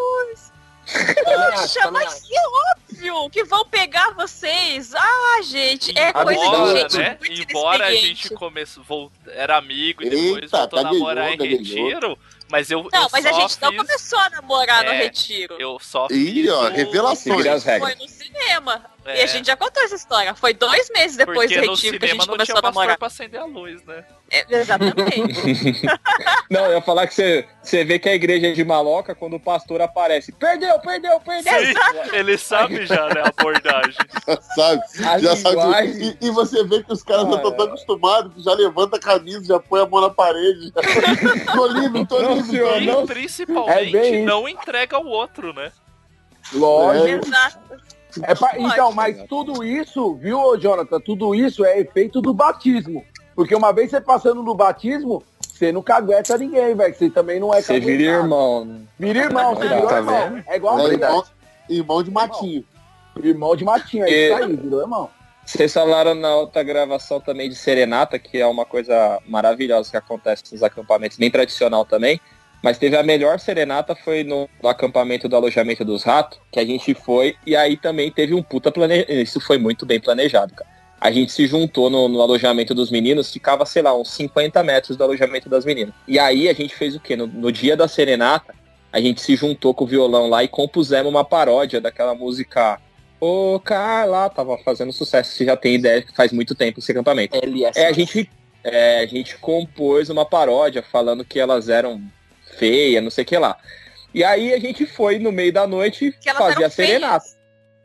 Poxa, mas que óbvio que vão pegar vocês. Ah, gente, é coisa Embora, de gente né? muito Embora a gente começou, era amigo e depois Eita, voltou a gaguejou, namorar em gaguejou. retiro, mas eu, Não, eu mas a gente não fiz- começou a namorar no É, retiro. Eu só Ih, fiz ó, o- revelações. Foi no cinema. É. E a gente já contou essa história. Foi dois meses depois Porque do retiro que a gente não começou tinha a namorar. pra acender a luz, né? É, exatamente. Não, eu ia falar que você, você vê que a igreja é de maloca quando o pastor aparece. Perdeu, perdeu, perdeu. Sim, ele sabe já, né, a abordagem. sabe? A Já sabe. linguagem. E, e você vê que os caras já estão tão acostumados que já levanta a camisa, já põe a mão na parede. Já... tô livre, tô Não, livre. senhor, tô E não. É principalmente isso. não entrega o outro, né? Lógico. Exato. É pra- então, mas tudo isso, viu, Jonathan? Tudo isso é efeito do batismo. Porque uma vez você passando no batismo, você não cagueta ninguém, velho. Você também não é Você vira irmão. Vira irmão, você Tá virou vendo? irmão. É igual a É, verdade. irmão, irmão de matinho. Irmão de matinho, é E- isso aí, virou irmão. Vocês falaram na outra gravação também de serenata, que é uma coisa maravilhosa que acontece nos acampamentos, bem tradicional também. Mas teve a melhor serenata foi no, no acampamento do alojamento dos ratos, que a gente foi, e aí também teve um puta planejamento. Isso foi muito bem planejado, cara. A gente se juntou no, no alojamento dos meninos, ficava, sei lá, uns 50 metros do alojamento das meninas. E aí a gente fez o quê? No, no dia da serenata, a gente se juntou com o violão lá e compusemos uma paródia daquela música Ô, Carla, tava fazendo sucesso. Você já tem ideia que faz muito tempo esse acampamento. LS. É, a gente, é, a gente compôs uma paródia falando que elas eram feias, não sei o que lá. E aí a gente foi no meio da noite fazer a serenata.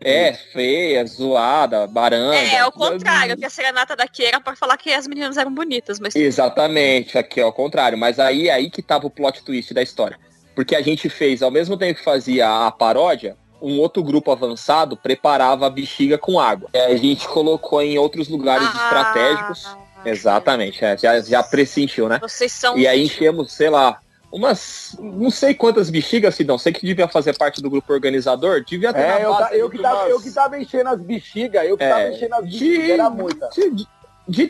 É, feia, zoada, baranga. É, é o contrário, que a serenata daqui era pra falar que as meninas eram bonitas, mas Exatamente, aqui é o contrário. Mas aí aí que tava o plot twist da história. Porque a gente fez, ao mesmo tempo que fazia a paródia, um outro grupo avançado preparava a bexiga com água. E a gente colocou em outros lugares Ah. estratégicos. Exatamente, é, já, já pressentiu, né? Vocês são. E aí enchemos, sei lá, umas. Não sei quantas bexigas, Sidão. Sei que devia fazer parte do grupo organizador. Devia ter É, eu, eu, que tava, umas- eu que tava enchendo as bexigas, eu que É, tava enchendo as bexigas, de- era muita. de, de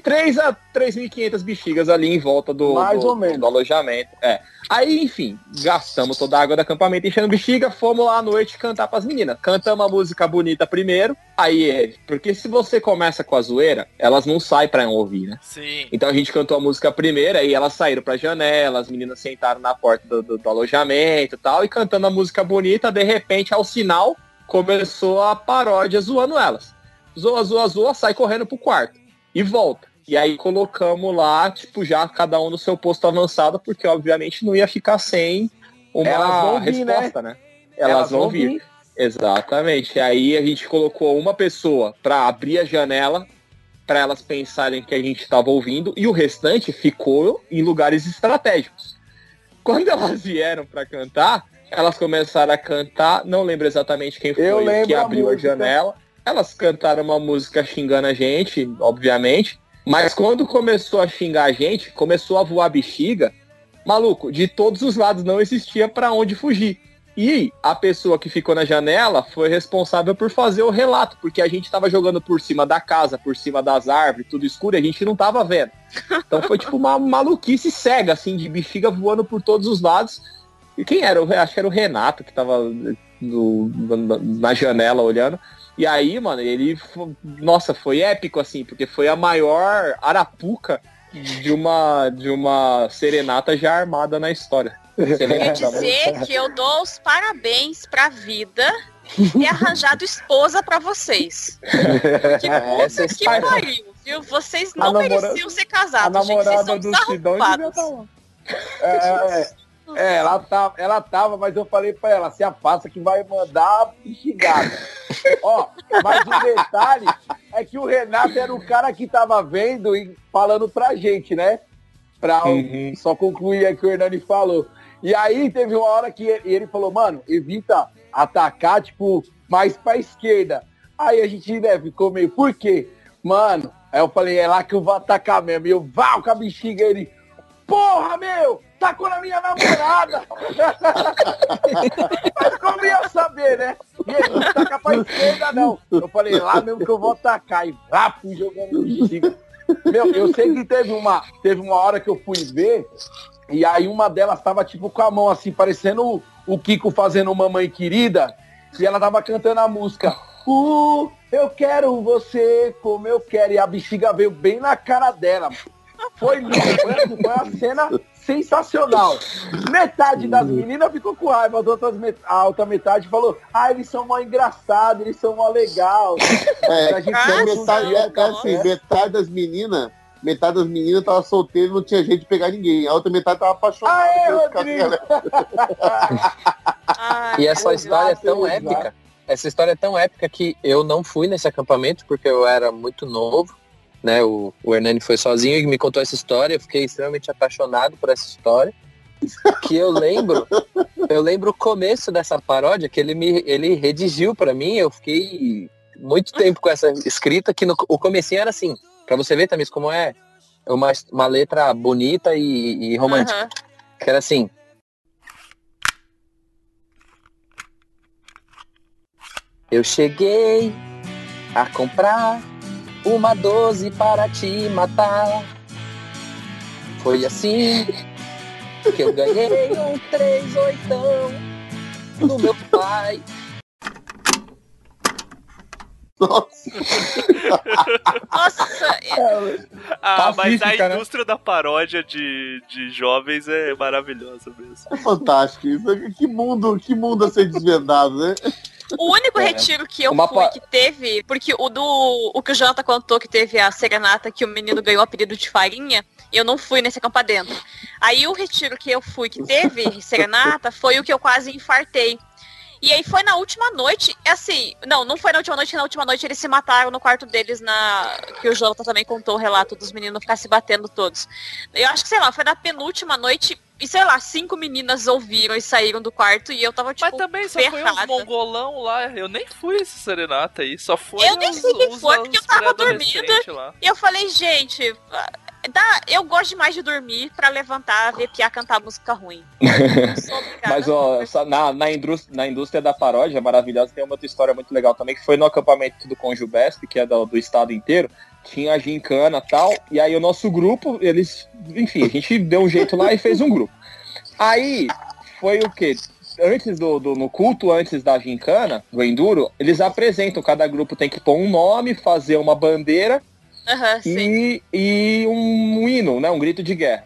3 a 3.500 bexigas ali em volta do, Mais do- ou menos. do alojamento. É. Aí, enfim, gastamos toda a água do acampamento enchendo bexiga, fomos lá à noite cantar pras meninas. Cantamos a música bonita primeiro, aí é, porque se você começa com a zoeira, elas não saem pra ouvir, né? Sim. Então a gente cantou a música primeiro, aí elas saíram pra janela, as meninas sentaram na porta do, do- do alojamento e tal, e cantando a música bonita, de repente, ao sinal, começou a paródia zoando elas. Zoa, zoa, zoa, sai correndo pro quarto. E volta. E aí colocamos lá, tipo, já cada um no seu posto avançado, porque obviamente não ia ficar sem uma Elas vir, resposta, né? Elas, vão vir. Exatamente. Aí a gente colocou uma pessoa para abrir a janela para elas pensarem que a gente estava ouvindo e o restante ficou em lugares estratégicos. Quando elas vieram para cantar, elas começaram a cantar, não lembro exatamente quem foi que a abriu a, música. janela. Elas cantaram uma música xingando a gente, obviamente, mas quando começou a xingar a gente, começou a voar bexiga, maluco, de todos os lados não existia para onde fugir. E a pessoa que ficou na janela foi responsável por fazer o relato, porque a gente tava jogando por cima da casa, por cima das árvores, tudo escuro, e a gente não tava vendo. Então foi tipo uma maluquice cega, assim, de bexiga voando por todos os lados. E quem era? Eu acho que era o Renato que tava no- na- na janela olhando. E aí, mano, ele. Nossa, foi épico, assim, porque foi a maior arapuca de uma, de uma serenata já armada na história. Quer dizer que eu dou os parabéns pra vida e arranjado esposa pra vocês. Que Essa puta que pariu, viu? Vocês não A namora- mereciam ser A casados, gente. Vocês são desarrumados. estar lá. É, é, é, ela, tava, ela tava, mas eu falei pra ela, se afasta que vai mandar xingada. Ó, mas o detalhe é que o Renato era o cara que tava vendo e falando pra gente, né? Pra Uhum. só concluir aí que o Hernani falou. E aí teve uma hora que ele, ele falou, mano, evita atacar, tipo, mais pra esquerda. Aí a gente, né, ficou meio, por quê? Mano, aí eu falei, é lá que eu vou atacar mesmo. E eu, vá, com a bexiga, ele, porra, meu, tacou na minha namorada. Mas como ia saber, né? E ele não taca pra esquerda, não. Eu falei, lá mesmo que eu vou atacar. E vá, fui jogando bexiga. Meu, eu sei que teve uma, teve uma hora que eu fui ver, e aí uma delas tava tipo com a mão assim, parecendo o, o Kiko fazendo Mamãe Querida, e ela tava cantando a música. Uh, eu quero você como eu quero. E a bexiga veio bem na cara dela. Foi lindo, foi, foi uma cena sensacional. Metade das meninas ficou com raiva, as outras met- a outra metade falou, ah, eles são mó engraçados, eles são mó legal. É, A gente é metade, é, é assim, né? metade das meninas, metade das meninas tava solteira e não tinha jeito de pegar ninguém. A outra metade tava apaixonada. Aê, Rodrigo! E essa história é tão épica. Essa história é tão épica que eu não fui nesse acampamento porque eu era muito novo. Né, o, o Hernani foi sozinho e me contou essa história. Eu fiquei extremamente apaixonado por essa história. Que eu lembro, eu lembro o começo dessa paródia que ele me ele redigiu pra mim. Eu fiquei muito tempo com essa escrita que no, o comecinho era assim, Pra você ver também como é uma, uma letra bonita e, e romântica. Aham. Que era assim. Eu cheguei a comprar uma 12 para te matar. Foi assim que eu ganhei um 3 oitão do meu pai. Nossa, é- Ah, mas a né? indústria da paródia de, de jovens é maravilhosa mesmo. É fantástico isso. Que mundo, que mundo a ser desvendado, né? O único É. retiro que eu Uma fui pa- que teve, porque o do o que o Jonathan contou que teve a serenata que o menino ganhou o apelido de farinha, eu não fui nesse acampa dentro. Aí o retiro que eu fui que teve serenata foi o que eu quase infartei. E aí foi na última noite, assim, não, não foi na última noite, na última noite eles se mataram no quarto deles na. Que o Jonathan também contou o relato dos meninos ficar se batendo todos. Eu acho que, sei lá, foi na penúltima noite e sei lá, cinco meninas ouviram e saíram do quarto e eu tava tipo. Mas também só foi ferrada. uns mongolão lá. Eu nem fui esse serenata aí. Só foi Eu nem sei quem foi, porque eu tava dormindo. E eu falei, gente, dá, eu gosto demais de dormir pra levantar, ver Pia cantar música ruim. Mas ó, na, na, indústria, na indústria da paródia maravilhosa tem uma outra história muito legal também, que foi no acampamento do Conjo Best, que é do, do estado inteiro, tinha a gincana e tal, e aí o nosso grupo, eles, enfim, a gente deu um jeito lá e fez um grupo. Aí foi o quê? Antes do, do- no culto, antes da gincana, do Enduro, eles apresentam, cada grupo tem que pôr um nome, fazer uma bandeira Sim. e, e um hino, né? Um grito de guerra.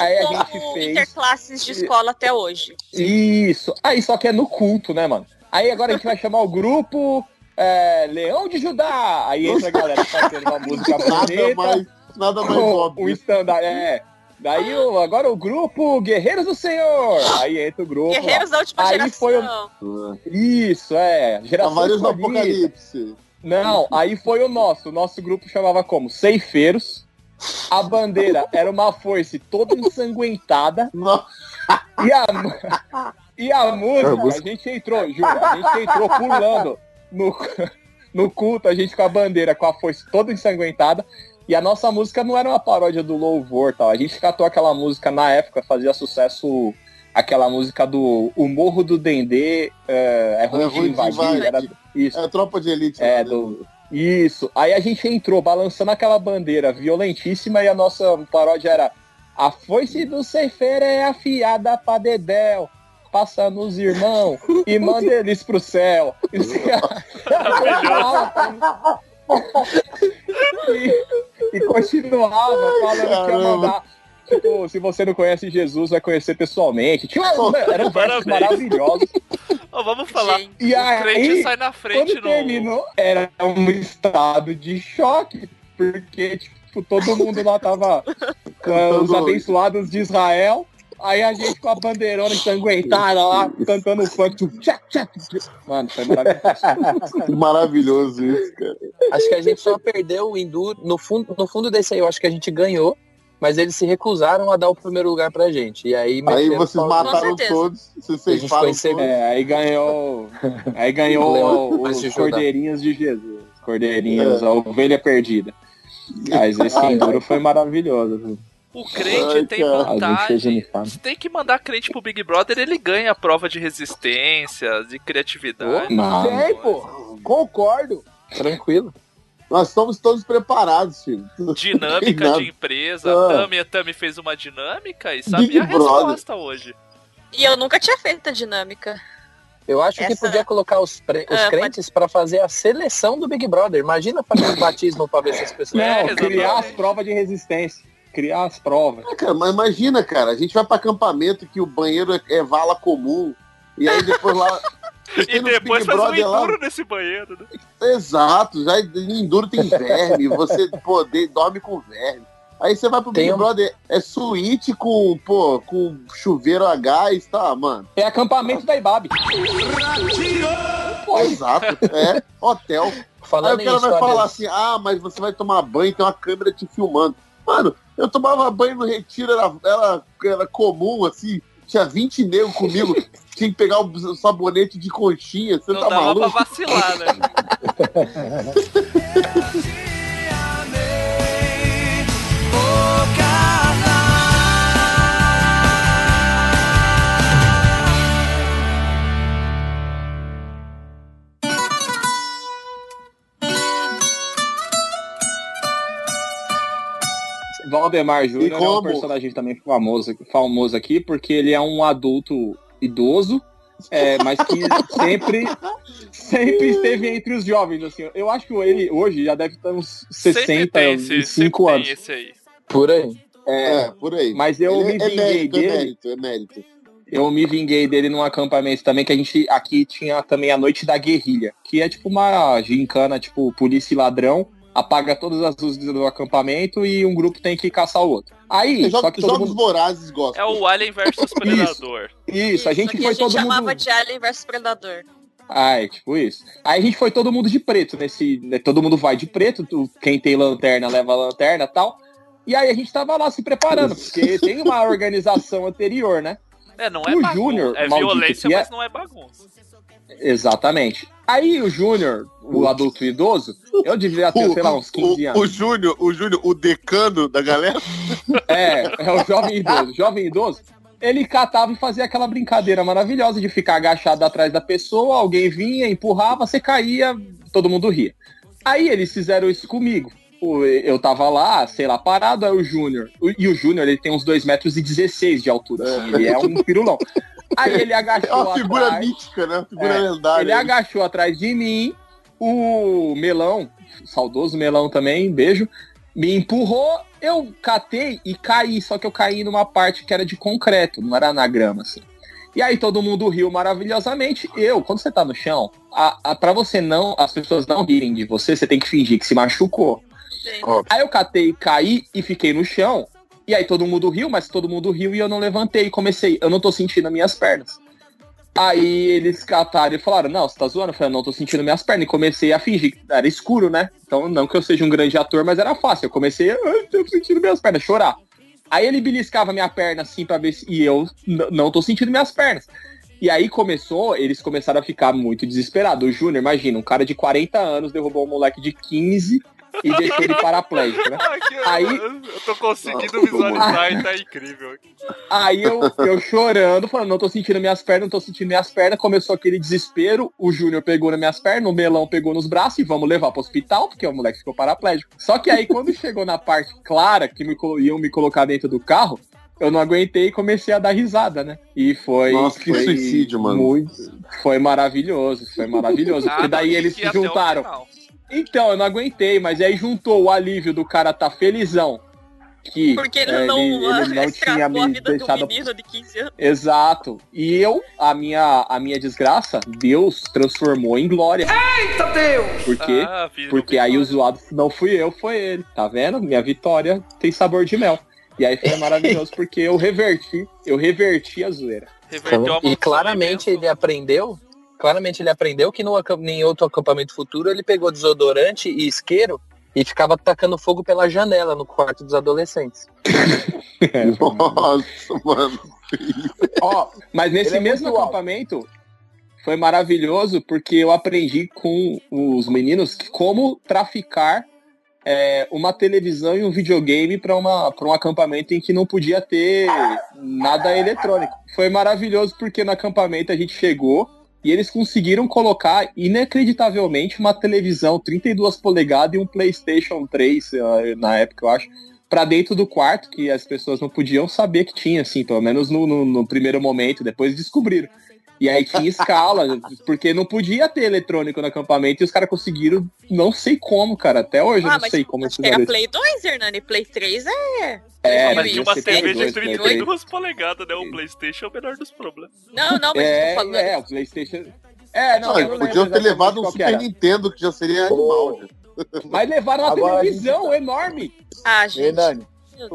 Aí a gente fez. interclasses de escola até hoje. Isso. Aí só que é no culto, né, mano? Aí agora a gente vai chamar o grupo é, Leão de Judá. Aí entra a galera fazendo uma música Nada bonita. mais, nada mais óbvio. Um standard, é. Daí o, agora o grupo Guerreiros do Senhor. Aí entra o grupo. Guerreiros lá. da última aí geração. Foi o... Isso, é. Geração Cavaleiros do. Apocalipse. Não, aí foi o nosso. O nosso grupo chamava como? Ceifeiros. A bandeira era uma foice toda ensanguentada. E a, e a música, a gente entrou, juro, a gente entrou pulando no, no culto, a gente com a bandeira, com a foice toda ensanguentada. E a nossa música não era uma paródia do louvor tal. A gente catou aquela música na época, fazia sucesso aquela música do O Morro do Dendê é, é ruim É de ruim de invadir. invadir. Era, isso. É tropa de elite. É, né? do, isso. Aí a gente entrou balançando aquela bandeira violentíssima e a nossa paródia era A foice do ceifeiro é afiada pra dedéu. Passa nos irmãos e manda eles pro céu. e, e continuava falando que ia mandar. Tipo, se você não conhece Jesus, vai conhecer pessoalmente. Tinha, eram versos maravilhosos. Ó, vamos falar. E o aí, crente sai na frente quando no. terminou, era um estado de choque, porque, tipo, todo mundo lá tava com os abençoados de Israel, aí a gente com a bandeirona ensanguentada lá, cantando funk. tipo, tchá, tchá, tchá. Mano, foi maravilhoso. Maravilhoso isso, cara. Acho que a gente só perdeu o Enduro. No fundo, no fundo desse aí, eu acho que a gente ganhou, mas eles se recusaram a dar o primeiro lugar pra gente. E aí, Aí vocês pau- mataram todos, vocês A gente ceifaram conheceu- todos. É, aí ganhou. Aí ganhou Leão os cordeirinhos de Jesus. Cordeirinhos, É. a ovelha perdida. Mas esse enduro foi maravilhoso. viu? O crente Ai, tem cara. Uniforme. Você tem que mandar crente pro Big Brother, ele ganha a prova de resistência, de criatividade. Não. Sei, pô. Concordo. Tranquilo. Nós estamos todos preparados, filho. Dinâmica de empresa. Ah. A Tami, a Tami fez uma dinâmica e sabia Big a Brother. resposta hoje. E eu nunca tinha feito a dinâmica. Eu acho que Essa- podia colocar os, pre- os Ah, crentes pra fazer a seleção do Big Brother. Imagina fazer um batismo pra ver se as pessoas. É, Não, criar as provas de resistência. Criar as provas. Ah, cara, mas imagina, cara, a gente vai pra acampamento que o banheiro é, é vala comum. E aí depois lá. E depois faz um Brother lá- enduro nesse banheiro, né? Exato, já em Enduro tem verme, você pô, de- dorme com verme. Aí você vai pro Big Tem um- Brother, é suíte com, pô, com chuveiro a gás, tá, mano? É acampamento da Ibabe. Pô, exato, é hotel. Aí Falando o em cara vai falar assim, ah, mas você vai tomar banho, tem uma câmera te filmando. Mano, eu tomava banho no retiro, era, era, era comum, assim, tinha 20 negros comigo, tinha que pegar o sabonete de conchinha, você Não tá dava pra maluco? vacilar, né? Valdemar Júnior é um personagem também famoso, famoso aqui, porque ele é um adulto idoso, é, mas que sempre, sempre esteve entre os jovens. Assim. Eu acho que ele hoje já deve estar uns Sempre tem esse, 65 sempre tem anos. esse aí. Por aí. É, por aí. Mas eu Ele me é vinguei mérito, é dele. mérito, é mérito. Eu me vinguei dele num acampamento também, que a gente aqui tinha também a Noite da Guerrilha, que é tipo uma gincana, tipo polícia e ladrão, apaga todas as luzes do acampamento e um grupo tem que caçar o outro. Aí, Jogos, só que jogos mundo... vorazes gostam. É o Alien versus Predador. Isso, a gente foi a gente todo chamava mundo... de Alien vs Predador. Ah, é tipo isso. Aí a gente foi todo mundo de preto nesse. né, Todo mundo vai de preto, tu- quem tem lanterna leva a lanterna e tal. E aí a gente tava lá se preparando, porque tem uma organização anterior, né? É, não é O bagunça. Júnior, é maldito violência, é- mas não é bagunça. Exatamente. Aí o Júnior, o adulto idoso, eu devia ter, sei lá, uns 15 o, anos. o Júnior, o Júnior, o decano da galera. É, é o jovem idoso. Jovem idoso, ele catava e fazia aquela brincadeira maravilhosa de ficar agachado atrás da pessoa, alguém vinha, empurrava, você caía, todo mundo ria. Aí eles fizeram isso comigo. O- Eu tava lá, sei lá, parado, aí o Júnior. o- E o Júnior, ele tem uns 2 metros e 16 de altura. assim, ele é um pirulão. Aí ele agachou É uma figura atrás. mítica, né? Uma figura É, lendária. Ele agachou atrás de mim, o melão, saudoso melão também, beijo, me empurrou, eu catei e caí, só que eu caí numa parte que era de concreto, não era na grama, assim. E aí todo mundo riu maravilhosamente. Eu, quando você tá no chão, a, a, pra você não, as pessoas não rirem de você, você tem que fingir que se machucou. Aí eu catei, caí e fiquei no chão. E aí todo mundo riu, mas todo mundo riu e eu não levantei. Comecei, eu não tô sentindo as minhas pernas. Aí eles cataram e falaram, não, você tá zoando? Eu falei, não, tô sentindo minhas pernas. E comecei a fingir. Era escuro, né? Então, não que eu seja um grande ator, mas era fácil. Eu comecei, ai, tô sentindo minhas pernas, chorar. Aí ele beliscava minha perna assim pra ver se. E eu não tô sentindo minhas pernas. E aí começou, eles começaram a ficar muito desesperados. O Júnior, imagina, um cara de 40 anos derrubou um moleque de 15 e deixou ele paraplégico, né? Aí, Eu tô conseguindo visualizar e tá incrível. Aí eu, eu chorando, falando, não tô sentindo minhas pernas, não tô sentindo minhas pernas. Começou aquele desespero. O Júnior pegou nas minhas pernas, o melão pegou nos braços e vamos levar pro hospital, porque o moleque ficou paraplégico. Só que aí, quando chegou na parte clara que me, iam me colocar dentro do carro, eu não aguentei e comecei a dar risada, né? E foi. Nossa, que foi suicídio, mano. Muito, foi maravilhoso, foi maravilhoso. porque daí eles se juntaram. Então, eu não aguentei, mas aí juntou o alívio do cara tá felizão. Que Porque ele é, não, ele, ele não tinha estragou a me vida do deixado menino de 15 anos. Exato. E eu, a minha, a minha desgraça, Deus transformou em glória. Eita Deus! Por quê? Ah, filho, Porque aí o zoado não fui eu, foi ele. Tá vendo? Minha vitória tem sabor de mel. E aí foi maravilhoso porque eu reverti, eu reverti a zoeira. Reverteu a E claramente ele aprendeu, claramente ele aprendeu que no, em outro acampamento futuro ele pegou desodorante e isqueiro e ficava tacando fogo pela janela no quarto dos adolescentes. Nossa, mano. Ó, mas nesse Ele é mesmo muito alto. acampamento foi maravilhoso porque eu aprendi com os meninos como traficar é, uma televisão e um videogame para um acampamento em que não podia ter nada eletrônico. Foi maravilhoso porque no acampamento a gente chegou e eles conseguiram colocar inacreditavelmente uma televisão 32 polegadas e um PlayStation 3 eh, na época, eu acho, para dentro do quarto que as pessoas não podiam saber que tinha, assim, pelo menos no, no- no primeiro momento, depois descobriram. E aí tinha escala, porque não podia ter eletrônico no acampamento e os caras conseguiram, não sei como, cara, até hoje eu Ah, não mas sei como eles Era fizeram isso. Play 2, Hernani. Play 3 é. É, mas de uma TV de 2, Play 32 polegadas, né? O Playstation é o menor dos problemas. Não, não, mas eu É, tô falando. é, o Playstation... É, não, Não, eu não podiam ter levado um que Super era. Nintendo, que já seria animal. já. Mas levaram uma televisão enorme. Ah, gente. Hernani,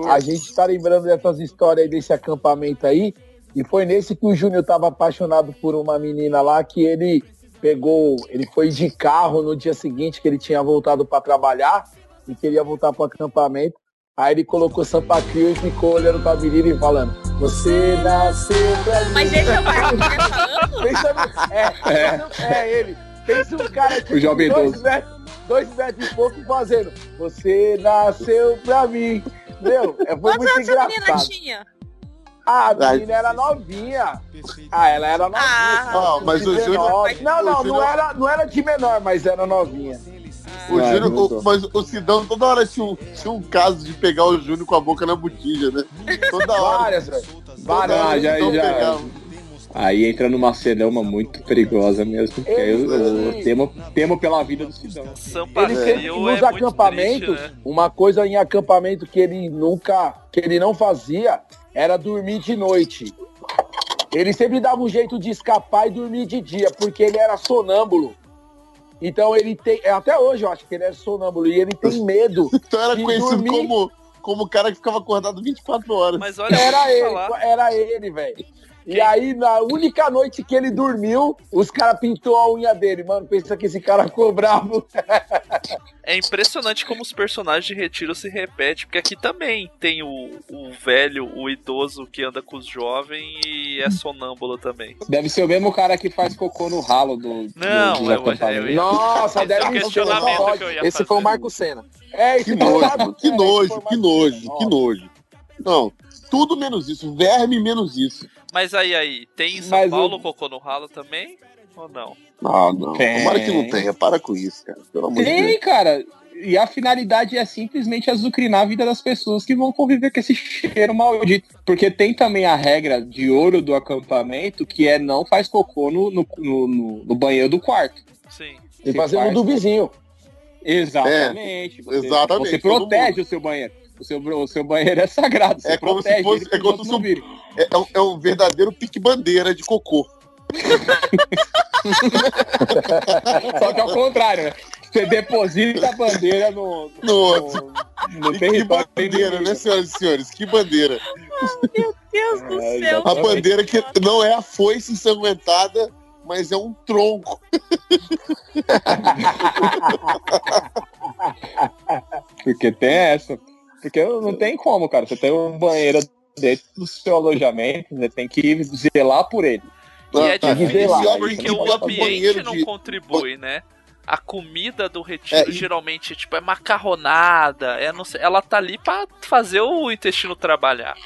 a gente tá lembrando dessas histórias aí desse acampamento aí. E foi nesse que o Júnior tava apaixonado por uma menina lá que ele pegou, ele foi de carro no dia seguinte que ele tinha voltado para trabalhar e queria voltar pro acampamento. Aí ele colocou Sampa Crio e ficou olhando pra menina e falando: Você nasceu pra mim. Mas esse é o Marcos que tá falando? É, é. é ele. Pensa um cara de O jovem dois, metros, dois metros e pouco fazendo. Você nasceu pra mim. Meu, é, foi Quantos muito anos essa menina engraçado. tinha? Ah, a menina era novinha. Ah, ela era novinha. Ah. Ah, mas o 19. Júnior- Não, não, não Júnior- era, não era de menor, mas era novinha. O Ah, Júnior, o- mas o Sidão toda hora tinha um, tinha um caso de pegar o Júnior com a boca na botija, né? Toda hora. Várias, velho. Toda Várias. hora já- já- pegava. Aí entra numa celeuma muito perigosa mesmo. porque aí eu, eu Ele- temo, temo pela vida do Sidão. Ele sempre nos é acampamentos, triste, né? uma coisa em acampamento que ele nunca, que ele não fazia, era dormir de noite. Ele sempre dava um jeito de escapar e dormir de dia, porque ele era sonâmbulo. Então ele tem. Até hoje eu acho que ele é sonâmbulo e ele tem medo. Então era de conhecido dormir. como, como o cara que ficava acordado 24 horas. Mas olha, Era ele, falar. era ele, velho. E aí, na única noite que ele dormiu, os caras pintou a unha dele. Mano, pensa que esse cara ficou bravo. É impressionante como os personagens de Retiro se repetem, porque aqui também tem o, o velho, o idoso que anda com os jovens e é sonâmbulo também. Deve ser o mesmo cara que faz cocô no ralo do. Não, do, dos eu- eu- eu- Nossa, Esse é deve ser. que ia Esse fazer. foi o Marco Senna. É, Que esse nojo, que é, nojo, esse foi que nojo, que nojo. Não, tudo menos isso. Verme menos isso. Mas aí, aí, tem em São Mas Paulo o- cocô no ralo também? Ou não? Ah, não. Tem. Tomara que não tenha. Para com isso, cara. Pelo amor de Deus. Tem, cara. E a finalidade é simplesmente azucrinar a vida das pessoas que vão conviver com esse cheiro maldito. Porque tem também a regra de ouro do acampamento, que é não faz cocô no, no, no- no- no banheiro do quarto. Sim. E fazer um do vizinho. Exatamente. você, exatamente, Você protege o seu banheiro. O seu, o seu banheiro é sagrado. Você É como se protege fosse- ele é como se não um-. É, é um, é um verdadeiro pique-bandeira de cocô. Só que ao contrário, né? Você deposita a bandeira no, No no E que bandeira, né, senhoras e senhores? Que bandeira. Meu Deus do É, céu. A bandeira que não é a foice ensanguentada, mas é um tronco. Porque tem essa. Porque não tem como, cara. Você tem um banheiro dentro do seu alojamento, você tem que zelar por ele. E é Ah, difícil e olha porque que o ambiente banheiro não de- contribui, né? A comida do retiro É, e- geralmente tipo, é macarronada, é não sei, ela tá ali pra fazer o intestino trabalhar.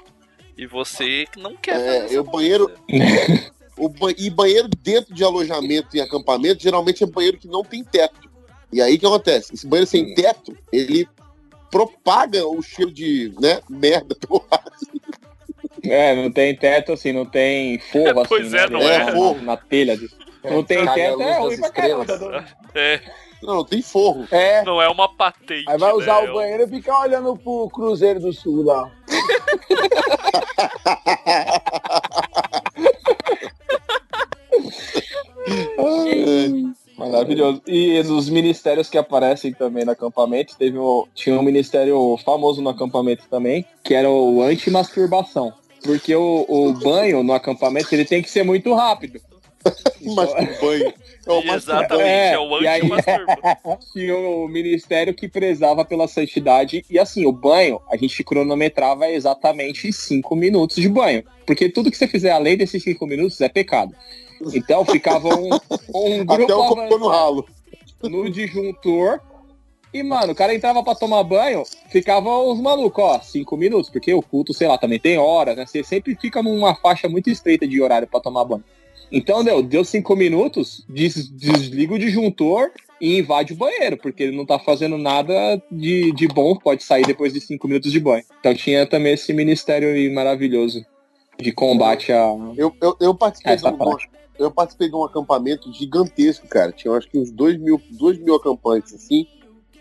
E você não quer fazer É, o banheiro. o ba- E banheiro dentro de alojamento e acampamento, geralmente é banheiro que não tem teto. E aí o que acontece? Esse banheiro sem teto, ele propaga o cheiro de né, merda pelo ar. É, não tem teto assim, não tem forro assim. Pois é, né, não na, é. na- Na telha. de- Não tem Cai teto, é ruim pra caramba. estrelas. É, Não, não tem forro. É. não é uma patente. Aí vai usar né? o banheiro e ficar olhando pro Cruzeiro do Sul lá. Maravilhoso. E nos ministérios que aparecem também no acampamento, teve um, tinha um ministério famoso no acampamento também, que era o anti-masturbação. Porque o, o banho no acampamento ele tem que ser muito rápido. Mas o banho. É o Exatamente, é, o e aí- anti-masturba. Tinha o ministério que prezava pela santidade. E assim, o banho, a gente cronometrava exatamente cinco minutos de banho. Porque tudo que você fizer além desses cinco minutos é pecado. Então ficava um, um grupo Até o cocô no avançado ralo. no disjuntor. E, mano, o cara entrava pra tomar banho, ficava os malucos, ó, cinco minutos, porque o culto, sei lá, também tem hora, né? Você sempre fica numa faixa muito estreita de horário pra tomar banho. Então, deu, deu cinco minutos, des- desliga o disjuntor e invade o banheiro, porque ele não tá fazendo nada de, de bom, pode sair depois de cinco minutos de banho. Então tinha também esse ministério aí maravilhoso de combate a. Eu, eu, eu participei Essa de um, eu participei de um acampamento gigantesco, cara. Tinha acho que uns dois mil, dois mil acampantes, assim.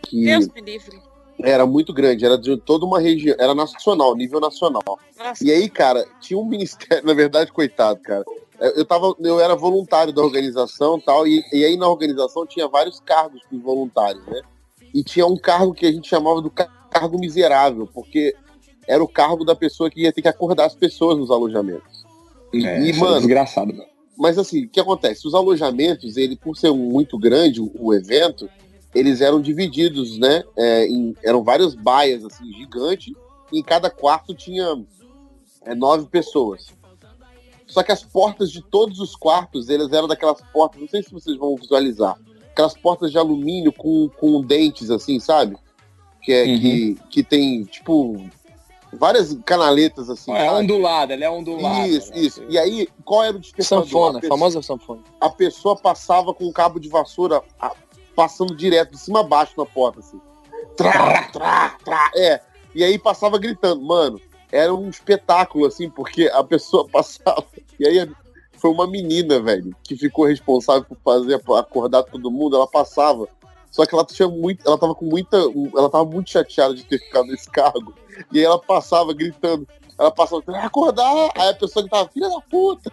Que Deus me livre. era muito grande, era de toda uma região, era nacional, nível nacional. Nossa. E aí, cara, tinha um ministério, na verdade, coitado, cara. Eu eu tava, eu era voluntário da organização e tal, e, e aí na organização tinha vários cargos para os voluntários, né? E tinha um cargo que a gente chamava do ca- cargo miserável, porque era o cargo da pessoa que ia ter que acordar as pessoas nos alojamentos. É, e, isso é mano, desgraçado, mano. Mas assim, o que acontece? Os alojamentos, ele, por ser muito grande o, evento, eles eram divididos, né? é, em- eram várias baias, assim, gigantes, e em cada quarto tinha é, nove pessoas. Só que as portas de todos os quartos, eles eram daquelas portas, não sei se vocês vão visualizar, aquelas portas de alumínio com, com dentes, assim, sabe? Que, é, Uhum. que, que tem, tipo, várias canaletas, assim. É sabe? ondulada, ela é ondulada. Isso, né? isso. E aí, qual era o despertador? Sanfona, A pessoa- famosa sanfona. a pessoa passava com um cabo de vassoura a- passando direto de cima a baixo na porta, assim. Trá, trá, trá. É. E aí passava gritando, mano. Era um espetáculo, assim, porque a pessoa passava. E aí foi uma menina, velho, que ficou responsável por fazer acordar todo mundo. Ela passava. Só que ela tinha muito. Ela tava com muita. Ela tava muito chateada de ter ficado nesse cargo. E aí ela passava gritando. Ela passava, acordar! Aí a pessoa gritava, filha da puta!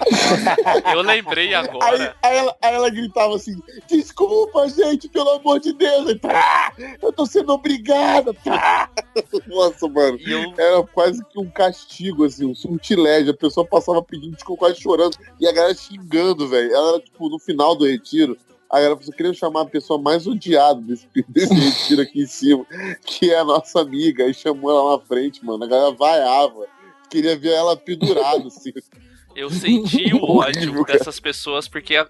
Eu lembrei Aí, agora. aí ela, aí ela gritava assim, desculpa, gente, pelo amor de Deus. Aí, "Tá, eu tô sendo obrigada. tá." Nossa, mano. Era quase que um castigo, assim, um sortilégio. A pessoa passava pedindo desculpa, quase chorando. E a galera xingando, velho. Ela era, tipo, no final do retiro. A galera falou, queria chamar a pessoa mais odiada desse, desse retiro aqui em cima, que é a nossa amiga. Aí chamou ela na frente, mano. A galera vaiava. Queria ver ela pendurada, assim. Eu senti o ódio dessas pessoas porque a-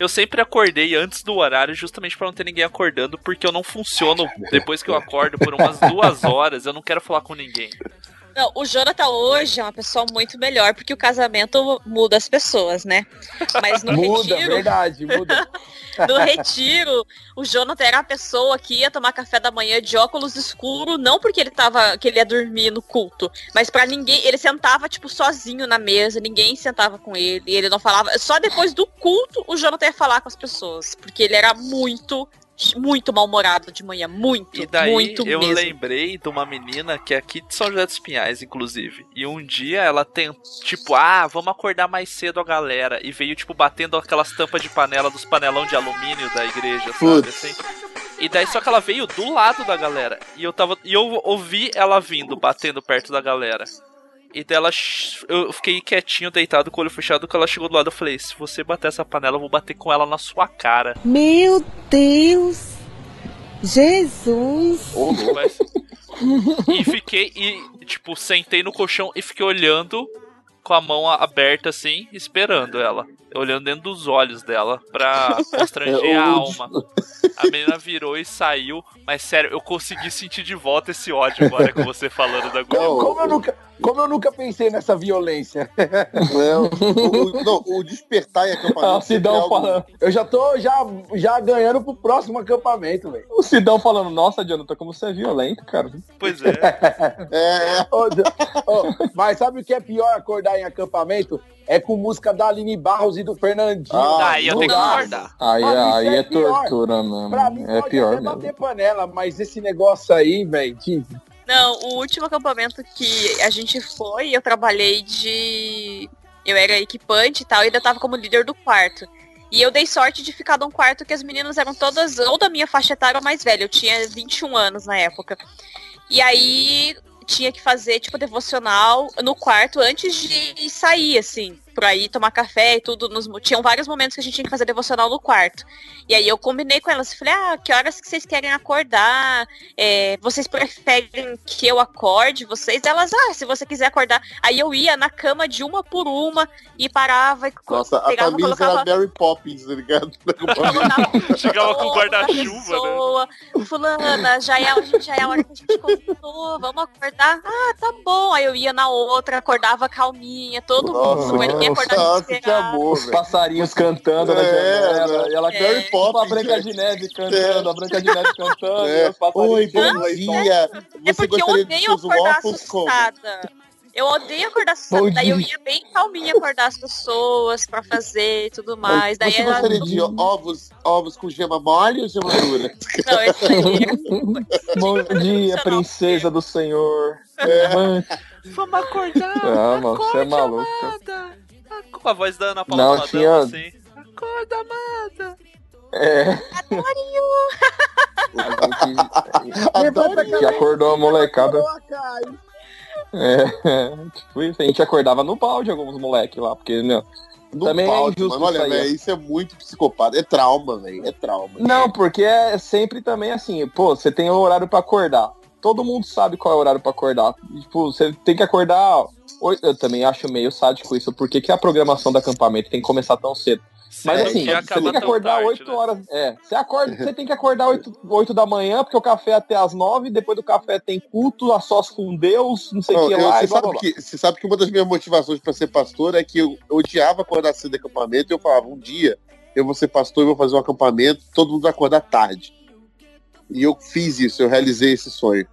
eu sempre acordei antes do horário justamente pra não ter ninguém acordando, porque eu não funciono depois que eu acordo por umas duas horas, eu não quero falar com ninguém. Não, o Jonathan hoje é uma pessoa muito melhor, porque o casamento muda as pessoas, né? Mas no Muda, retiro. verdade, muda. No retiro, o Jonathan era a pessoa que ia tomar café da manhã de óculos escuro, não porque ele tava, que ele ia dormir no culto, mas pra ninguém, ele sentava tipo sozinho na mesa, ninguém sentava com ele, ele não falava, só depois do culto o Jonathan ia falar com as pessoas, porque ele era muito muito mal-humorado de manhã, muito, E daí muito eu mesmo. lembrei de uma menina que é aqui de São José dos Pinhais, inclusive. E um dia ela tem, tipo, ah, vamos acordar mais cedo a galera. E veio, tipo, batendo aquelas tampas de panela dos panelão de alumínio da igreja, sabe? Assim. E daí só que ela veio do lado da galera. E eu tava. E eu ouvi ela vindo, batendo perto da galera. E dela eu fiquei quietinho, deitado com o olho fechado, quando ela chegou do lado, eu falei, se você bater essa panela, eu vou bater com ela na sua cara. Meu Deus! Jesus! Mas- E fiquei, e tipo, sentei no colchão e fiquei olhando com a mão aberta assim, esperando ela. Olhando dentro dos olhos dela pra constranger a alma. A menina virou e saiu, mas sério, eu consegui sentir de volta esse ódio agora com você falando da Como, como eu nunca, como eu nunca pensei nessa violência. Não, o, não, o despertar em acampamento. Ah, o Sidão é algo- falando. Eu já tô já, já ganhando pro próximo acampamento, velho. O Sidão falando, nossa, Jonathan, como você é violento, cara. Pois é. É, Ô, Deus. Ô, mas sabe o que é pior acordar em acampamento? É com música da Aline Barros e do Fernandinho. Ah, Daí eu tenho que acordar. Aí, Mano, isso aí é é, pior. tortura mesmo. Pra mim é pode pior até mesmo. bater panela, mas esse negócio aí, velho. Não, o último acampamento que a gente foi, eu trabalhei de. Eu era equipante e tal, e ainda tava como líder do quarto. E eu dei sorte de ficar num quarto que as meninas eram todas ou da minha faixa etária ou mais velha. Eu tinha 21 anos na época. E aí tinha que fazer, tipo, devocional no quarto antes de sair, assim, pra ir tomar café e tudo. Nos, tinham vários momentos que a gente tinha que fazer devocional no quarto. E aí eu combinei com elas, falei, ah, que horas que vocês querem acordar? É, vocês preferem que eu acorde vocês? Elas, ah, se você quiser acordar. Aí eu ia na cama de uma por uma e parava e Nossa, a pegava, camisa colocava. era Mary Poppins, tá ligado? Chegava com guarda-chuva, né? Fulana, já é, a gente, já é a hora que a gente combinou, vamos acordar. Ah, tá bom. Aí eu ia na outra, acordava calminha, todo Nossa, mundo, mas ninguém amor, Os velho. passarinhos cantando na É, janela. né? E ela É. Poppins, a Branca de Neve cantando, a Branca de Neve cantando, É. e Oi, bom dia. É Você porque eu odeio acordar assustada. Eu odeio acordar assustada. Daí eu ia bem calminha acordar as pessoas pra fazer e tudo mais. Daí Você era... gostaria de ovos, ovos com gema mole ou gema dura? Não, esse aí. Bom dia, princesa do Senhor. É. Vamos acordar. Ah, mano, você é maluco. amada. Com a voz da Ana Paula Não, Madama, tinha- assim. Acorda, amada. É, Adoro que acordou a molecada. É, tipo isso. A gente acordava no balde alguns moleques lá, porque, meu. no Também é injusto mano. Olha, isso aí, velho, isso é muito psicopata. É trauma, velho. É trauma. Não, porque é sempre também assim, pô, você tem o horário pra acordar. Todo mundo sabe qual é o horário pra acordar. Tipo, você tem que acordar. Eu também acho meio sádico isso, porque que a programação do acampamento tem que começar tão cedo. Mas assim, você tem que acordar tarde, 8 né? horas. É, você, acorda, você tem que acordar 8, 8 da manhã, porque o café é até às 9, depois do café tem culto, a sós com Deus, não sei o que eu- lá, você, e blá, blá, sabe blá. que, você sabe que uma das minhas motivações para ser pastor é que eu odiava acordar cedo de acampamento e eu falava, um dia eu vou ser pastor e vou fazer um acampamento, todo mundo vai acordar tarde. E eu fiz isso, eu realizei esse sonho.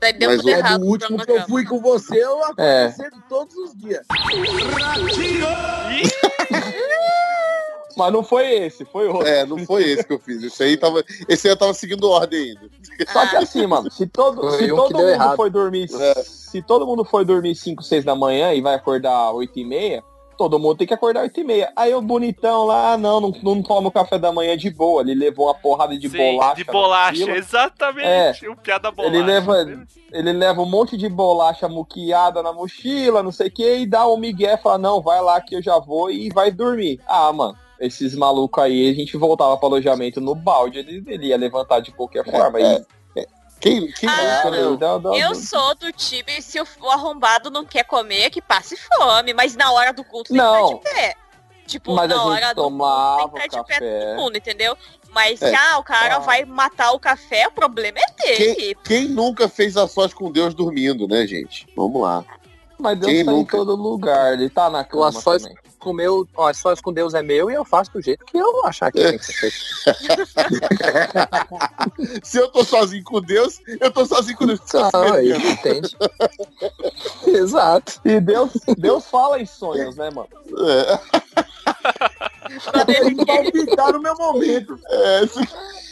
Daí deu Mas tudo o- errado. No último que eu fui com você, eu acordei É. todos os dias. Mas não foi esse, foi outro. É, não foi esse que eu fiz. Esse aí tava, esse aí eu tava seguindo ordem ainda. Só que assim, mano, se todo, Foi se todo mundo errado. for dormir, É. se todo mundo for dormir 5, 6 da manhã e vai acordar 8 e meia, todo mundo tem que acordar 8 e meia. Aí o bonitão lá, ah, não, não, não toma o café da manhã de boa. Ele levou uma porrada de Sim, bolacha. de bolacha, exatamente. O piada bolacha. Ele leva, ele leva um monte de bolacha muquiada na mochila, não sei o que, e dá um migué, fala, não, vai lá que eu já vou e vai dormir. Ah, mano, esses malucos aí, a gente voltava pro alojamento no balde, ele, ele ia levantar de qualquer forma. é. E, Quem, quem Ah, nunca, meu? dá- dá- Eu sou do time, se o, o arrombado não quer comer, que passe fome, mas na hora do culto tem Não. que estar de pé. Tipo, Mas na hora do culto tem que o estar de pé café. todo mundo, entendeu? Mas É. ah, o cara Ah. vai matar o café, o problema é dele. Quem, quem nunca fez a sós com Deus dormindo, né, gente? Vamos lá. Mas Deus Quem tá nunca? em todo lugar, ele tá na O cama a sós também. Com meu, ó, a sós com Deus é meu e eu faço do jeito que eu achar que tem que ser feito. Se eu tô sozinho com Deus, eu tô sozinho com Deus. Não, aí, entende? Exato. E Deus, Deus fala em sonhos, né, mano? Ele vai pintar no meu momento. É, você,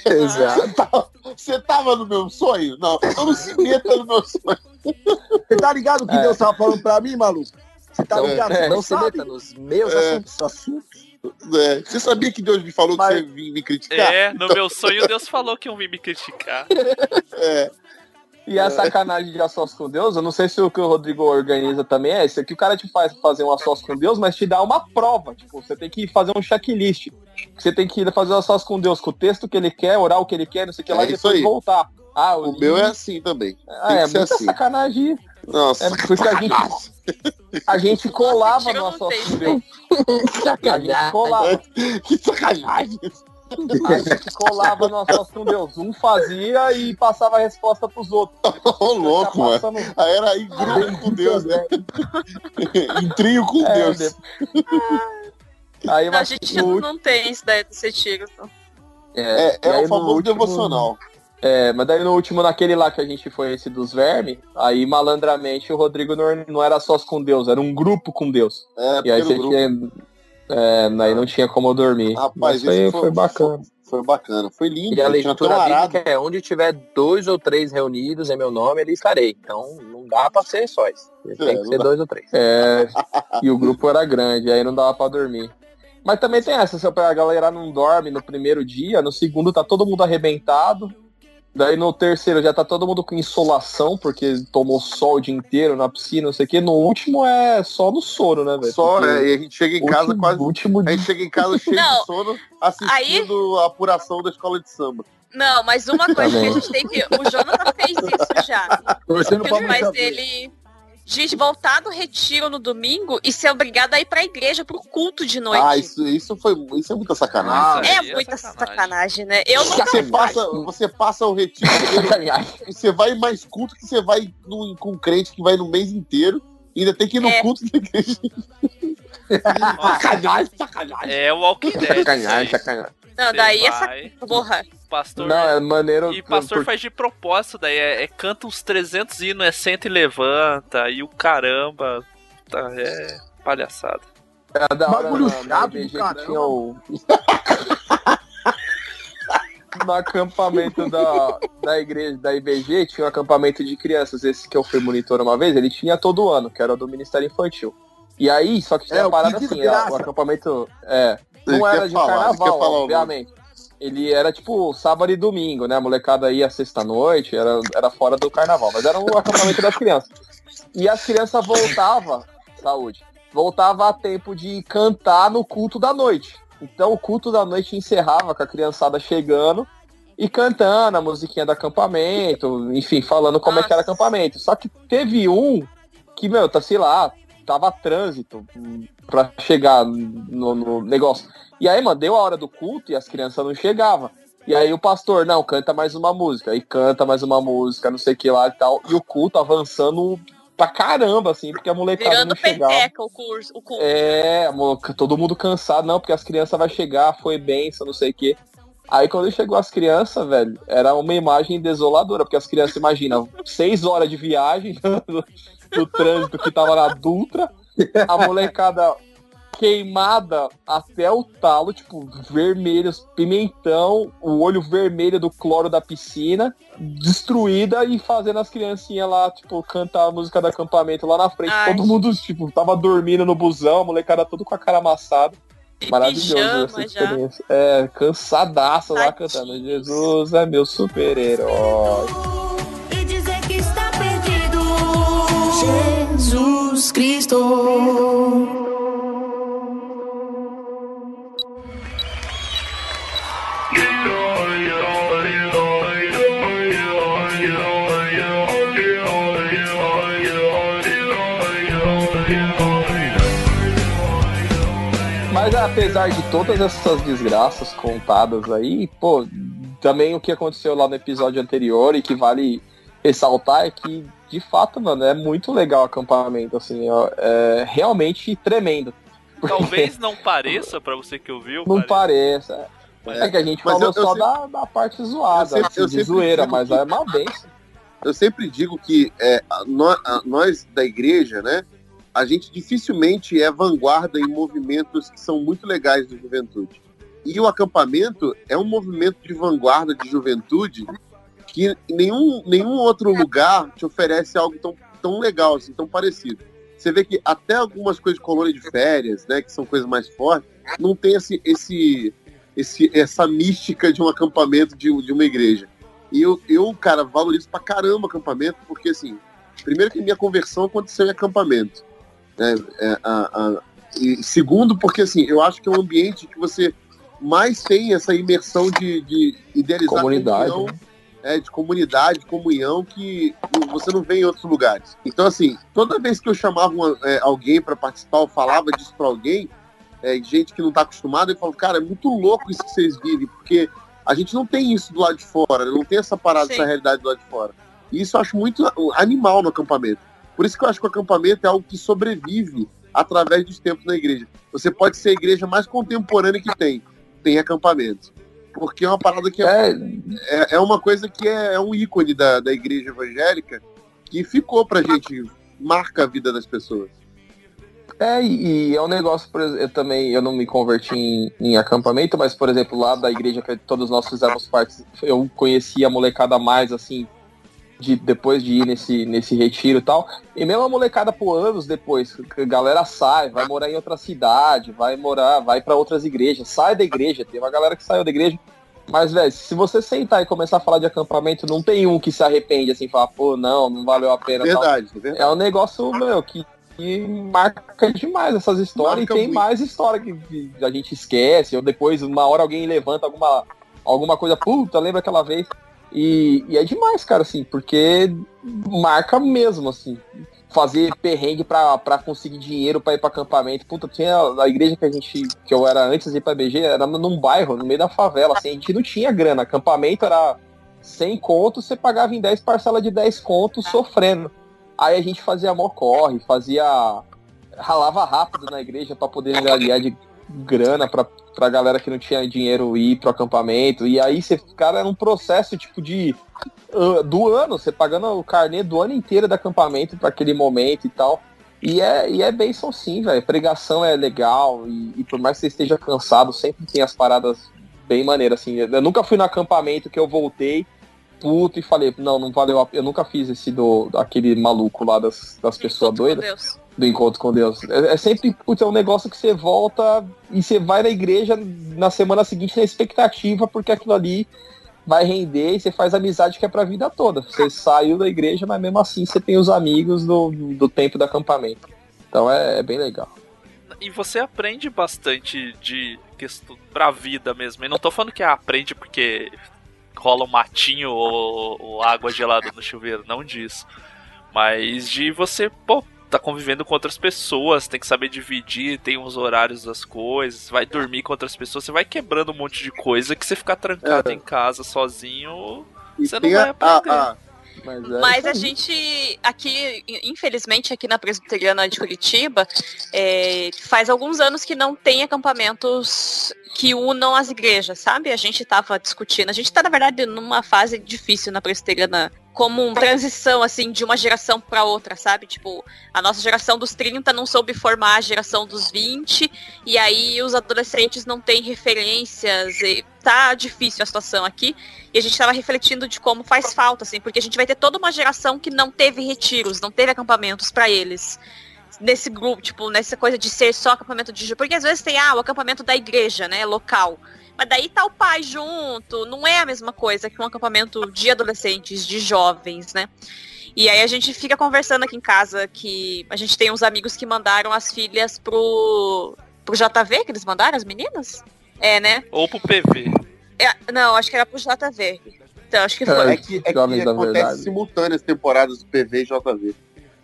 Exato. você tava, você tava no meu sonho? Não, eu não se meta no meu sonho. Você tá ligado o que É. Deus tava falando pra mim, maluco? Você tá Então, ligado? não Você se meta nos meus É. assuntos. assuntos. É, você sabia que Deus me falou Mas- que você vinha me criticar? É, no meu sonho Deus falou que iam vir me criticar. É. E a sacanagem de a sós com Deus, eu não sei se o que o Rodrigo organiza também é isso, é que o cara te faz fazer um a sós com Deus, mas te dá uma prova, tipo, você tem que fazer um checklist. Você tem que fazer um a sós com Deus com o texto que ele quer, orar o que ele quer, não sei o que lá, É e isso depois aí. voltar. Ah, eu O meu é assim também. Ah, tem é que ser muita assim. sacanagem. Nossa, É porque a gente, a gente colava no não sós tem. com Deus. A gente colava. que sacanagem. A gente colava no com Deus. Um fazia e passava a resposta pros outros. Ô, louco, Tá mano. passando- Aí era em grupo com Deus, né? em trio com É, Deus. de- Aí, Não, a gente não tem isso daí desse tiro. então. É, é aí o famoso último- devocional. É, mas daí no último, naquele lá que a gente foi esse dos vermes, aí malandramente o Rodrigo não, não era sós com Deus, era um grupo com Deus. É, e aí você grupo. tinha. É, aí não tinha como eu dormir. Rapaz, mas foi, foi, bacana. Foi bacana, foi lindo. E a leitura bíblica é onde tiver dois ou três reunidos em meu nome, ali estarei. Então não dá pra ser sóis. Tem É, que ser dá. dois ou três. É, e o grupo era grande, aí não dava pra dormir. Mas também tem essa, se a galera não dorme no primeiro dia, no segundo tá todo mundo arrebentado. Daí no terceiro já tá todo mundo com insolação, porque tomou sol o dia inteiro na piscina, não sei o quê. No último é só no soro, né, velho? Só, Porque é, e a gente chega em casa último- quase. Último A gente chega em casa cheio Não, de sono, assistindo a apuração da escola de samba. Não, mas uma coisa que a gente tem que. O Jonathan fez isso já. Torcendo Ele faz muita ele. De voltar do retiro no domingo e ser obrigado a ir pra igreja pro culto de noite. Ah, isso, isso, foi, isso é muita sacanagem. Isso é é muita sacanagem. sacanagem, né? Eu nunca Você passa, você passa o retiro inteiro, você vai mais culto que você vai no, com um crente que vai no mês inteiro. e Ainda tem que ir no É. culto da igreja. sacanagem, sacanagem. É o Walking Dead. Sacanagem, sacanagem. Não, daí essa vai, porra. Pastor. Não, é maneiro. E pastor por- faz de propósito, daí é, é canta uns 300 hinos, é senta e levanta, e o caramba. Tá, é palhaçada. É da hora Bagulho na- na chato caramba. tinha o... no acampamento da, da igreja, da IBG, tinha um acampamento de crianças. Esse que eu fui monitor uma vez, ele tinha todo ano, que era do Ministério Infantil. E aí, só que tinha É, parada que assim, o acampamento. É, não era de falar, carnaval, obviamente. Ele era tipo sábado e domingo, né? A molecada ia sexta-noite, era, era fora do carnaval, mas era o acampamento das crianças. E as crianças voltavam, saúde, voltava a tempo de cantar no culto da noite. Então o culto da noite encerrava com a criançada chegando e cantando a musiquinha do acampamento, enfim, falando como é que era o Nossa. acampamento. Só que teve um que, meu, tá, sei lá, tava trânsito pra chegar no, no negócio. E aí, mano, deu a hora do culto e as crianças não chegavam. E aí o pastor, não, canta mais uma música. E canta mais uma música, não sei o que lá e tal. E o culto avançando pra caramba, assim, porque a molecada Virando não chegava. peteca o curso. O culto. É, todo mundo cansado, não, porque as crianças vão chegar, foi benção, não sei o quê. Aí quando chegou as crianças, velho, era uma imagem desoladora, porque as crianças, imaginam, seis horas de viagem do, trânsito que tava na Dutra, a molecada queimada até o talo, tipo, vermelhos, pimentão, o olho vermelho do cloro da piscina, destruída e fazendo as criancinhas lá, tipo, cantar a música do acampamento lá na frente. Ai. Todo mundo, tipo, tava dormindo no busão, a molecada todo com a cara amassada. Maravilhoso pijama essa já. experiência. É, cansadaça lá cantando. Jesus é meu super-herói. Jesus Cristo. Mas apesar de todas essas desgraças contadas aí, pô, também o que aconteceu lá no episódio anterior e que vale ressaltar é que, de fato, mano, é muito legal o acampamento, assim, ó, é realmente tremendo. Porque Talvez não pareça pra você que ouviu. não pareça. pareça. É que a gente Mas falou eu- eu só sempre- da, da parte zoada, eu sempre- assim, eu de zoeira, digo mas que- é uma benção. Eu sempre digo que é, a- nó- a- nós da igreja, né? A gente dificilmente é vanguarda em movimentos que são muito legais da juventude. E o acampamento é um movimento de vanguarda de juventude que nenhum, nenhum outro lugar te oferece algo tão, tão legal, assim, tão parecido. Você vê que até algumas coisas de colônia de férias, né, que são coisas mais fortes, não tem esse, esse, esse, essa mística de um acampamento de, de uma igreja. E eu, eu, cara, valorizo pra caramba acampamento, porque, assim, primeiro que minha conversão aconteceu em acampamento. Né? É, a- a- e segundo, porque, assim, eu acho que é um ambiente que você mais tem essa imersão de, de idealizar Comunidade, comunhão, né? É, de comunidade, de comunhão, que você não vê em outros lugares. Então, assim, toda vez que eu chamava uma- é, alguém para participar, eu falava disso para alguém, é, gente que não tá acostumada, eu falo, cara, é muito louco isso que vocês vivem, porque a gente não tem isso do lado de fora, não tem essa parada, Sim. essa realidade do lado de fora. E isso eu acho muito animal no acampamento. Por isso que eu acho que o acampamento é algo que sobrevive através dos tempos na igreja. Você pode ser a igreja mais contemporânea que tem, tem acampamento. Porque é uma parada que é, é, é uma coisa que é, é um ícone da, da igreja evangélica que ficou pra gente, marca a vida das pessoas. É, e, e é um negócio, por exemplo, eu também, eu não me converti em, em acampamento, mas, por exemplo, lá da igreja que todos nós fizemos parte, eu conheci a molecada mais, assim, de, depois de ir nesse, nesse retiro e tal, e mesmo a molecada por anos depois, a galera sai, vai morar em outra cidade, vai morar, vai para outras igrejas, sai da igreja, tem uma galera que saiu da igreja, mas, velho, se você sentar e começar a falar de acampamento, não tem um que se arrepende, assim, falar, pô, não, não valeu a pena. tal. Verdade, é verdade. É um negócio, meu, que, que marca demais essas histórias Marca e tem muito. mais história que, que a gente esquece, ou depois, uma hora alguém levanta alguma, alguma coisa, puta, lembra aquela vez. E, e é demais, cara, assim, porque marca mesmo, assim. Fazer perrengue pra, pra conseguir dinheiro pra ir pra acampamento. Puta, tinha a igreja que a gente, que eu era antes de ir pra BG, era num bairro, no meio da favela, assim, a gente não tinha grana. Acampamento era 100 contos, você pagava em 10 parcelas de 10 contos sofrendo. Aí a gente fazia mó corre, fazia. ralava rápido na igreja pra poder angariar de grana pra, pra galera que não tinha dinheiro ir pro acampamento. E aí você, cara, era um processo tipo de. ah, do ano, você pagando o carnê do ano inteiro do acampamento pra aquele momento e tal. E é, e é bênção sim, velho. Pregação é legal. E, e por mais que você esteja cansado, sempre tem as paradas bem maneiras, assim. Eu nunca fui no acampamento que eu voltei puto e falei, não, não valeu a pena. Eu nunca fiz esse do aquele maluco lá das, das pessoas doidas Deus. Do encontro com Deus. É, é sempre putz, é um negócio que você volta e você vai na igreja na semana seguinte na expectativa, porque aquilo ali vai render e você faz amizade que é pra vida toda. Você saiu da igreja, mas mesmo assim você tem os amigos do, do tempo do acampamento. Então é, é bem legal. E você aprende bastante de questão pra vida mesmo. E não tô falando que aprende porque rola um matinho ou, ou água gelada no chuveiro, não disso. Mas de você, pô, tá convivendo com outras pessoas, tem que saber dividir, tem os horários das coisas, vai dormir com outras pessoas, você vai quebrando um monte de coisa que você ficar trancado É. em casa sozinho, E você não vai a- aprender. a- a- Mas, é Mas a gente, aqui, infelizmente, aqui na Presbiteriana de Curitiba, é, faz alguns anos que não tem acampamentos que unam as igrejas, sabe? A gente estava discutindo, a gente está, na verdade, numa fase difícil na Presbiteriana como uma transição, assim, de uma geração para outra, sabe? Tipo, a nossa geração dos 30 não soube formar a geração dos 20, e aí os adolescentes não têm referências, e tá difícil a situação aqui. E a gente tava refletindo de como faz falta, assim, porque a gente vai ter toda uma geração que não teve retiros, não teve acampamentos para eles nesse grupo, tipo, nessa coisa de ser só acampamento de porque às vezes tem ah, o acampamento da igreja, né, local. Mas daí tá o pai junto, não é a mesma coisa que um acampamento de adolescentes, de jovens, né? E aí a gente fica conversando aqui em casa que a gente tem uns amigos que mandaram as filhas pro, pro JV, que eles mandaram, as meninas? É, né? Ou pro PV. É, não, acho que era pro JV. Então, acho que foi. É que, é que acontece simultâneas temporadas do PV e JV.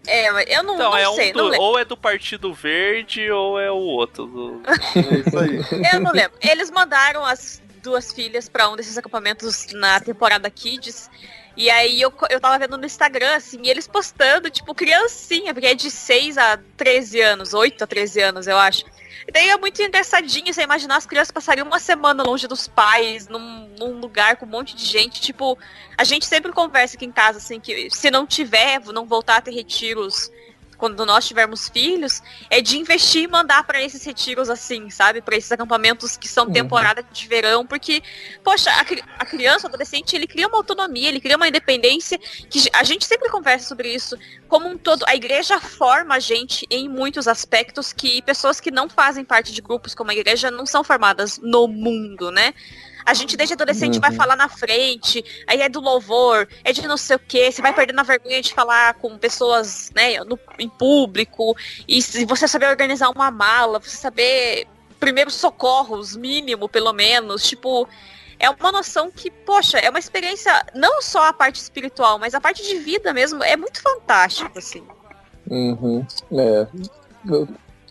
É, eu não, então, não é sei. Um do, ou é do Partido Verde ou é o outro. Do... é isso aí. eu não lembro. Eles mandaram as duas filhas para um desses acampamentos na temporada Kids. E aí eu, eu tava vendo no Instagram, assim, eles postando, tipo, criancinha, porque é de 6 a 13 anos, 8 a 13 anos, eu acho. E daí é muito engraçadinho você imaginar as crianças passariam uma semana longe dos pais, num, num, lugar com um monte de gente. Tipo, a gente sempre conversa aqui em casa, assim, que se não tiver, não voltar a ter retiros quando nós tivermos filhos, é de investir e mandar para esses retiros assim, sabe? Para esses acampamentos que são uhum. temporada de verão, porque, poxa, a, a, criança, o adolescente, ele cria uma autonomia, ele cria uma independência, que a gente sempre conversa sobre isso. Como um todo, a igreja forma a gente em muitos aspectos que pessoas que não fazem parte de grupos como a igreja não são formadas no mundo, né? A gente desde adolescente uhum. vai falar na frente, aí é do louvor, é de não sei o que, você vai perdendo a vergonha de falar com pessoas, né, no, em público, e se você saber organizar uma mala, você saber primeiros socorros, mínimo, pelo menos, tipo, é uma noção que, poxa, é uma experiência, não só a parte espiritual, mas a parte de vida mesmo, é muito fantástico, assim. Uhum, é.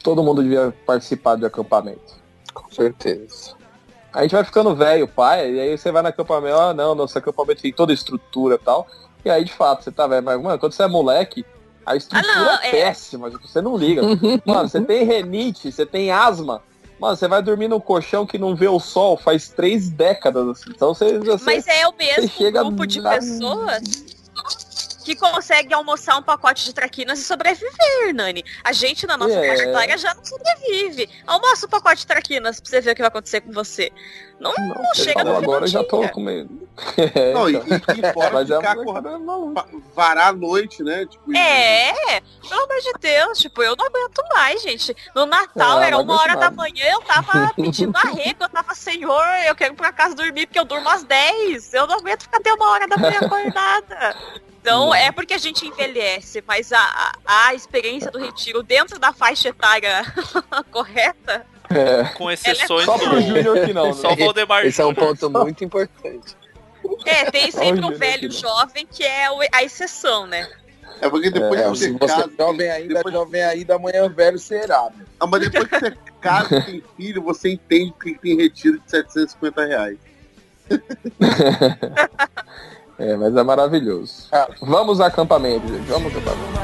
Todo mundo devia participar de acampamento. Com certeza. A gente vai ficando velho, pai, e aí você vai no acampamento, ah não, nosso acampamento tem toda a estrutura e tal. E aí, de fato, você tá velho. Mas, mano, quando você é moleque, a estrutura ah, não, é, é péssima, você não liga. mano, você tem renite, você tem asma. Mano, você vai dormir num colchão que não vê o sol faz três décadas, assim. Então você. você Mas é o mesmo grupo de na... pessoas que consegue almoçar um pacote de traquinas e sobreviver, Nani. A gente na nossa é. faixa etária já não sobrevive. Almoça um pacote de traquinas pra você ver o que vai acontecer com você. Não, não, não chega no Agora já tô comendo. É, não, então. e, e fora Mas ficar é acordando, varar a noite, né? Tipo, é, pelo amor de Deus, tipo, eu não aguento mais, gente. No Natal é, era uma hora da manhã, eu tava pedindo arrego, eu tava, senhor, eu quero ir pra casa dormir, porque eu durmo às 10. Eu não aguento ficar até uma hora da manhã acordada. Então é porque a gente envelhece, mas a, a experiência do retiro dentro da faixa etária correta. É. Com exceções é só pro Júnior que não. Né? Só o Valdemar Esse é um ponto muito importante. É, tem sempre um velho jovem que é a exceção, né? É porque depois é, que você, você casa, jovem ainda, depois... jovem ainda, amanhã velho será. Né? Ah, mas depois que você casa e tem filho, você entende que tem retiro de 750 reais. É, mas é maravilhoso. Ah, vamos ao acampamento, gente. Vamos ao acampamento.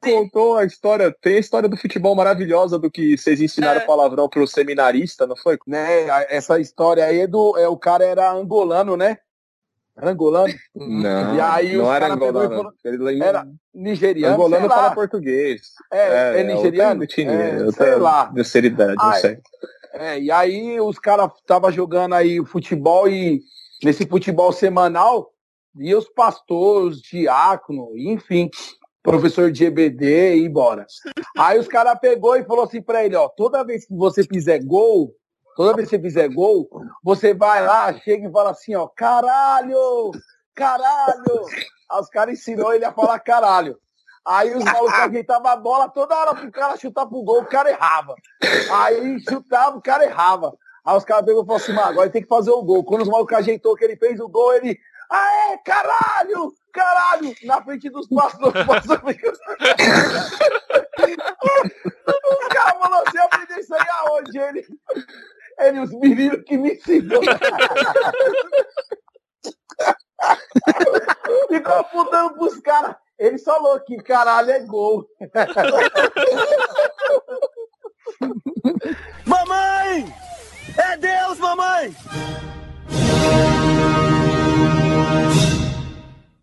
Contou a história, tem a história do futebol maravilhosa do que vocês ensinaram é. palavrão pro seminarista, não foi? Né, essa história aí é do, é, o cara era angolano, né? Era angolano? Não, e aí não era angolano. Falou, ele era nigeriano, Angolano fala português. É, é, é nigeriano? É, eu sei lá. De seriedade, não sei. É, e aí os caras estavam jogando aí futebol e nesse futebol semanal, e os pastores, diácono, enfim, professor de EBD e embora. Aí os caras pegou e falou assim para ele, ó, toda vez que você fizer gol, toda vez que você fizer gol, você vai lá, chega e fala assim, ó, caralho, caralho. Aí os caras ensinou ele a falar caralho. Aí os malucos ajeitavam a bola toda hora pro cara chutar pro gol, o cara errava. Aí chutava, o cara errava. Aí os caras pegou e falaram assim, agora tem que fazer o gol. Quando os malucos ajeitou que ele fez o gol, ele Aê, caralho! Caralho! Na frente dos pastores. pastores. Os caras falaram, você aprendeu isso aí aonde? Ele, ele os meninos que me ensinam. Ficou apontando pros caras. Ele falou que caralho é gol. Mamãe! É Deus, mamãe!